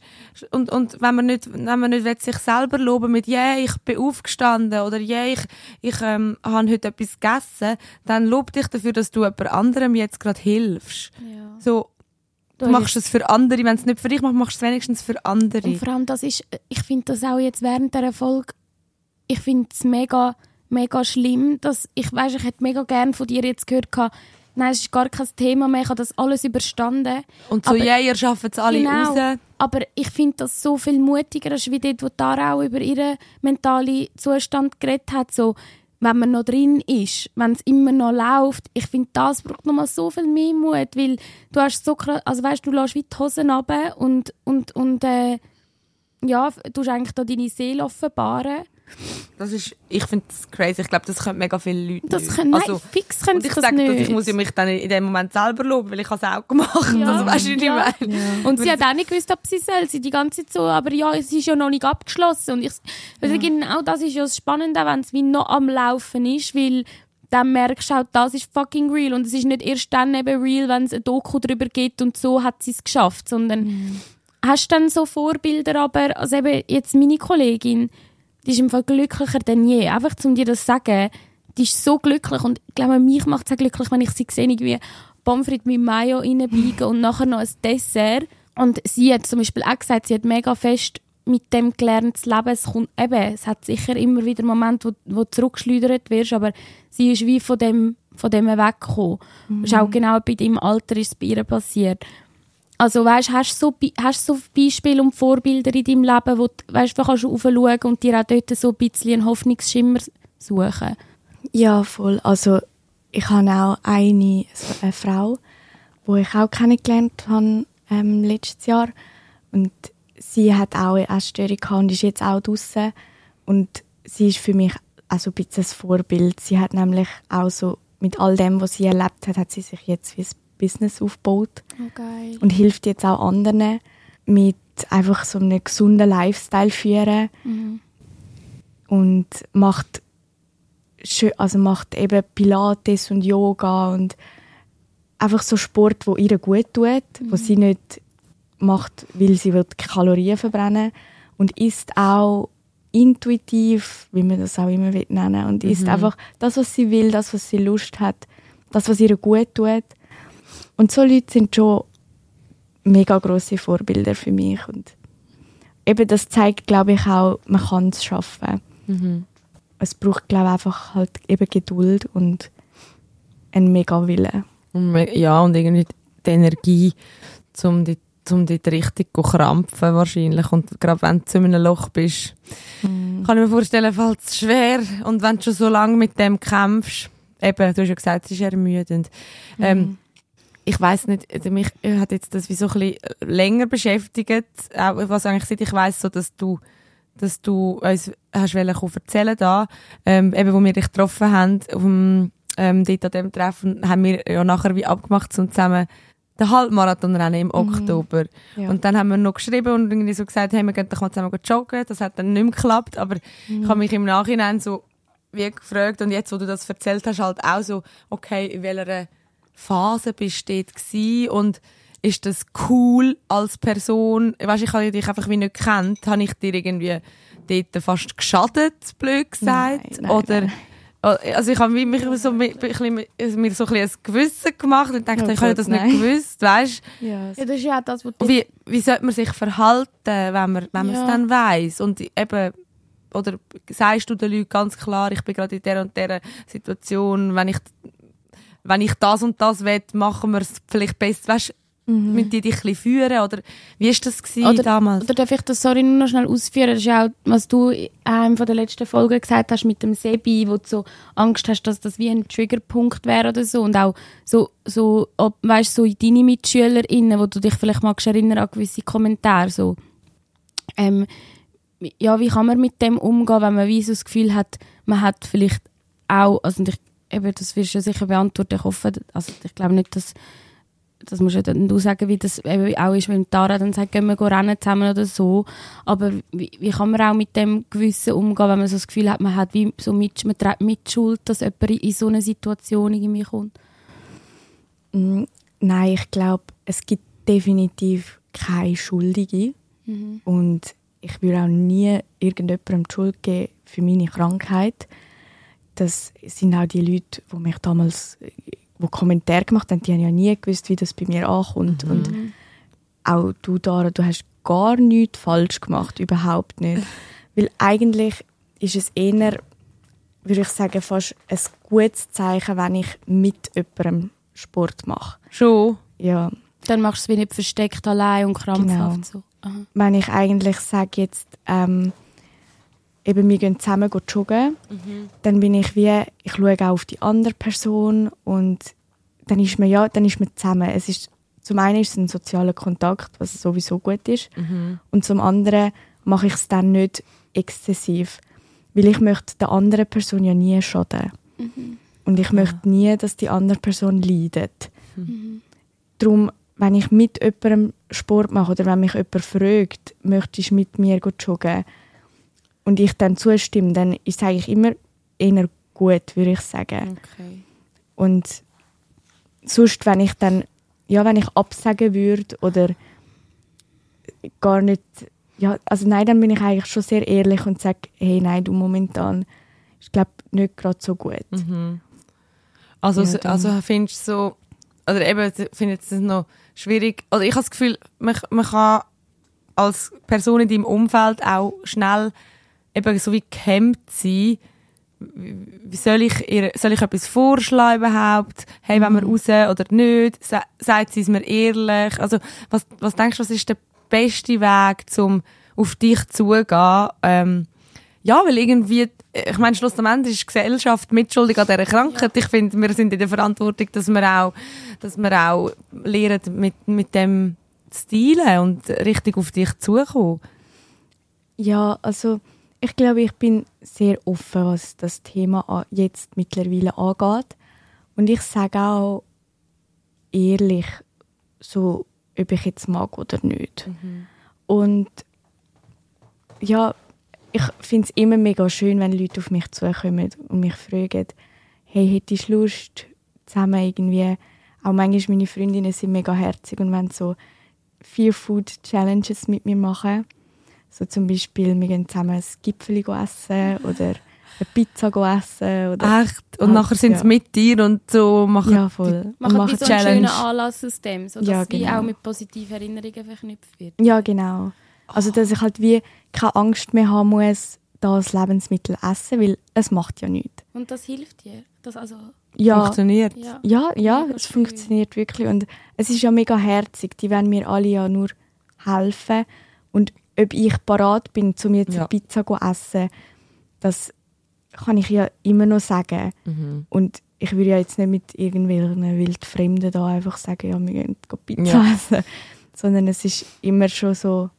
und, und wenn man nicht, wenn man nicht sich selber loben mit, ja, yeah, ich bin aufgestanden oder ja, yeah, ich, ich ähm, habe heute etwas gegessen, dann lob dich dafür, dass du jemand anderem jetzt gerade hilfst. Ja. So, du machst es für andere. Wenn es nicht für dich machst, machst du es wenigstens für andere. Und vor allem, das ist, ich finde das auch jetzt während der Erfolg, ich finde es mega, mega schlimm, dass, ich weiß, ich hätte mega gerne von dir jetzt gehört, nein, es ist gar kein Thema mehr, ich habe das alles überstanden. Und so, ja, ihr schafft es alle Genau. raus. Aber ich finde das so viel mutiger, als wie dort, wo Tara auch über ihren mentalen Zustand geredet hat. So, wenn man noch drin ist, wenn es immer noch läuft. Ich finde, das braucht nochmal so viel mehr Mut, weil du hast so krass, also weißt du, lässt wie die Hosen runter und, und, und äh, ja, du hast eigentlich da deine Seele offenbaren. Das ist, ich finde das crazy. Ich glaube, das können mega viele Leute Das nicht. können, nein, also, fix können und ich das sage, nicht. ich muss ja mich dann in dem Moment selber loben, weil ich es auch gemacht habe. Ja. Das weißt du nicht Ja. mehr. Und sie hat auch nicht gewusst, ob sie soll. Sie die ganze Zeit so, aber ja, es ist ja noch nicht abgeschlossen. Und ich, also genau das ist ja das Spannende, wenn es wie noch am Laufen ist, weil dann merkst du auch, das ist fucking real. Und es ist nicht erst dann eben real, wenn es ein Doku darüber gibt und so hat sie es geschafft, sondern hast dann so Vorbilder, aber also eben jetzt meine Kollegin, die ist im Fall glücklicher denn je. Einfach um dir das zu sagen, die ist so glücklich und ich glaube, mich macht es auch glücklich, wenn ich sie sehe, irgendwie Pommes frites mit Mayo reinbiegen und nachher noch ein Dessert. Und sie hat zum Beispiel auch gesagt, sie hat mega fest mit dem gelernt zu leben. Es, kommt, eben, es hat sicher immer wieder Momente, wo, wo du zurückgeschleudert wirst, aber sie ist wie von dem, von dem weggekommen. Mhm. ist auch genau bei deinem Alter ist es bei ihr passiert. Also weißt, hast du so, hast du so Beispiele und Vorbilder in deinem Leben, wo du, weißt, du kannst aufschauen und dir auch dort so ein bisschen einen Hoffnungsschimmer suchen? Ja, voll. Also ich habe auch eine, so eine Frau, die ich auch kennengelernt habe ähm, letztes Jahr. Und sie hat auch eine Essstörung und ist jetzt auch draußen. Und sie ist für mich auch so ein bisschen ein Vorbild. Sie hat nämlich auch so, mit all dem, was sie erlebt hat, hat sie sich jetzt wie ein Business aufgebaut. Oh, geil. und hilft jetzt auch anderen mit einfach so einem gesunden Lifestyle führen. Und macht also macht eben Pilates und Yoga und einfach so Sport, wo ihr gut tut, wo sie nicht macht, weil sie will Kalorien verbrennen und isst auch intuitiv, wie man das auch immer will nennen und isst einfach das, was sie will, das, was sie Lust hat, das, was ihr gut tut. Und so Leute sind schon mega große Vorbilder für mich und eben das zeigt, glaube ich auch, man kann es schaffen. Es braucht, glaube ich, einfach halt eben Geduld und einen mega Willen. Ja, und irgendwie die Energie, um die um dort richtig zu krampfen wahrscheinlich. Und gerade wenn du zu einem Loch bist, kann ich mir vorstellen, fällt es schwer. Und wenn du schon so lange mit dem kämpfst, eben, du hast ja gesagt, es ist ermüdend. Ähm, ich weiß nicht, also mich hat jetzt das wie so ein bisschen länger beschäftigt, auch was eigentlich seit ich weiß, so dass du dass du uns hast erzählen da, ähm, eben wo wir dich getroffen haben, auf dem, ähm, dort an dem Treffen, haben wir ja nachher wie abgemacht, um zusammen den Halbmarathonrennen im Oktober. Ja. Und dann haben wir noch geschrieben und irgendwie so gesagt, hey, wir gehen doch mal zusammen joggen. Das hat dann nicht mehr geklappt, aber ich habe mich im Nachhinein so wie gefragt und jetzt, wo du das erzählt hast, halt auch so, okay, in welcher Phase bist du dort gewesen und ist das cool als Person? Weißt, ich habe dich einfach wie nicht gekannt, habe ich dir irgendwie dort fast geschadet, blöd gesagt? Nein, nein, Oder, nein. also ich habe mich so, mi- ein bisschen- mir so ein bisschen ein Gewissen gemacht und dachte, Oh ich habe das nicht nein. gewusst, weißt? Ja, Ja, das ist ja das, was du... Wie, wie sollte man sich verhalten, wenn man, wenn man es Ja. dann weiss? Und eben, oder sagst du den Leuten ganz klar, ich bin gerade in der und der Situation, wenn ich, wenn ich das und das will, machen wir es vielleicht besser, weißt, Mhm. mit die dich ein bisschen führen, oder wie ist das gewesen Oder- damals? Oder darf ich das, sorry, nur noch schnell ausführen? Das ist ja auch, was du in einem von der letzten Folgen gesagt hast mit dem Sebi, wo du so Angst hast, dass das wie ein Triggerpunkt wäre oder so. Und auch so, so, ob, weißt, so in deine MitschülerInnen, wo du dich vielleicht magst erinnern an gewisse Kommentare, so. Ähm, ja, wie kann man mit dem umgehen, wenn man wie so das Gefühl hat, man hat vielleicht auch, also ich, eben, das wirst du sicher beantworten, ich hoffe, also ich glaube nicht, dass das musst ja dann du sagen, wie das eben auch ist, wenn Tara dann sagt, gehen wir go rennen zusammen oder so. Aber wie, wie kann man auch mit dem Gewissen umgehen, wenn man so das Gefühl hat, man hat wie so mit, man trägt Mitschuld, dass jemand in- so eine Situation irgendwie kommt? Mm, Nein, ich glaube, es gibt definitiv keine Schuldige. Und ich würde auch nie irgendjemandem die Schuld geben für meine Krankheit. Das sind auch die Leute, die mich damals wo Kommentare gemacht haben, die haben ja nie gewusst, wie das bei mir ankommt. Und auch du, Dara, du hast gar nichts falsch gemacht, überhaupt nicht. <laughs> Weil eigentlich ist es eher, würde ich sagen, fast ein gutes Zeichen, wenn ich mit jemandem Sport mache. Schon? Ja. Dann machst du es wie nicht versteckt allein und krampfhaft Genau. so. Aha. Wenn ich eigentlich sage jetzt, ähm, eben wir gehen zusammen go joggen, dann bin ich wie, ich schaue auch auf die andere Person und dann ist man ja, dann ist man zusammen. Es ist, zum einen ist es ein sozialer Kontakt, was sowieso gut ist, und zum anderen mache ich es dann nicht exzessiv, weil ich möchte der anderen Person ja nie schaden. Und ich möchte nie, dass die andere Person leidet. Darum, wenn ich mit jemandem Sport mache oder wenn mich jemand fragt, möchtest du mit mir go joggen und ich dann zustimme, dann ist es eigentlich immer eher gut, würde ich sagen. Okay. Und sonst, wenn ich dann, ja, wenn ich absagen würde oder gar nicht, ja, also nein, dann bin ich eigentlich schon sehr ehrlich und sage, hey, nein, du momentan, ich glaube nicht gerade so gut. Also, Ja, also findest du so, oder eben, ich finde es noch schwierig, oder ich habe das Gefühl, man, man kann als Person in deinem Umfeld auch schnell eben so wie gehemmt sein, wie soll ich, ihr, soll ich etwas vorschlagen überhaupt? Hey, wenn wir raus oder nicht? Sa- Sagt sie es mir ehrlich? Also, was, was denkst du, was ist der beste Weg, um auf dich zugehen? Ähm, ja, weil irgendwie, ich meine, schlussendlich ist die Gesellschaft mitschuldig an dieser Krankheit. Ich finde, wir sind in der Verantwortung, dass wir auch, dass wir auch lernen, mit, mit dem zu dealen und richtig auf dich zukommen. Ja, also ich glaube, ich bin sehr offen, was das Thema jetzt mittlerweile angeht. Und ich sage auch ehrlich, so, ob ich jetzt mag oder nicht. Und ja, ich finde es immer mega schön, wenn Leute auf mich zukommen und mich fragen, hey, hättest du Lust, zusammen irgendwie, auch manchmal meine Freundinnen sind mega herzig und wollen so vier Food Challenges mit mir machen. So zum Beispiel, wir gehen zusammen ein Gipfeli essen oder eine Pizza essen. Oder Echt? Und Ah, nachher sind sie ja. mit dir und so machen. ja, voll. Und Machen machen so einen schönen Anlass aus dem, sodass Ja, es wie genau. auch mit positiven Erinnerungen verknüpft wird. Ja, genau. Also, dass ich halt wie keine Angst mehr haben muss, das Lebensmittel essen, weil es macht ja nichts. Und das hilft dir. Das also, Ja, Funktioniert. ja. ja, ja, es schön. funktioniert wirklich. Und es ist ja mega herzig. Die wollen mir alle ja nur helfen. Und ob ich parat bin, um jetzt Ja. eine Pizza zu essen, das kann ich ja immer noch sagen. Mhm. Und ich würde ja jetzt nicht mit irgendwelchen Wildfremden da einfach sagen, ja, wir gehen Pizza Ja. essen. Sondern es ist immer schon so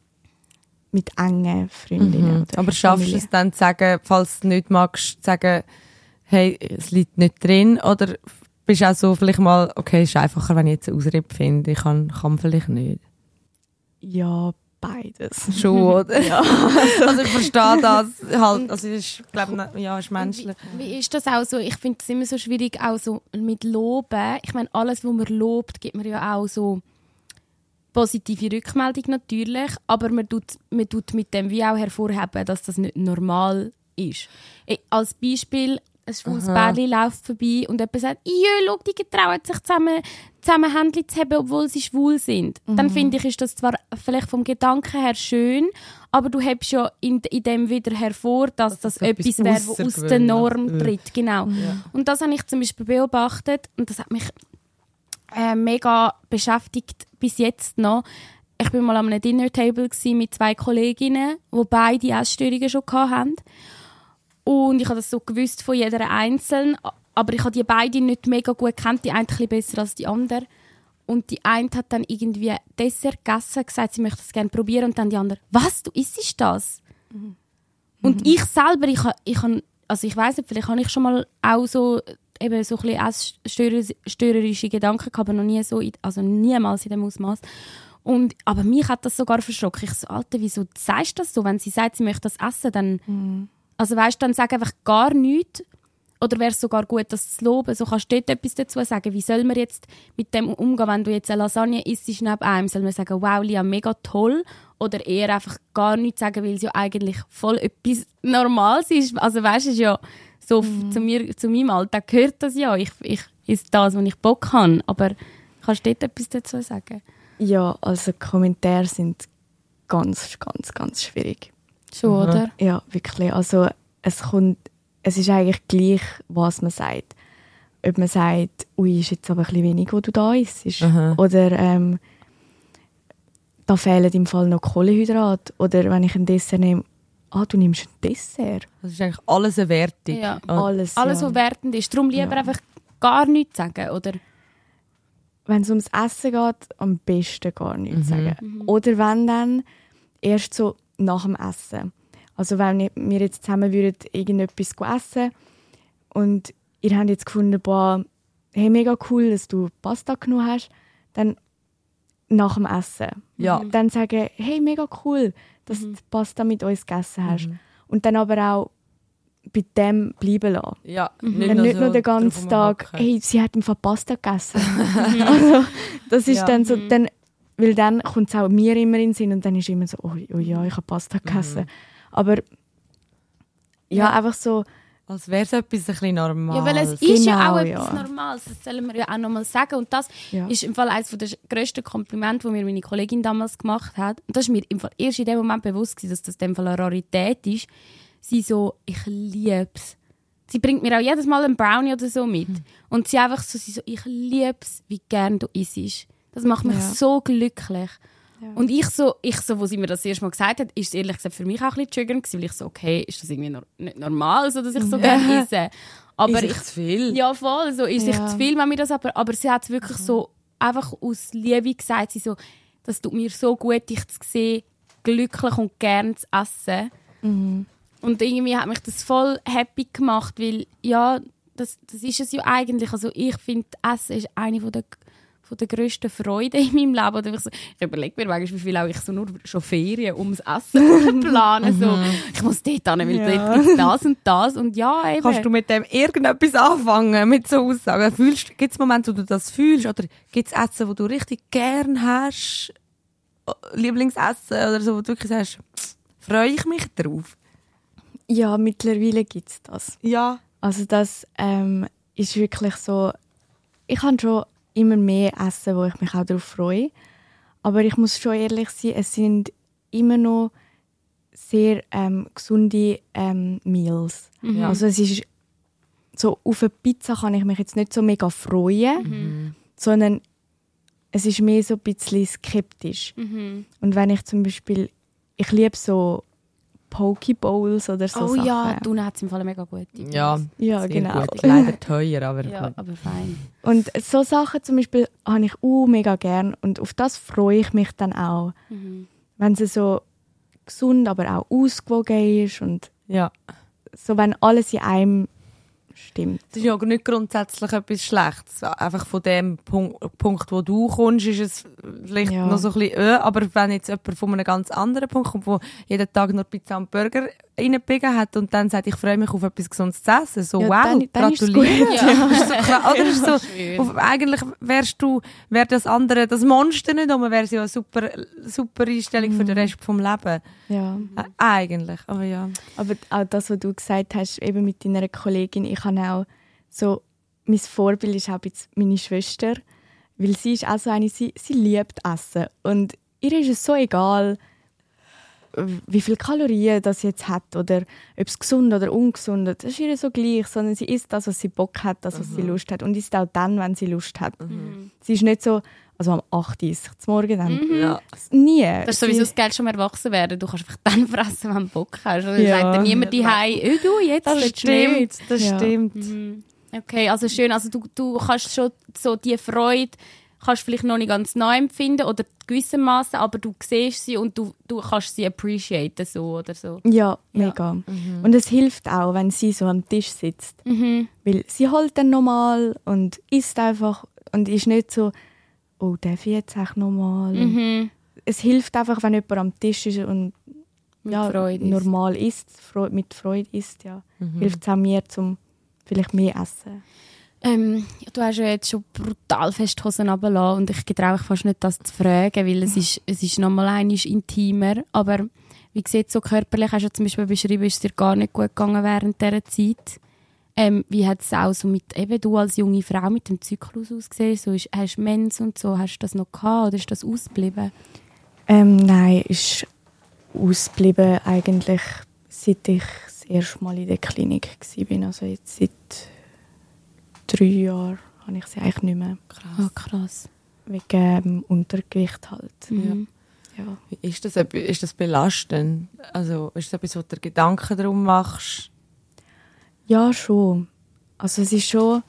mit engen Freundinnen. Mhm. Aber schaffst du es dann zu sagen, falls du nicht magst, zu sagen, hey, es liegt nicht drin? Oder bist du auch so vielleicht mal, okay, es ist einfacher, wenn ich jetzt eine Ausrede finde, ich kann, kann vielleicht nicht? Ja, beides. Schon, oder? <laughs> Ja. Also ich verstehe das halt, also ich glaube, ja, ist menschlich. Wie ist das auch so? Ich finde es immer so schwierig, auch so mit Loben. Ich meine, alles, was man lobt, gibt man ja auch so positive Rückmeldung natürlich, aber man tut, man tut mit dem wie auch hervorheben, dass das nicht normal ist. Als Beispiel, ein schwules Pärchen läuft vorbei und jemand sagt, «Jö, schau, die getrauen sich zusammen, zusammen Händchen zu haben, obwohl sie schwul sind.» Dann finde ich, ist das zwar vielleicht vom Gedanken her schön, aber du hebst ja in, in dem wieder hervor, dass das, es etwas etwas wäre, was aus der. Norm Ja. tritt. Genau. Und das habe ich zum Beispiel beobachtet und das hat mich äh, mega beschäftigt bis jetzt noch. Ich bin mal an einem Dinner-Table mit zwei Kolleginnen, die beide Essstörungen schon hatten. Und ich habe das so gewusst von jeder einzeln, aber ich habe die beiden nicht mega gut kennt, die eine ein besser als die andere. Und die eine hat dann irgendwie Dessert gegessen, gesagt, sie möchte es gerne probieren und dann die andere, was, du isst das? Und ich selber, ich, ich, also ich weiß nicht, vielleicht habe ich schon mal auch so eben so ein bisschen störerische Gedanken gehabt, aber noch nie so, also niemals in dem Ausmaß. Und, aber mich hat das sogar verschrocken. Ich so, Alter, wieso sagst du das so? Wenn sie sagt, sie möchte das essen, dann, also weißt, dann sag einfach gar nichts. Oder wäre es sogar gut, das zu loben? So kannst du dort etwas dazu sagen. Wie soll man jetzt mit dem umgehen, wenn du jetzt eine Lasagne isst neben einem? Soll man sagen, wow, Lia, mega toll? Oder eher einfach gar nichts sagen, weil es ja eigentlich voll etwas <laughs> Normales ist? Also weißt du, es ist ja so f- zu, mir, zu meinem Alltag gehört das ja. Ich, ich ist das, was ich Bock habe. Aber kannst du dort etwas dazu sagen? Ja, also Kommentare sind ganz, ganz, ganz schwierig. Schon, oder? Ja, wirklich. Also es kommt, es ist eigentlich gleich, was man sagt. ob man sagt, ui, ist jetzt aber ein bisschen wenig, wo du da isst. Aha. Oder ähm, da fehlen im Fall noch Kohlenhydrate. Oder wenn ich ein Dessert nehme, ah, du nimmst ein Dessert. Das ist eigentlich alles eine Wertung. Ja. Oh, Alles, Alles, ja. was wertend ist. Darum lieber Ja. einfach gar nichts sagen, oder? wenn es ums Essen geht, am besten gar nichts Mhm. sagen. Oder wenn dann erst so nach dem Essen. Also wenn wir jetzt zusammen würden irgendetwas essen und ihr habt jetzt gefunden, boah, hey, mega cool, dass du Pasta genommen hast, dann nach dem Essen. Ja. Dann sagen, hey, mega cool, dass du Pasta mit uns gegessen hast. Mhm. Und dann aber auch bei dem bleiben lassen. Ja, Dann nicht nur den ganzen Tag, hey, sie hat Fall Pasta gegessen. <laughs> also, das ist Ja. dann so, dann, weil dann kommt es auch mir immer in den Sinn und dann ist immer so, oh, oh ja, ich habe Pasta Mhm. Aber ja, einfach so, Als wäre es etwas ein bisschen normales. Ja, weil es ist ja Genau, auch etwas ja. Normales, das sollen wir ja auch nochmal sagen. Und das Ja. ist im Fall eines der grössten Komplimente, die mir meine Kollegin damals gemacht hat. Und das ist mir im Fall erst in dem Moment bewusst gewesen, dass das in dem Fall eine Rarität ist. Sie so, ich liebe es. Sie bringt mir auch jedes Mal einen Brownie oder so mit. Und sie einfach so, sie so, ich liebe es, wie gern du isst. Das macht mich Ja. so glücklich. Ja. Und ich so, ich so, wo sie mir das erste Mal gesagt hat, ist es ehrlich gesagt für mich auch ein bisschen triggernd weil ich so, okay, ist das irgendwie nor nicht normal, so, dass ich so gerne esse. Aber ist ich, zu viel? ja, voll. So ist Ja. zu viel, wenn mir das aber, aber sie hat es wirklich so einfach aus Liebe gesagt. Sie so, das tut mir so gut, dich zu sehen, glücklich und gern zu essen. Und irgendwie hat mich das voll happy gemacht, weil ja, das, das ist es ja eigentlich. Also ich finde, Essen ist eine von der von der grössten Freude in meinem Leben. Oder ich, so, ich überlege mir manchmal, wie viel auch ich so nur schon Ferien ums Essen <laughs> plane. So, ich muss dort hin, weil Ja. dort gibt's das und das. Und ja, eben. Kannst du mit dem irgendetwas anfangen, mit so Aussagen? Gibt es Momente, wo du das fühlst? Oder gibt es Essen, wo du richtig gern hast? Lieblingsessen oder so, wo du wirklich sagst, freue ich mich drauf? ja, mittlerweile gibt es das. Ja. Also das ähm, ist wirklich so, ich kann schon immer mehr essen, wo ich mich auch darauf freue. Aber ich muss schon ehrlich sein, es sind immer noch sehr ähm, gesunde ähm, Meals. Ja. Also es ist so auf eine Pizza kann ich mich jetzt nicht so mega freuen, sondern es ist mehr so ein bisschen skeptisch. Mhm. Und wenn ich zum Beispiel, ich liebe so Pokebowls oder so oh Sachen. ja, Tuna hat es im Fall mega gut. Ja, Ja, sehr genau. gut. Leider teuer, aber Ja, gut. aber fein. Und so Sachen zum Beispiel habe ich auch mega gern und auf das freue ich mich dann auch, Mhm. wenn sie so gesund, aber auch ausgewogen ist und Ja. so, wenn alles in einem stimmt. Das ist ja nicht grundsätzlich etwas Schlechtes. Einfach von dem Punkt, Punkt wo du kommst, ist es vielleicht Ja. noch so ein bisschen öh, aber wenn jetzt jemand von einem ganz anderen Punkt kommt, wo jeden Tag nur Pizza und Burger reingebiegen hat und dann sagt, ich freue mich auf etwas Gesundes zu essen, so Ja, wow, dann- gratuliere. gut. <laughs> Ja. ist so klar, oder ist so, <laughs> Schön. auf, eigentlich wärst du, wär das andere, das Monster nicht, aber wäre es ja eine super, super Einstellung für den Rest vom Leben. Ja. Ä- eigentlich, aber ja. Aber auch das, was du gesagt hast, eben mit deiner Kollegin, ich habe auch so, mein Vorbild ist auch bisschen meine Schwester, weil sie ist auch so eine, sie, sie liebt Essen und ihr ist es so egal, wie viel Kalorien das jetzt hat oder ob es gesund oder ungesund ist. Das ist ihr so gleich, sondern sie isst das, was sie Bock hat, das, was Mhm. sie Lust hat und isst auch dann, wenn sie Lust hat. Sie ist nicht so, also am 8 Uhr Morgen dann. ja. Nie. Das ist sowieso das Geld schon erwachsen werden. Du kannst einfach dann fressen, wenn du Bock hast. Oder Ja. sagt dann niemand die hey, du jetzt Das stimmt, nicht. das Ja. stimmt. Mhm. Okay, also schön. Also du, du kannst schon so die Freude kannst vielleicht noch nicht ganz neu empfinden oder gewissermaßen, aber du siehst sie und du, du kannst sie appreciaten so oder so. Ja, mega. Und es hilft auch, wenn sie so am Tisch sitzt. Mhm. Weil sie holt dann nochmal und isst einfach und ist nicht so, oh, darf ich jetzt auch nochmal? Mhm. Es hilft einfach, wenn jemand am Tisch ist und Mit ja, normal isst, Freu- mit Freude isst. Ja. Mhm. Hilft es auch mir, zum vielleicht mehr essen. Ähm, du hast ja jetzt schon brutal fest Hosen runtergelassen und ich getraue mich fast nicht, das zu fragen, weil es ist, es ist nochmal einiges intimer. Aber wie sieht so körperlich, hast du ja zum Beispiel beschrieben, ist es dir gar nicht gut gegangen während dieser Zeit. Ähm, wie hat es auch so mit, eben du als junge Frau mit dem Zyklus ausgesehen? So ist, hast du Mens und so, hast du das noch gehabt oder ist das ausgeblieben? Ähm, nein, ist ausgeblieben eigentlich, seit ich das erste Mal in der Klinik war. Also jetzt seit drei Jahren habe ich sie eigentlich nicht mehr. Krass. Oh, krass. Wegen ähm, Untergewicht halt. Mhm. Ja. Ist das, ist das belastend? Also ist das etwas, wo du dir Gedanken darum machst? Ja, schon. Also es ist schon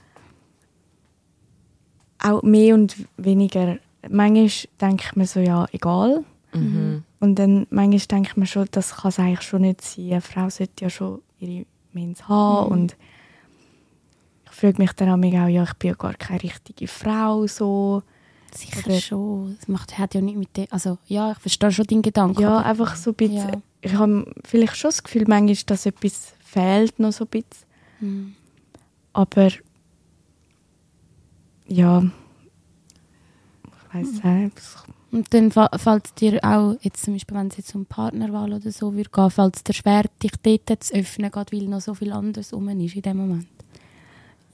auch mehr und weniger. Manchmal denke ich mir so, ja, egal. Mhm. Und dann manchmal denke ich mir schon, das kann es eigentlich schon nicht sein. Eine Frau sollte ja schon ihre Mens haben. Mhm. Und ich frage mich dann auch, ja, ich bin ja gar keine richtige Frau. So. Sicher Oder- schon. Das macht, hat ja nicht mit dem... Also, ja, ich verstehe schon deinen Gedanken. Ja, einfach so ein bisschen. Ja. Ich habe vielleicht schon das Gefühl, manchmal, dass etwas fehlt, noch so ein bisschen. Mhm. Aber ja, ich weiß nicht. Und dann fällt es dir auch, jetzt zum Beispiel, wenn es jetzt um Partnerwahl oder so würde gehen, fällt es dir schwer, dich dort zu öffnen, gerade weil noch so viel anderes rum ist in dem Moment.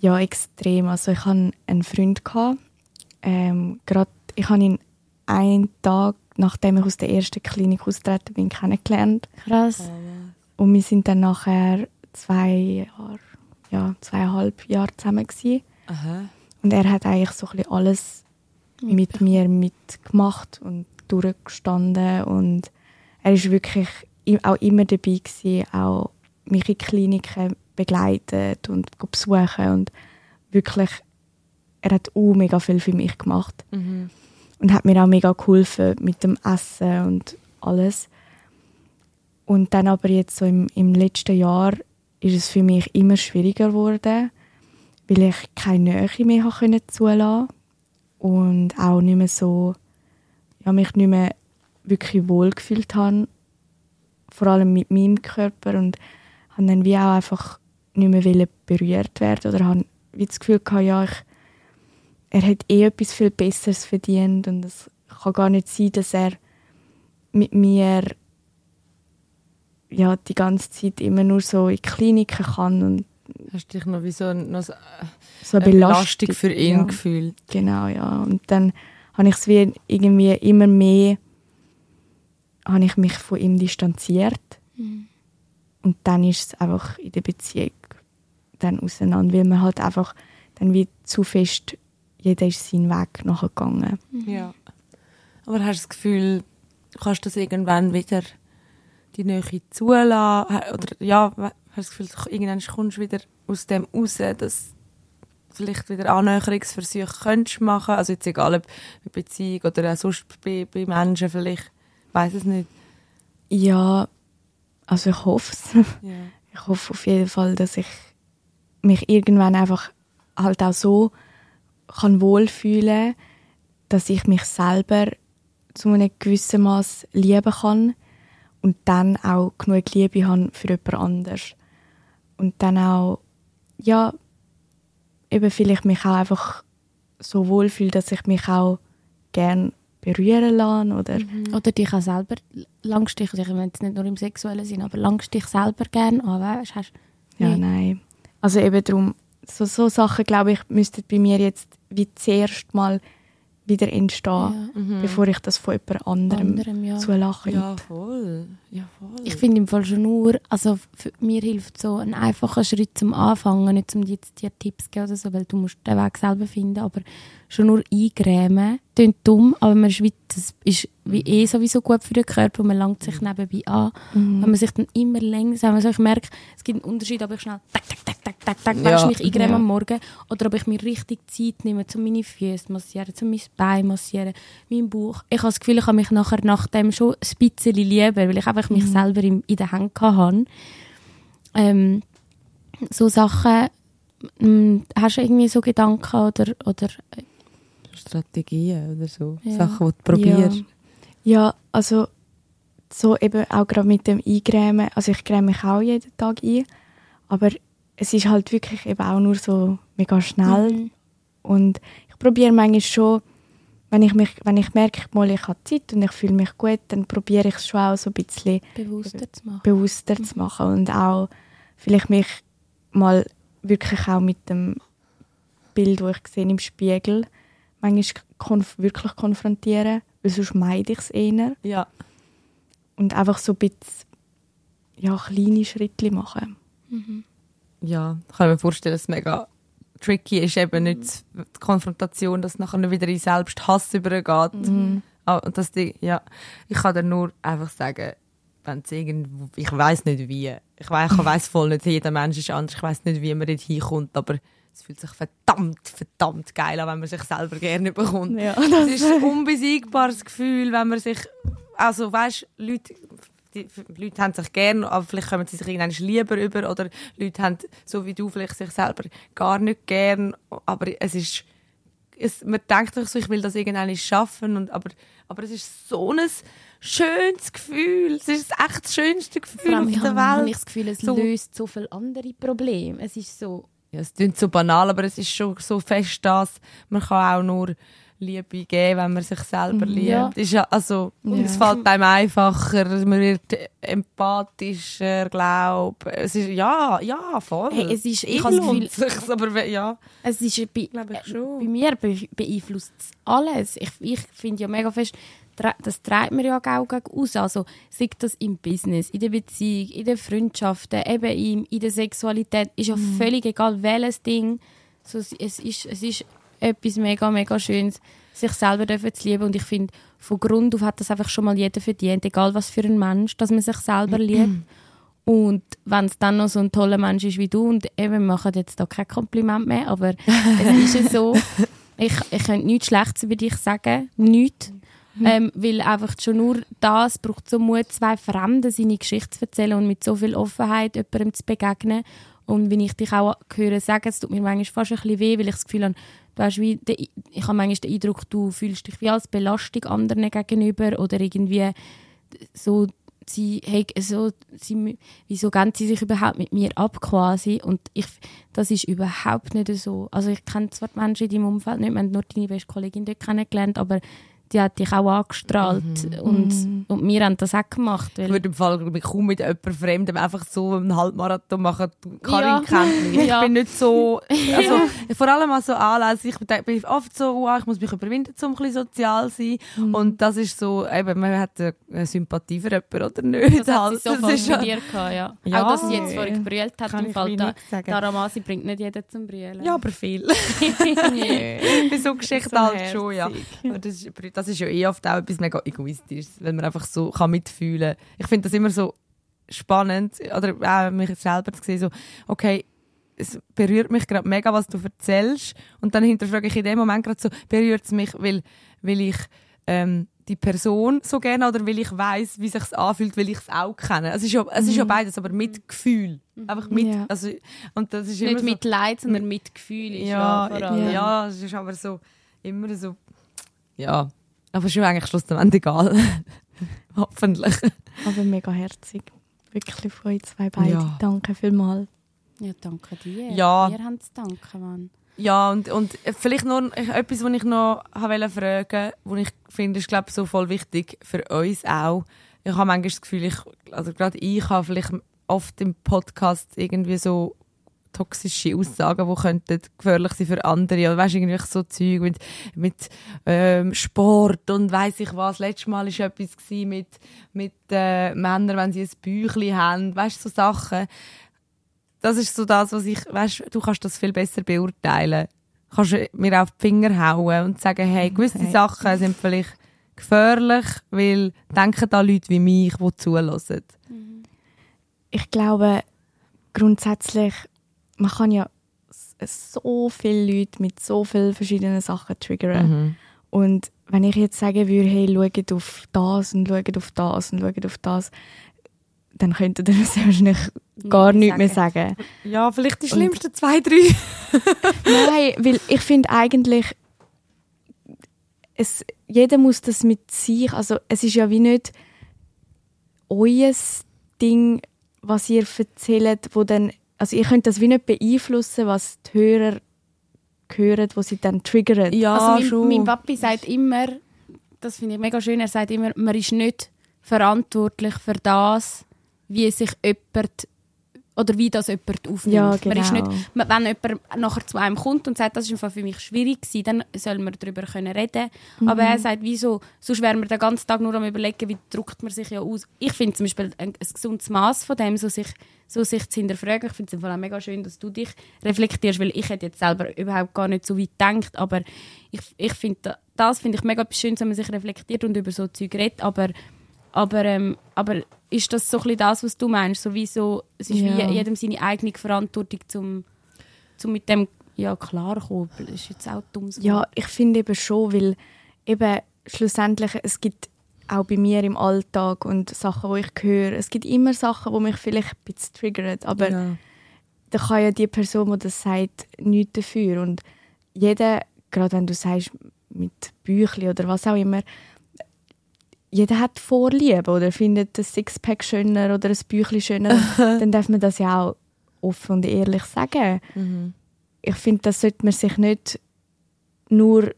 Ja, extrem. Also ich hatte einen Freund. Gehabt, ähm, grad, ich habe ihn einen Tag, nachdem ich aus der ersten Klinik austreten bin, kennengelernt. Krass. Und wir sind dann nachher zwei Jahre, ja, zweieinhalb Jahre zusammen gewesen. Aha. Und er hat eigentlich so ein bisschen alles mit mir mitgemacht und durchgestanden. Und er ist wirklich auch immer dabei gewesen, auch mich in Kliniken begleitet und besuchen und wirklich, er hat auch mega viel für mich gemacht Mhm. und hat mir auch mega geholfen mit dem Essen und alles. Und dann aber jetzt so im, im letzten Jahr ist es für mich immer schwieriger geworden, weil ich keine Nähe mehr habe können zulassen und auch nicht mehr so, ja, mich nicht mehr wirklich wohl gefühlt habe, vor allem mit meinem Körper und habe dann wie auch einfach nicht mehr berührt werden oder habe wie das Gefühl gehabt, ja, ich, er hat eh etwas viel Besseres verdient und es kann gar nicht sein, dass er mit mir ja, die ganze Zeit immer nur so in Kliniken kann und Hast du dich noch wie so, ein- noch so so eine eine Belastung für ihn ja. gefühlt? Genau, ja. Und dann habe ich es wie irgendwie immer mehr, habe ich mich von ihm distanziert. Und dann ist es einfach in der Beziehung dann auseinander, weil man halt einfach dann wie zu fest, jeder ist seinen Weg nachgegangen. Ja. Aber hast du das Gefühl, du kannst das irgendwann wieder die Nähe zulassen? Oder ja, hast du das Gefühl, irgendwann kommst du wieder aus dem raus, dass du vielleicht wieder Annäherungsversuche könntest machen? Also jetzt egal ob bei Beziehung oder auch sonst bei, bei Menschen vielleicht. Ich weiß es nicht. Ja, also ich hoffe es. <laughs> Ja. Ich hoffe auf jeden Fall, dass ich mich irgendwann einfach halt auch so kann wohlfühlen, dass ich mich selber zu einem gewissen Maß lieben kann und dann auch genug Liebe habe für jemand anderes. Und dann auch, ja, eben vielleicht mich auch einfach so wohlfühle, dass ich mich auch gern berühren lasse oder Oder dich auch selber langst dich, ich meine jetzt nicht nur im sexuellen Sinn, aber langst dich selber gerne an, weißt, hast, Ja, nein. Also eben darum, so, so Sachen, glaube ich, müssten bei mir jetzt wie zuerst mal wieder entstehen, Ja. bevor ich das von jemand anderem, Anderem, ja. zulache. ja, voll. Ja, voll. Ich finde im Fall schon nur, also für, mir hilft so ein einfacher Schritt zum Anfangen, nicht um dir Tipps zu geben oder so, weil du musst den Weg selber finden, aber schon nur eingrämen, klingt dumm, aber man ist wie, das ist wie eh sowieso gut für den Körper und man langt sich nebenbei an. Mhm. Wenn man sich dann immer langsam, also ich merke, es gibt einen Unterschied, ob ich schnell tak, tak, tak, tak, tak, tak, Ja. mich eingräme Ja. am Morgen oder ob ich mir richtig Zeit nehme, um meine Füße massieren, um mein Bein massieren, meinen Bauch. Ich habe das Gefühl, ich habe mich nachher nach dem schon ein bisschen lieber, weil ich einfach mich selber in, in der Hand hatte. Ähm, so Sachen, ähm, hast du irgendwie so Gedanken oder, oder Strategien oder so. Ja. Sachen, die du probierst. Ja, also so eben auch gerade mit dem Eingrämen. Also ich gräme mich auch jeden Tag ein, aber es ist halt wirklich eben auch nur so mega schnell. Mhm. Und ich probiere manchmal schon, wenn ich, mich, wenn ich merke, mal, ich habe Zeit und ich fühle mich gut, dann probiere ich es schon auch so ein bisschen bewusster zu machen? bewusster zu machen und auch vielleicht mich mal wirklich auch mit dem Bild, das ich sehe im Spiegel, manchmal konf wirklich konfrontieren, weil sonst meide ich es eher. Ja. Und einfach so ein bisschen ja, kleine Schritte machen. ja, kann ich mir vorstellen, dass es mega tricky ist, eben nicht die Konfrontation, dass nachher wieder in Selbsthass übergeht. Mhm. Ah, und das die, ja, ich kann dir nur einfach sagen, wenn es irgendwo, ich weiß nicht wie, ich weiß, ich weiß voll nicht, jeder Mensch ist anders, ich weiß nicht, wie man dort hinkommt, aber es fühlt sich verdammt, verdammt geil an, wenn man sich selber gerne bekommt. Ja, das es ist ein unbesiegbares Gefühl, wenn man sich, also weißt, Leute, die, Leute haben sich gerne, aber vielleicht kommen sie sich irgendwann lieber über oder Leute haben, so wie du, vielleicht sich selber gar nicht gern, aber es ist, es, man denkt sich so, ich will das irgendwann schaffen, und, aber, aber es ist so ein schönes Gefühl. Es ist echt das schönste Gefühl auf der Welt. habe ich das Gefühl, es so. löst so viele andere Probleme. Es ist so ja, es klingt so banal, aber es ist schon so fest das, man kann auch nur Liebe geben, wenn man sich selber mhm. liebt. Ja. Ist ja, also, ja. Es fällt einem einfacher, man wird empathischer, glaube es ist Ja, ja, voll. Hey, es ist, ich lohnt sich, <laughs> aber ja. Es ist bei, bei mir beeinflusst es alles. Ich, ich finde ja mega fest, das treibt mir ja auch aus. Also, sei das im Business, in der Beziehung, in den Freundschaften, eben in, in der Sexualität, ist ja mhm. völlig egal, welches Ding. So, es, ist, es ist etwas mega, mega Schönes, sich selber zu lieben. Und ich finde, von Grund auf hat das einfach schon mal jeder verdient, egal was für ein Mensch, dass man sich selber liebt. Und wenn es dann noch so ein toller Mensch ist wie du, und eben, wir machen jetzt da kein Kompliment mehr, aber es ist ja so, <laughs> ich, ich könnte nichts Schlechtes über dich sagen, nichts. Mhm. Ähm, weil einfach schon nur das braucht so Mut, zwei Fremden seine Geschichte zu erzählen und mit so viel Offenheit jemandem zu begegnen. Und wenn ich dich auch höre sagen, es tut mir manchmal fast ein bisschen weh, weil ich das Gefühl habe, du hast wie den, ich habe manchmal den Eindruck, du fühlst dich wie als Belastung anderen gegenüber oder irgendwie so, sie, hey, so, sie, wieso gehen sie sich überhaupt mit mir ab quasi? Und ich, das ist überhaupt nicht so. Also ich kenne zwar die Menschen in deinem Umfeld nicht, wir haben nur deine beste Kollegin dort kennengelernt, aber die hat dich auch angestrahlt mhm. und, mhm. und wir haben das auch gemacht. ich würde im Fall ich kaum mit jemandem Fremdem einfach so einen Halbmarathon machen. Karin ja. kennt mich. Ich ja. bin nicht so, <laughs> also vor allem auch so anlässig. Ich bin oft so, wow, ich muss mich überwinden, um ein bisschen sozial zu sein. Mhm. Und das ist so, eben, man hat eine Sympathie für jemanden oder nicht. Das hat sie so das ist bei dir gehabt, ja. ja. Auch, dass sie jetzt vorhin gebrüllt hat, Kann im Fall da, Daramasi bringt nicht jeder zum Brüllen. Ja, aber viel. <laughs> <laughs> Bei so Geschichten so halt schon, ja. Das ist, das ist ja eh oft auch etwas mega egoistisches, wenn man einfach so kann mitfühlen kann. Ich finde das immer so spannend, oder auch mich selber zu sehen, so, okay, es berührt mich gerade mega, was du erzählst. Und dann hinterfrage ich in dem Moment gerade so, berührt es mich, weil, weil ich ähm, die Person so gerne oder weil ich weiß, wie sich anfühlt, weil ich es auch kenne. Es ist ja, es ist ja mhm. beides, aber mit Gefühl. Einfach mit, ja. also, und das ist Nicht mit so, Leid, sondern mit Gefühl. Ist ja, ja, ja, es ist aber so, immer so, ja, aber es ist mir eigentlich schlussendlich egal. <laughs> Hoffentlich. Aber mega herzig. Wirklich von euch zwei beiden. Ja. Danke vielmals. Ja, danke dir. Ja. Wir haben zu danken, Mann. Ja, und, und vielleicht noch etwas, was ich noch wollte fragen was ich finde, ist glaube so voll wichtig für uns auch. Ich habe manchmal das Gefühl, ich, also gerade ich habe vielleicht oft im Podcast irgendwie so toxische Aussagen, die könnten gefährlich sein für andere. Oder weißt, irgendwie so Zeug mit, mit ähm, Sport und weiß ich was. Letztes Mal war etwas mit, mit äh, Männern, wenn sie ein Büchlein haben. Weißt so Sachen. Das ist so das, was ich, weißt du, kannst das viel besser beurteilen. Du kannst mir auf die Finger hauen und sagen, hey, gewisse okay. Sachen sind vielleicht gefährlich, weil denken da Leute wie mich, die zulassen. Ich glaube, grundsätzlich man kann ja so viele Leute mit so vielen verschiedenen Sachen triggern. Mhm. Und wenn ich jetzt sagen würde, hey, schaut auf das und schaut auf das und schaut auf das, dann könntet ihr das <laughs> wahrscheinlich gar nichts mehr sagen. Ja, vielleicht die schlimmsten und, zwei, drei. <laughs> Nein, weil ich finde eigentlich, es, jeder muss das mit sich, also es ist ja wie nicht euer Ding, was ihr erzählt, wo dann also ihr könnt das wie nicht beeinflussen, was die Hörer hören, wo sie dann triggern. Ja, also mein, schon. mein Papi sagt immer, das finde ich mega schön, er sagt immer, man ist nicht verantwortlich für das, wie sich jemand oder wie das jemand aufnimmt. Ja, genau. man ist nicht, man, wenn jemand nachher zu einem kommt und sagt, das ist für mich schwierig gewesen, dann soll man darüber können reden. Mhm. Aber er sagt, wieso, sonst wäre man den ganzen Tag nur am überlegen, wie drückt man sich ja aus. Ich finde zum Beispiel ein, ein gesundes Maß von dem, so sich, so sich zu hinterfragen. Ich finde es auch mega schön, dass du dich reflektierst, weil ich hätte jetzt selber überhaupt gar nicht so weit gedacht, aber ich, ich finde, das finde ich mega schön, wenn man sich reflektiert und über so Zeug redet, aber aber, ähm, aber ist das so ein das, was du meinst? So wie so, es ist ja. wie jedem seine eigene Verantwortung, zum, zum mit dem ja, klarkommen. Das ist jetzt auch dumm. Ja, ich finde eben schon, weil eben schlussendlich, es gibt auch bei mir im Alltag und Sachen, die ich höre, es gibt immer Sachen, die mich vielleicht ein bisschen triggern, aber ja. da kann ja die Person, die das sagt, nichts dafür. Und jeder, gerade wenn du sagst, mit Büchli oder was auch immer, jeder hat Vorliebe oder findet ein Sixpack schöner oder ein Büchlein schöner, <laughs> dann darf man das ja auch offen und ehrlich sagen. Mhm. Ich finde, das sollte man sich nicht nur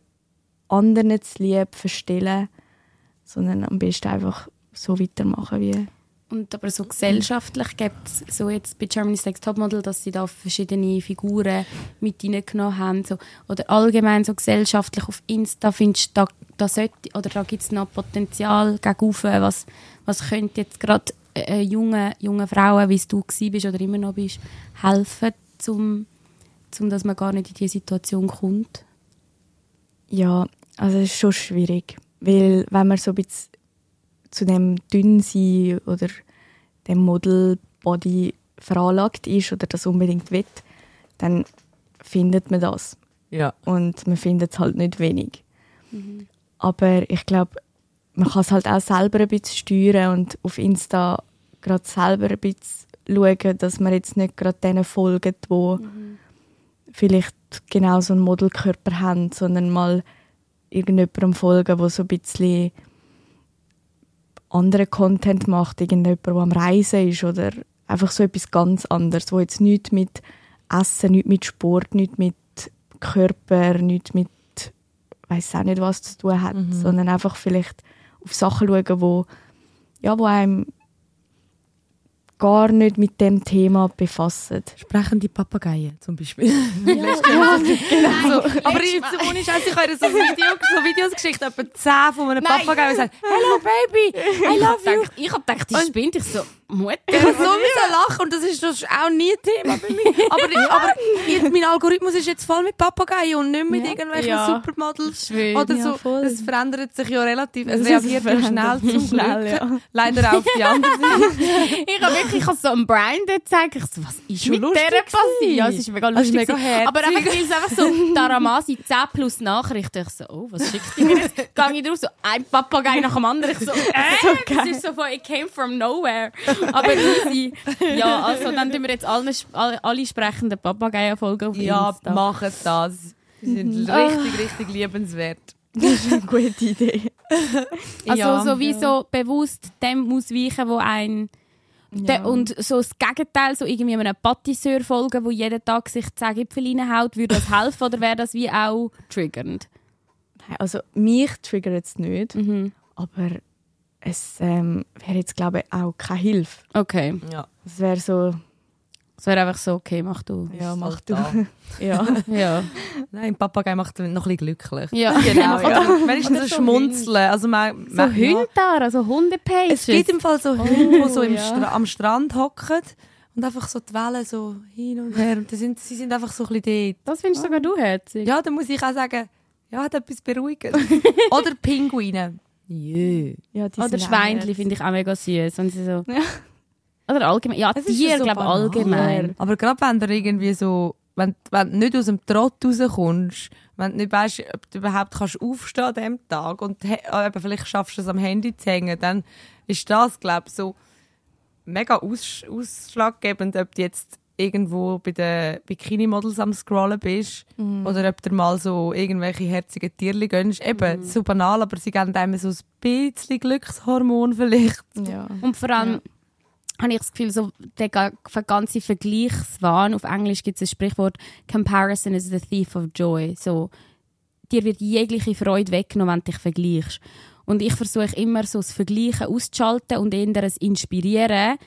anderen zu lieb verstellen, sondern am besten einfach so weitermachen wie und aber so gesellschaftlich gibt es so jetzt bei Germany's Next Topmodel, dass sie da verschiedene Figuren mit reingenommen haben. So, oder allgemein so gesellschaftlich auf Insta findest du, da, da, da gibt es noch Potenzial gegenüber, was, was könnte jetzt gerade äh, junge, junge Frauen, wie du bist oder immer noch bist, helfen, zum, zum, dass man gar nicht in diese Situation kommt? Ja, also es ist schon schwierig, weil wenn man so ein bisschen zu dem Dünnsein oder dem Model-Body veranlagt ist oder das unbedingt will, dann findet man das. Ja. Und man findet es halt nicht wenig. Mhm. Aber ich glaube, man kann es halt auch selber ein bisschen steuern und auf Insta gerade selber ein bisschen schauen, dass man jetzt nicht gerade denen folgt, die mhm. vielleicht genau so einen Modelkörper haben, sondern mal irgendjemandem folgen, der so ein bisschen anderen Content macht, irgendjemand, der am Reisen ist oder einfach so etwas ganz anderes, wo jetzt nichts mit Essen, nichts mit Sport, nichts mit Körper, nichts mit weiß auch nicht was zu tun hat, mhm. sondern einfach vielleicht auf Sachen schauen, wo, ja, wo einem gar nicht mit dem Thema befassen. Sprechende Papageien zum Beispiel. Ja, <laughs> ja genau. So, aber ich, ohne Scheiß, ich habe so, Video, so Videos geschickt, etwa 10 von einem Papagei, und sagt, Hello Baby, I love you. Ich habe gedacht, die spinnt. Ich so, Mutter. Ich habe so lachen und das ist, das ist auch nie Thema bei mir. <laughs> Aber, aber jetzt, mein Algorithmus ist jetzt voll mit Papageien und nicht mit ja. irgendwelchen ja. Supermodels Schön. oder so. Es verändert sich ja relativ, es reagiert ja schnell zum schnell, Ja. Leider auch auf die andere <laughs> Seite. ich habe wirklich so einem Brian gesagt, ich so, was ist schon mit der passiert? Ja, es ist mega lustig. Ist mega aber einfach, weil es einfach so, Taramasi 10 plus Nachrichten. Ich so, oh, was schickt die mir jetzt? <laughs> Gehe ich drauf, so ein Papagei nach dem anderen. Ich so, äh, <laughs> so das ist so von, it came from nowhere. Aber easy. Ja, also dann tun wir jetzt alle, alle sprechenden Papageien folgen auf Ja, machen das. Die sind mhm. <laughs> richtig, richtig liebenswert. Das ist eine gute Idee. Also ja, sowieso ja. bewusst dem ausweichen, wo ein ja. und so das Gegenteil, so irgendwie einem Patisseur folgen, wo jeden Tag sich zehn Gipfel reinhaut, würde das helfen oder wäre das wie auch triggernd? Also mich triggert es nicht, mhm. aber es ähm, wäre jetzt glaube ich auch keine Hilfe. Okay. Ja. Es wäre so... Es wäre einfach so, okay, mach du. Ja, mach du. <laughs> ja. ja. Nein, Papagei macht noch ein bisschen glücklich. Ja, genau. Ja. Wenigstens so schmunzeln. Also man, so man, Hunde da, also Hundepages. Es gibt im Fall so Hunde, die so im Stra am Strand hocken und einfach so die Wellen so hin und her. Und sind, sie sind einfach so ein bisschen dort. Das findest sogar du herzig. Ja, dann muss ich auch sagen, ja, hat etwas beruhigend. <laughs> Oder Pinguine. Yeah. Ja, Oder Schweinchen finde ich auch mega süß. Wenn sie so ja. Oder allgemein. Ja, es Tiere, so glaube allgemein. Aber gerade wenn du irgendwie so, wenn, wenn du nicht aus dem Trott rauskommst, wenn du nicht weißt, ob du überhaupt kannst aufstehen an diesem Tag und äh, vielleicht schaffst du es am Handy zu hängen, dann ist das, glaube ich, so mega aus, ausschlaggebend, ob du jetzt irgendwo bei den Bikini-Models am Scrollen bist mm. oder ob du mal so irgendwelche herzigen Tierchen gönnst. Eben, mm. so banal, aber sie geben einem so ein bisschen Glückshormon vielleicht. Ja. Und vor allem ja. Habe ich das Gefühl, so der ganze Vergleichswahn, auf Englisch gibt es das Sprichwort «Comparison is the thief of joy». So, dir wird jegliche Freude weggenommen, wenn du dich vergleichst. Und ich versuche immer so das Vergleichen auszuschalten und eher das Inspirieren,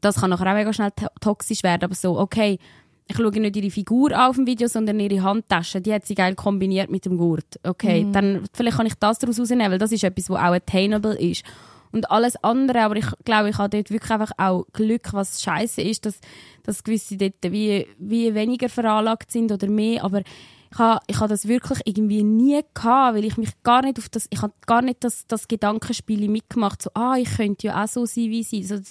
das kann nachher auch mega schnell to toxisch werden, aber so, okay, ich schaue nicht ihre Figur auf dem Video, sondern ihre Handtasche. Die hat sie geil kombiniert mit dem Gurt. Okay, mhm. dann vielleicht kann ich das daraus rausnehmen, weil das ist etwas, was auch attainable ist. Und alles andere, aber ich glaube, ich habe dort wirklich einfach auch Glück, was scheiße ist, dass, dass gewisse dort wie, wie weniger veranlagt sind oder mehr, aber ich habe, ich habe das wirklich irgendwie nie gehabt, weil ich mich gar nicht auf das, ich habe gar nicht das, das Gedankenspiel mitgemacht, so, ah, ich könnte ja auch so sein wie sie. So, das,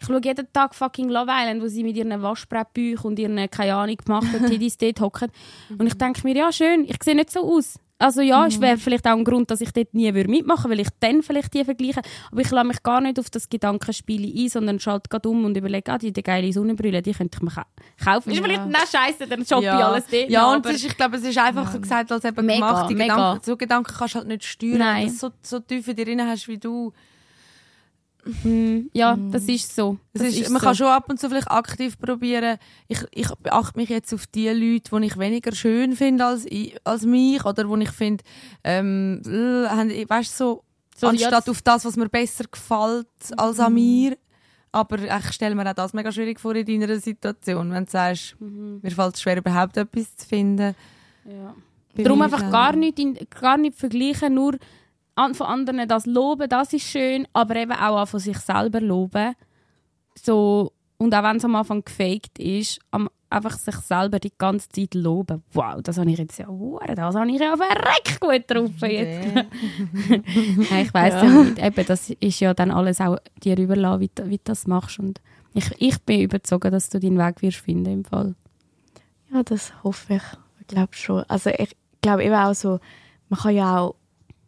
ich schaue jeden Tag fucking Love Island, wo sie mit ihren Waschbrettbüchern und ihren, keine Ahnung, gemachten Tiddies <laughs> dort hocken. Und ich denke mir, ja, schön, ich sehe nicht so aus. Also ja, mhm. es wäre vielleicht auch ein Grund, dass ich dort nie mitmachen würde, weil ich dann vielleicht die vergleiche. Aber ich lasse mich gar nicht auf das Gedankenspiel ein, sondern schalte gerade um und überlege, ah, die, die geile Sonnenbrille, die könnte ich mir kaufen. Ja. Ist vielleicht nicht scheiße, dann shoppe ja. ich alles dort. Ja, und ist, ich glaube, es ist einfacher ja. gesagt als eben mega, gemacht. Die. Gedanken, so Gedanken kannst du halt nicht steuern, Nein. dass du so, so tief in dir drin hast wie du. Mm, ja, mm. das ist so. Das ist, ist man so. kann schon ab und zu vielleicht aktiv probieren. Ich, ich beachte mich jetzt auf die Leute, die ich weniger schön finde als, als mich oder wo ich finde, ähm, weißt so, so anstatt auf das, was mir besser gefällt als an mm. mir. Aber ich stelle mir auch das mega schwierig vor in deiner Situation, wenn du sagst, mhm. mir fällt es schwer, überhaupt etwas zu finden. Ja. Darum einfach gar nicht, in, gar nicht vergleichen, nur von anderen das loben, das ist schön, aber eben auch von sich selber loben. So, und auch wenn es am Anfang gefaked ist, am, einfach sich selber die ganze Zeit loben. Wow, das habe ich jetzt ja, das habe ich ja verreckt gut drauf jetzt. <laughs> ja, ich weiß ja. ja. nicht, eben, das ist ja dann alles auch dir überlassen, wie, wie du das machst. Und ich, ich bin überzeugt, dass du deinen Weg wirst finden im Fall. Ja, das hoffe ich. Ich glaube schon. Also ich glaube eben auch so, man kann ja auch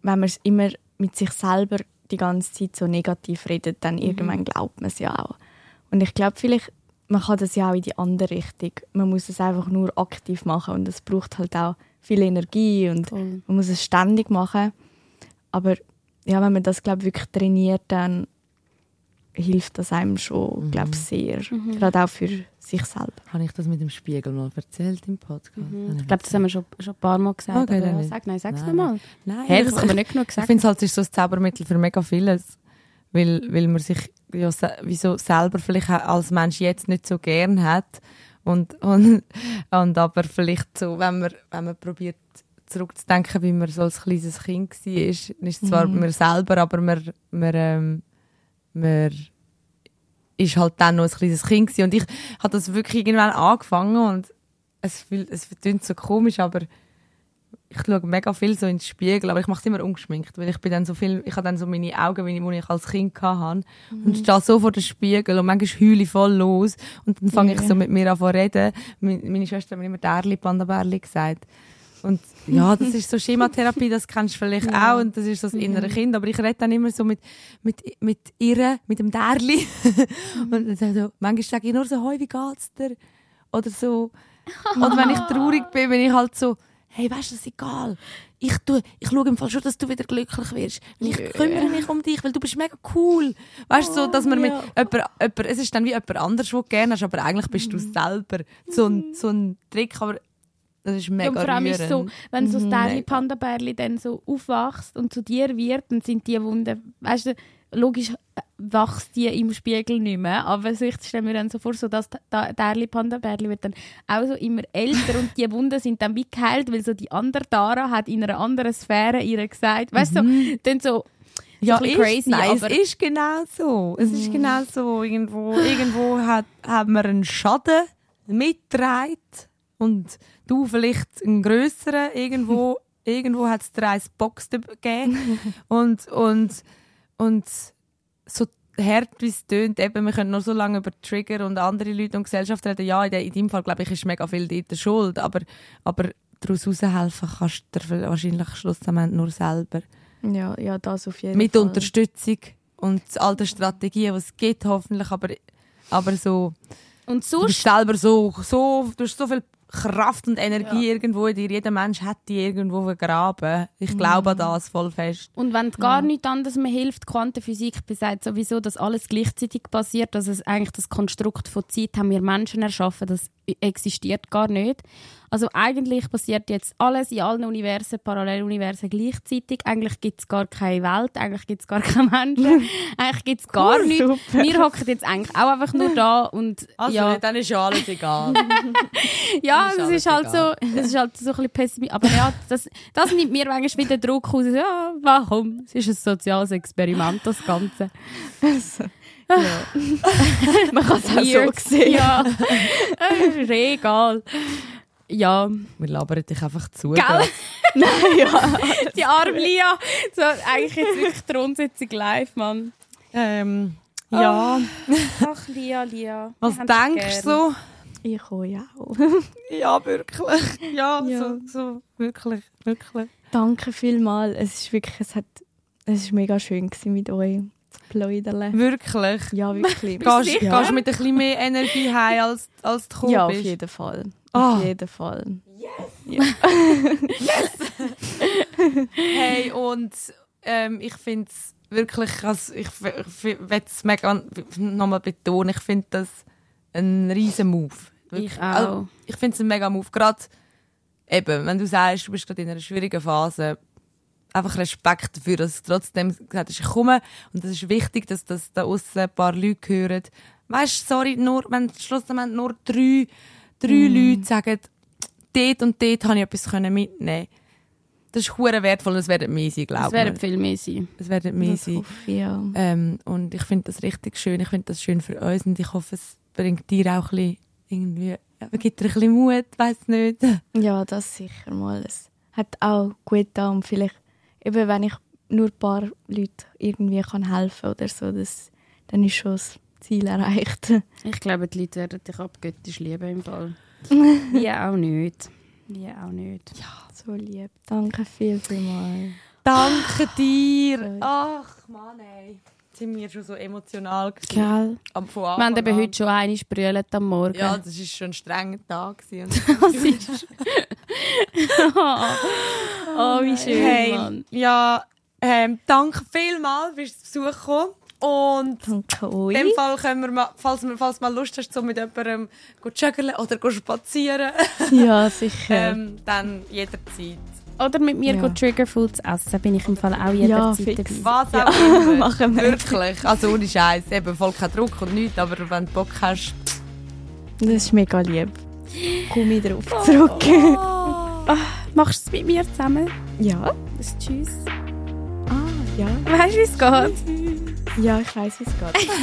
wenn man immer mit sich selber die ganze Zeit so negativ redet, dann mhm. irgendwann glaubt man es ja auch. Und ich glaube, vielleicht man kann das ja auch in die andere Richtung. Man muss es einfach nur aktiv machen und es braucht halt auch viel Energie und Voll. man muss es ständig machen. Aber ja, wenn man das glaube wirklich trainiert, dann hilft das einem schon, mhm. glaube sehr. Mhm. Gerade auch für sich selber. Habe ich das mit dem Spiegel mal erzählt im Podcast? Mhm. Ich glaube, das haben wir schon, schon ein paar Mal gesagt. Okay, aber sag, nein, sag's nochmal. Nein, hey, das haben wir nicht genug gesagt. Ich finde es halt ist so ein Zaubermittel für mega vieles. Weil, weil man sich ja, wieso selber vielleicht als Mensch jetzt nicht so gern hat. Und, und, <laughs> und aber vielleicht so, wenn man, wenn man probiert, zurückzudenken, wie man so als kleines Kind war, ist, ist zwar mhm. man selber, aber man, man ähm, man ist halt dann noch ein kleines Kind gewesen. und ich habe das wirklich irgendwann angefangen und es, es klingt so komisch, aber ich schaue mega viel so ins Spiegel, aber ich mache es immer ungeschminkt, weil ich bin dann so viel, ich habe dann so meine Augen, wie ich als Kind hatte mhm. und stehe so vor dem Spiegel und manchmal heule ich voll los und dann fange yeah. ich so mit mir an zu reden. Meine Schwester hat mir immer Därli, Panda-Bärli gesagt und ja, das ist so Schematherapie, das kennst du vielleicht ja. auch und das ist so das innere Kind. Aber ich rede dann immer so mit, mit, mit ihr, mit dem Därli. <laughs> und dann so, manchmal sage ich nur so, «Hoi, wie geht's dir?» Oder so. Und wenn ich traurig <laughs> bin, bin ich halt so, «Hey, weißt du, das ist egal. Ich, tu, ich schaue im Fall schon, dass du wieder glücklich wirst. Ich kümmere mich um dich, weil du bist mega cool.» Weißt du, so, dass man mit ja. jemand, jemand, es ist dann wie jemand anders, den du gerne hast, aber eigentlich bist du mhm. selber. So ein, so ein Trick, aber das ist mega und vor allem ist so, wenn so das mhm, Panda-Bärli dann so aufwachst und zu dir wird, dann sind die Wunden, weißt du, logisch wächst die im Spiegel nicht mehr, aber so, ich stelle mir dann so vor, so das Därli Panda Bärli wird dann auch so immer älter und die Wunden sind dann wie geheilt, weil so die andere Dara hat in einer anderen Sphäre ihr gesagt, weißt du, mhm. so, dann so ja, ist, crazy, nein, es ist genau so. Es ist mhm. genau so. Irgendwo, irgendwo hat, hat man einen Schaden mitgetragen und du vielleicht einen grösseren, irgendwo, <laughs> irgendwo hat es dir eine Box gegeben <laughs> und, und, und so hart wie es tönt, eben, wir können nur so lange über Trigger und andere Leute und Gesellschaft reden. Ja, in, de, in deinem Fall, glaube ich, ist mega viel dort schuld, aber, aber daraus heraushelfen kannst du dir wahrscheinlich schlussendlich nur selber. Ja, ja, das auf jeden Mit Fall. Mit Unterstützung und all den Strategien, die es gibt, hoffentlich, aber, aber so... Und sonst? Du bist selber so, so, du hast so viel Kraft und Energie ja. irgendwo in dir. Jeder Mensch hat die irgendwo vergraben. Ich mhm. glaube an das voll fest. Und wenn gar ja. nichts anderes mehr hilft, Quantenphysik besagt sowieso, dass alles gleichzeitig passiert, dass es eigentlich das Konstrukt von Zeit haben wir Menschen erschaffen, dass existiert gar nicht. Also eigentlich passiert jetzt alles in allen Universen, Paralleluniversen gleichzeitig. Eigentlich gibt es gar keine Welt, eigentlich gibt es gar keine Menschen, <laughs> eigentlich gibt es gar Cool, nichts. super. Wir hocken jetzt eigentlich auch einfach nur da und <laughs> Also, ja, dann ist ja alles egal. <laughs> ja, ist es alles ist halt so, es ist halt so ein bisschen pessimistisch. Aber ja, das, das nimmt mir manchmal wieder Druck aus. Ja, warum? Es ist ein soziales Experiment, das Ganze. <laughs> Man kann es auch so sehen. Ja, <laughs> Äh, ist eh egal. Ja, Wir labern dich einfach zu. Gell? gerade. <laughs> ja. die arme Lia. So, eigentlich jetzt wirklich die Rundsitzung live, Mann. Ähm, ja, Ach, Lia, Lia. was denkst du? Ich auch, ja. auch. Ja, wirklich. Ja, Ja. So, so, wirklich, wirklich. Danke vielmals. Es ist wirklich, es hat, es ist mega schön mit euch zu plaudern. Wirklich. Ja, wirklich. <laughs> Gehst, sicher? gehst mit ein bisschen mehr Energie heim, als, als du Ja, auf bist? jeden Fall. Ah. Auf jeden Fall. <laughs> <laughs> Hey, und ähm, ich finde es wirklich, also ich, ich will es mega nochmal betonen, ich finde das ein riesen Move. Wirklich. Ich Also, auch. ich finde es ein mega Move. Gerade eben, wenn du sagst, du bist gerade in einer schwierigen Phase, einfach Respekt dafür, dass du trotzdem gesagt hast, ich komme. Und das ist wichtig, dass das da aussen ein paar Leute hören. Weißt du, sorry, nur, wenn schlussendlich nur drei, drei Leute sagen, dort und dort habe ich etwas können mitnehmen Das ist hure wertvoll und es werden mehr sein, glaube werden ich. viel mehr sein. Es werden mehr Das sein. hoffe ich, ja. Ähm, und ich finde das richtig schön. Ich finde das schön für uns und ich hoffe, es bringt dir auch ein bisschen irgendwie, ja, gibt dir ein bisschen Mut, weiß nicht. Ja, das sicher mal. Es hat auch gut getan. Und vielleicht, eben wenn ich nur ein paar Leuten irgendwie kann helfen oder so, das, dann ist schon das Ziel erreicht. <laughs> Ich glaube, die Leute werden dich abgöttisch lieben im Fall. <laughs> Ja, auch nicht. Ja, auch nicht. So lieb. Danke viel, vielmals. Danke dir. Ach, Mann, ey. Sind wir schon so emotional gewesen. Am Wir haben eben heute schon eine sprüht am Morgen. Ja, das war schon ein strenger Tag. gewesen. <laughs> <laughs> oh, wie schön, hey, Mann. ja, ähm, danke vielmals, zu Besuch gekommen. Und Danke in euch. dem Fall können wir mal, falls, du- falls mal Lust hast, so mit jemandem zu joggen oder zu spazieren, Ja, sicher. <laughs> ähm, dann jederzeit. Oder mit mir Ja. go Triggerfoods essen, bin ich im Fall auch Ja, jederzeit fix. dabei. Was Ja, auch immer. <laughs> machen wir. Wirklich. Also ohne Scheiß. Eben voll kein Druck und nichts, aber wenn du Bock hast. Das ist mega lieb. Komm ich darauf <laughs> zurück. Machst du es mit mir zusammen? Ja. Das Tschüss. Ah, ja. Weißt du, wie es geht? Ja, ich weiss, wie es geht. <laughs>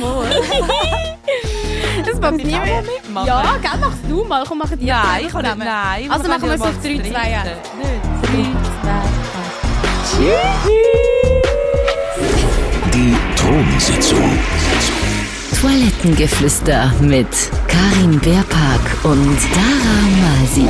Das macht niemand. mitmachen. Ja, gell, machst du mal. Komm, machen die Nein, ich kann nicht. Nein. Also machen wir es ja auf mal 3, zu 2, 1. dritt. Die Thronsitzung. Toilettengeflüster mit Karin Beerpark und Dara Masi.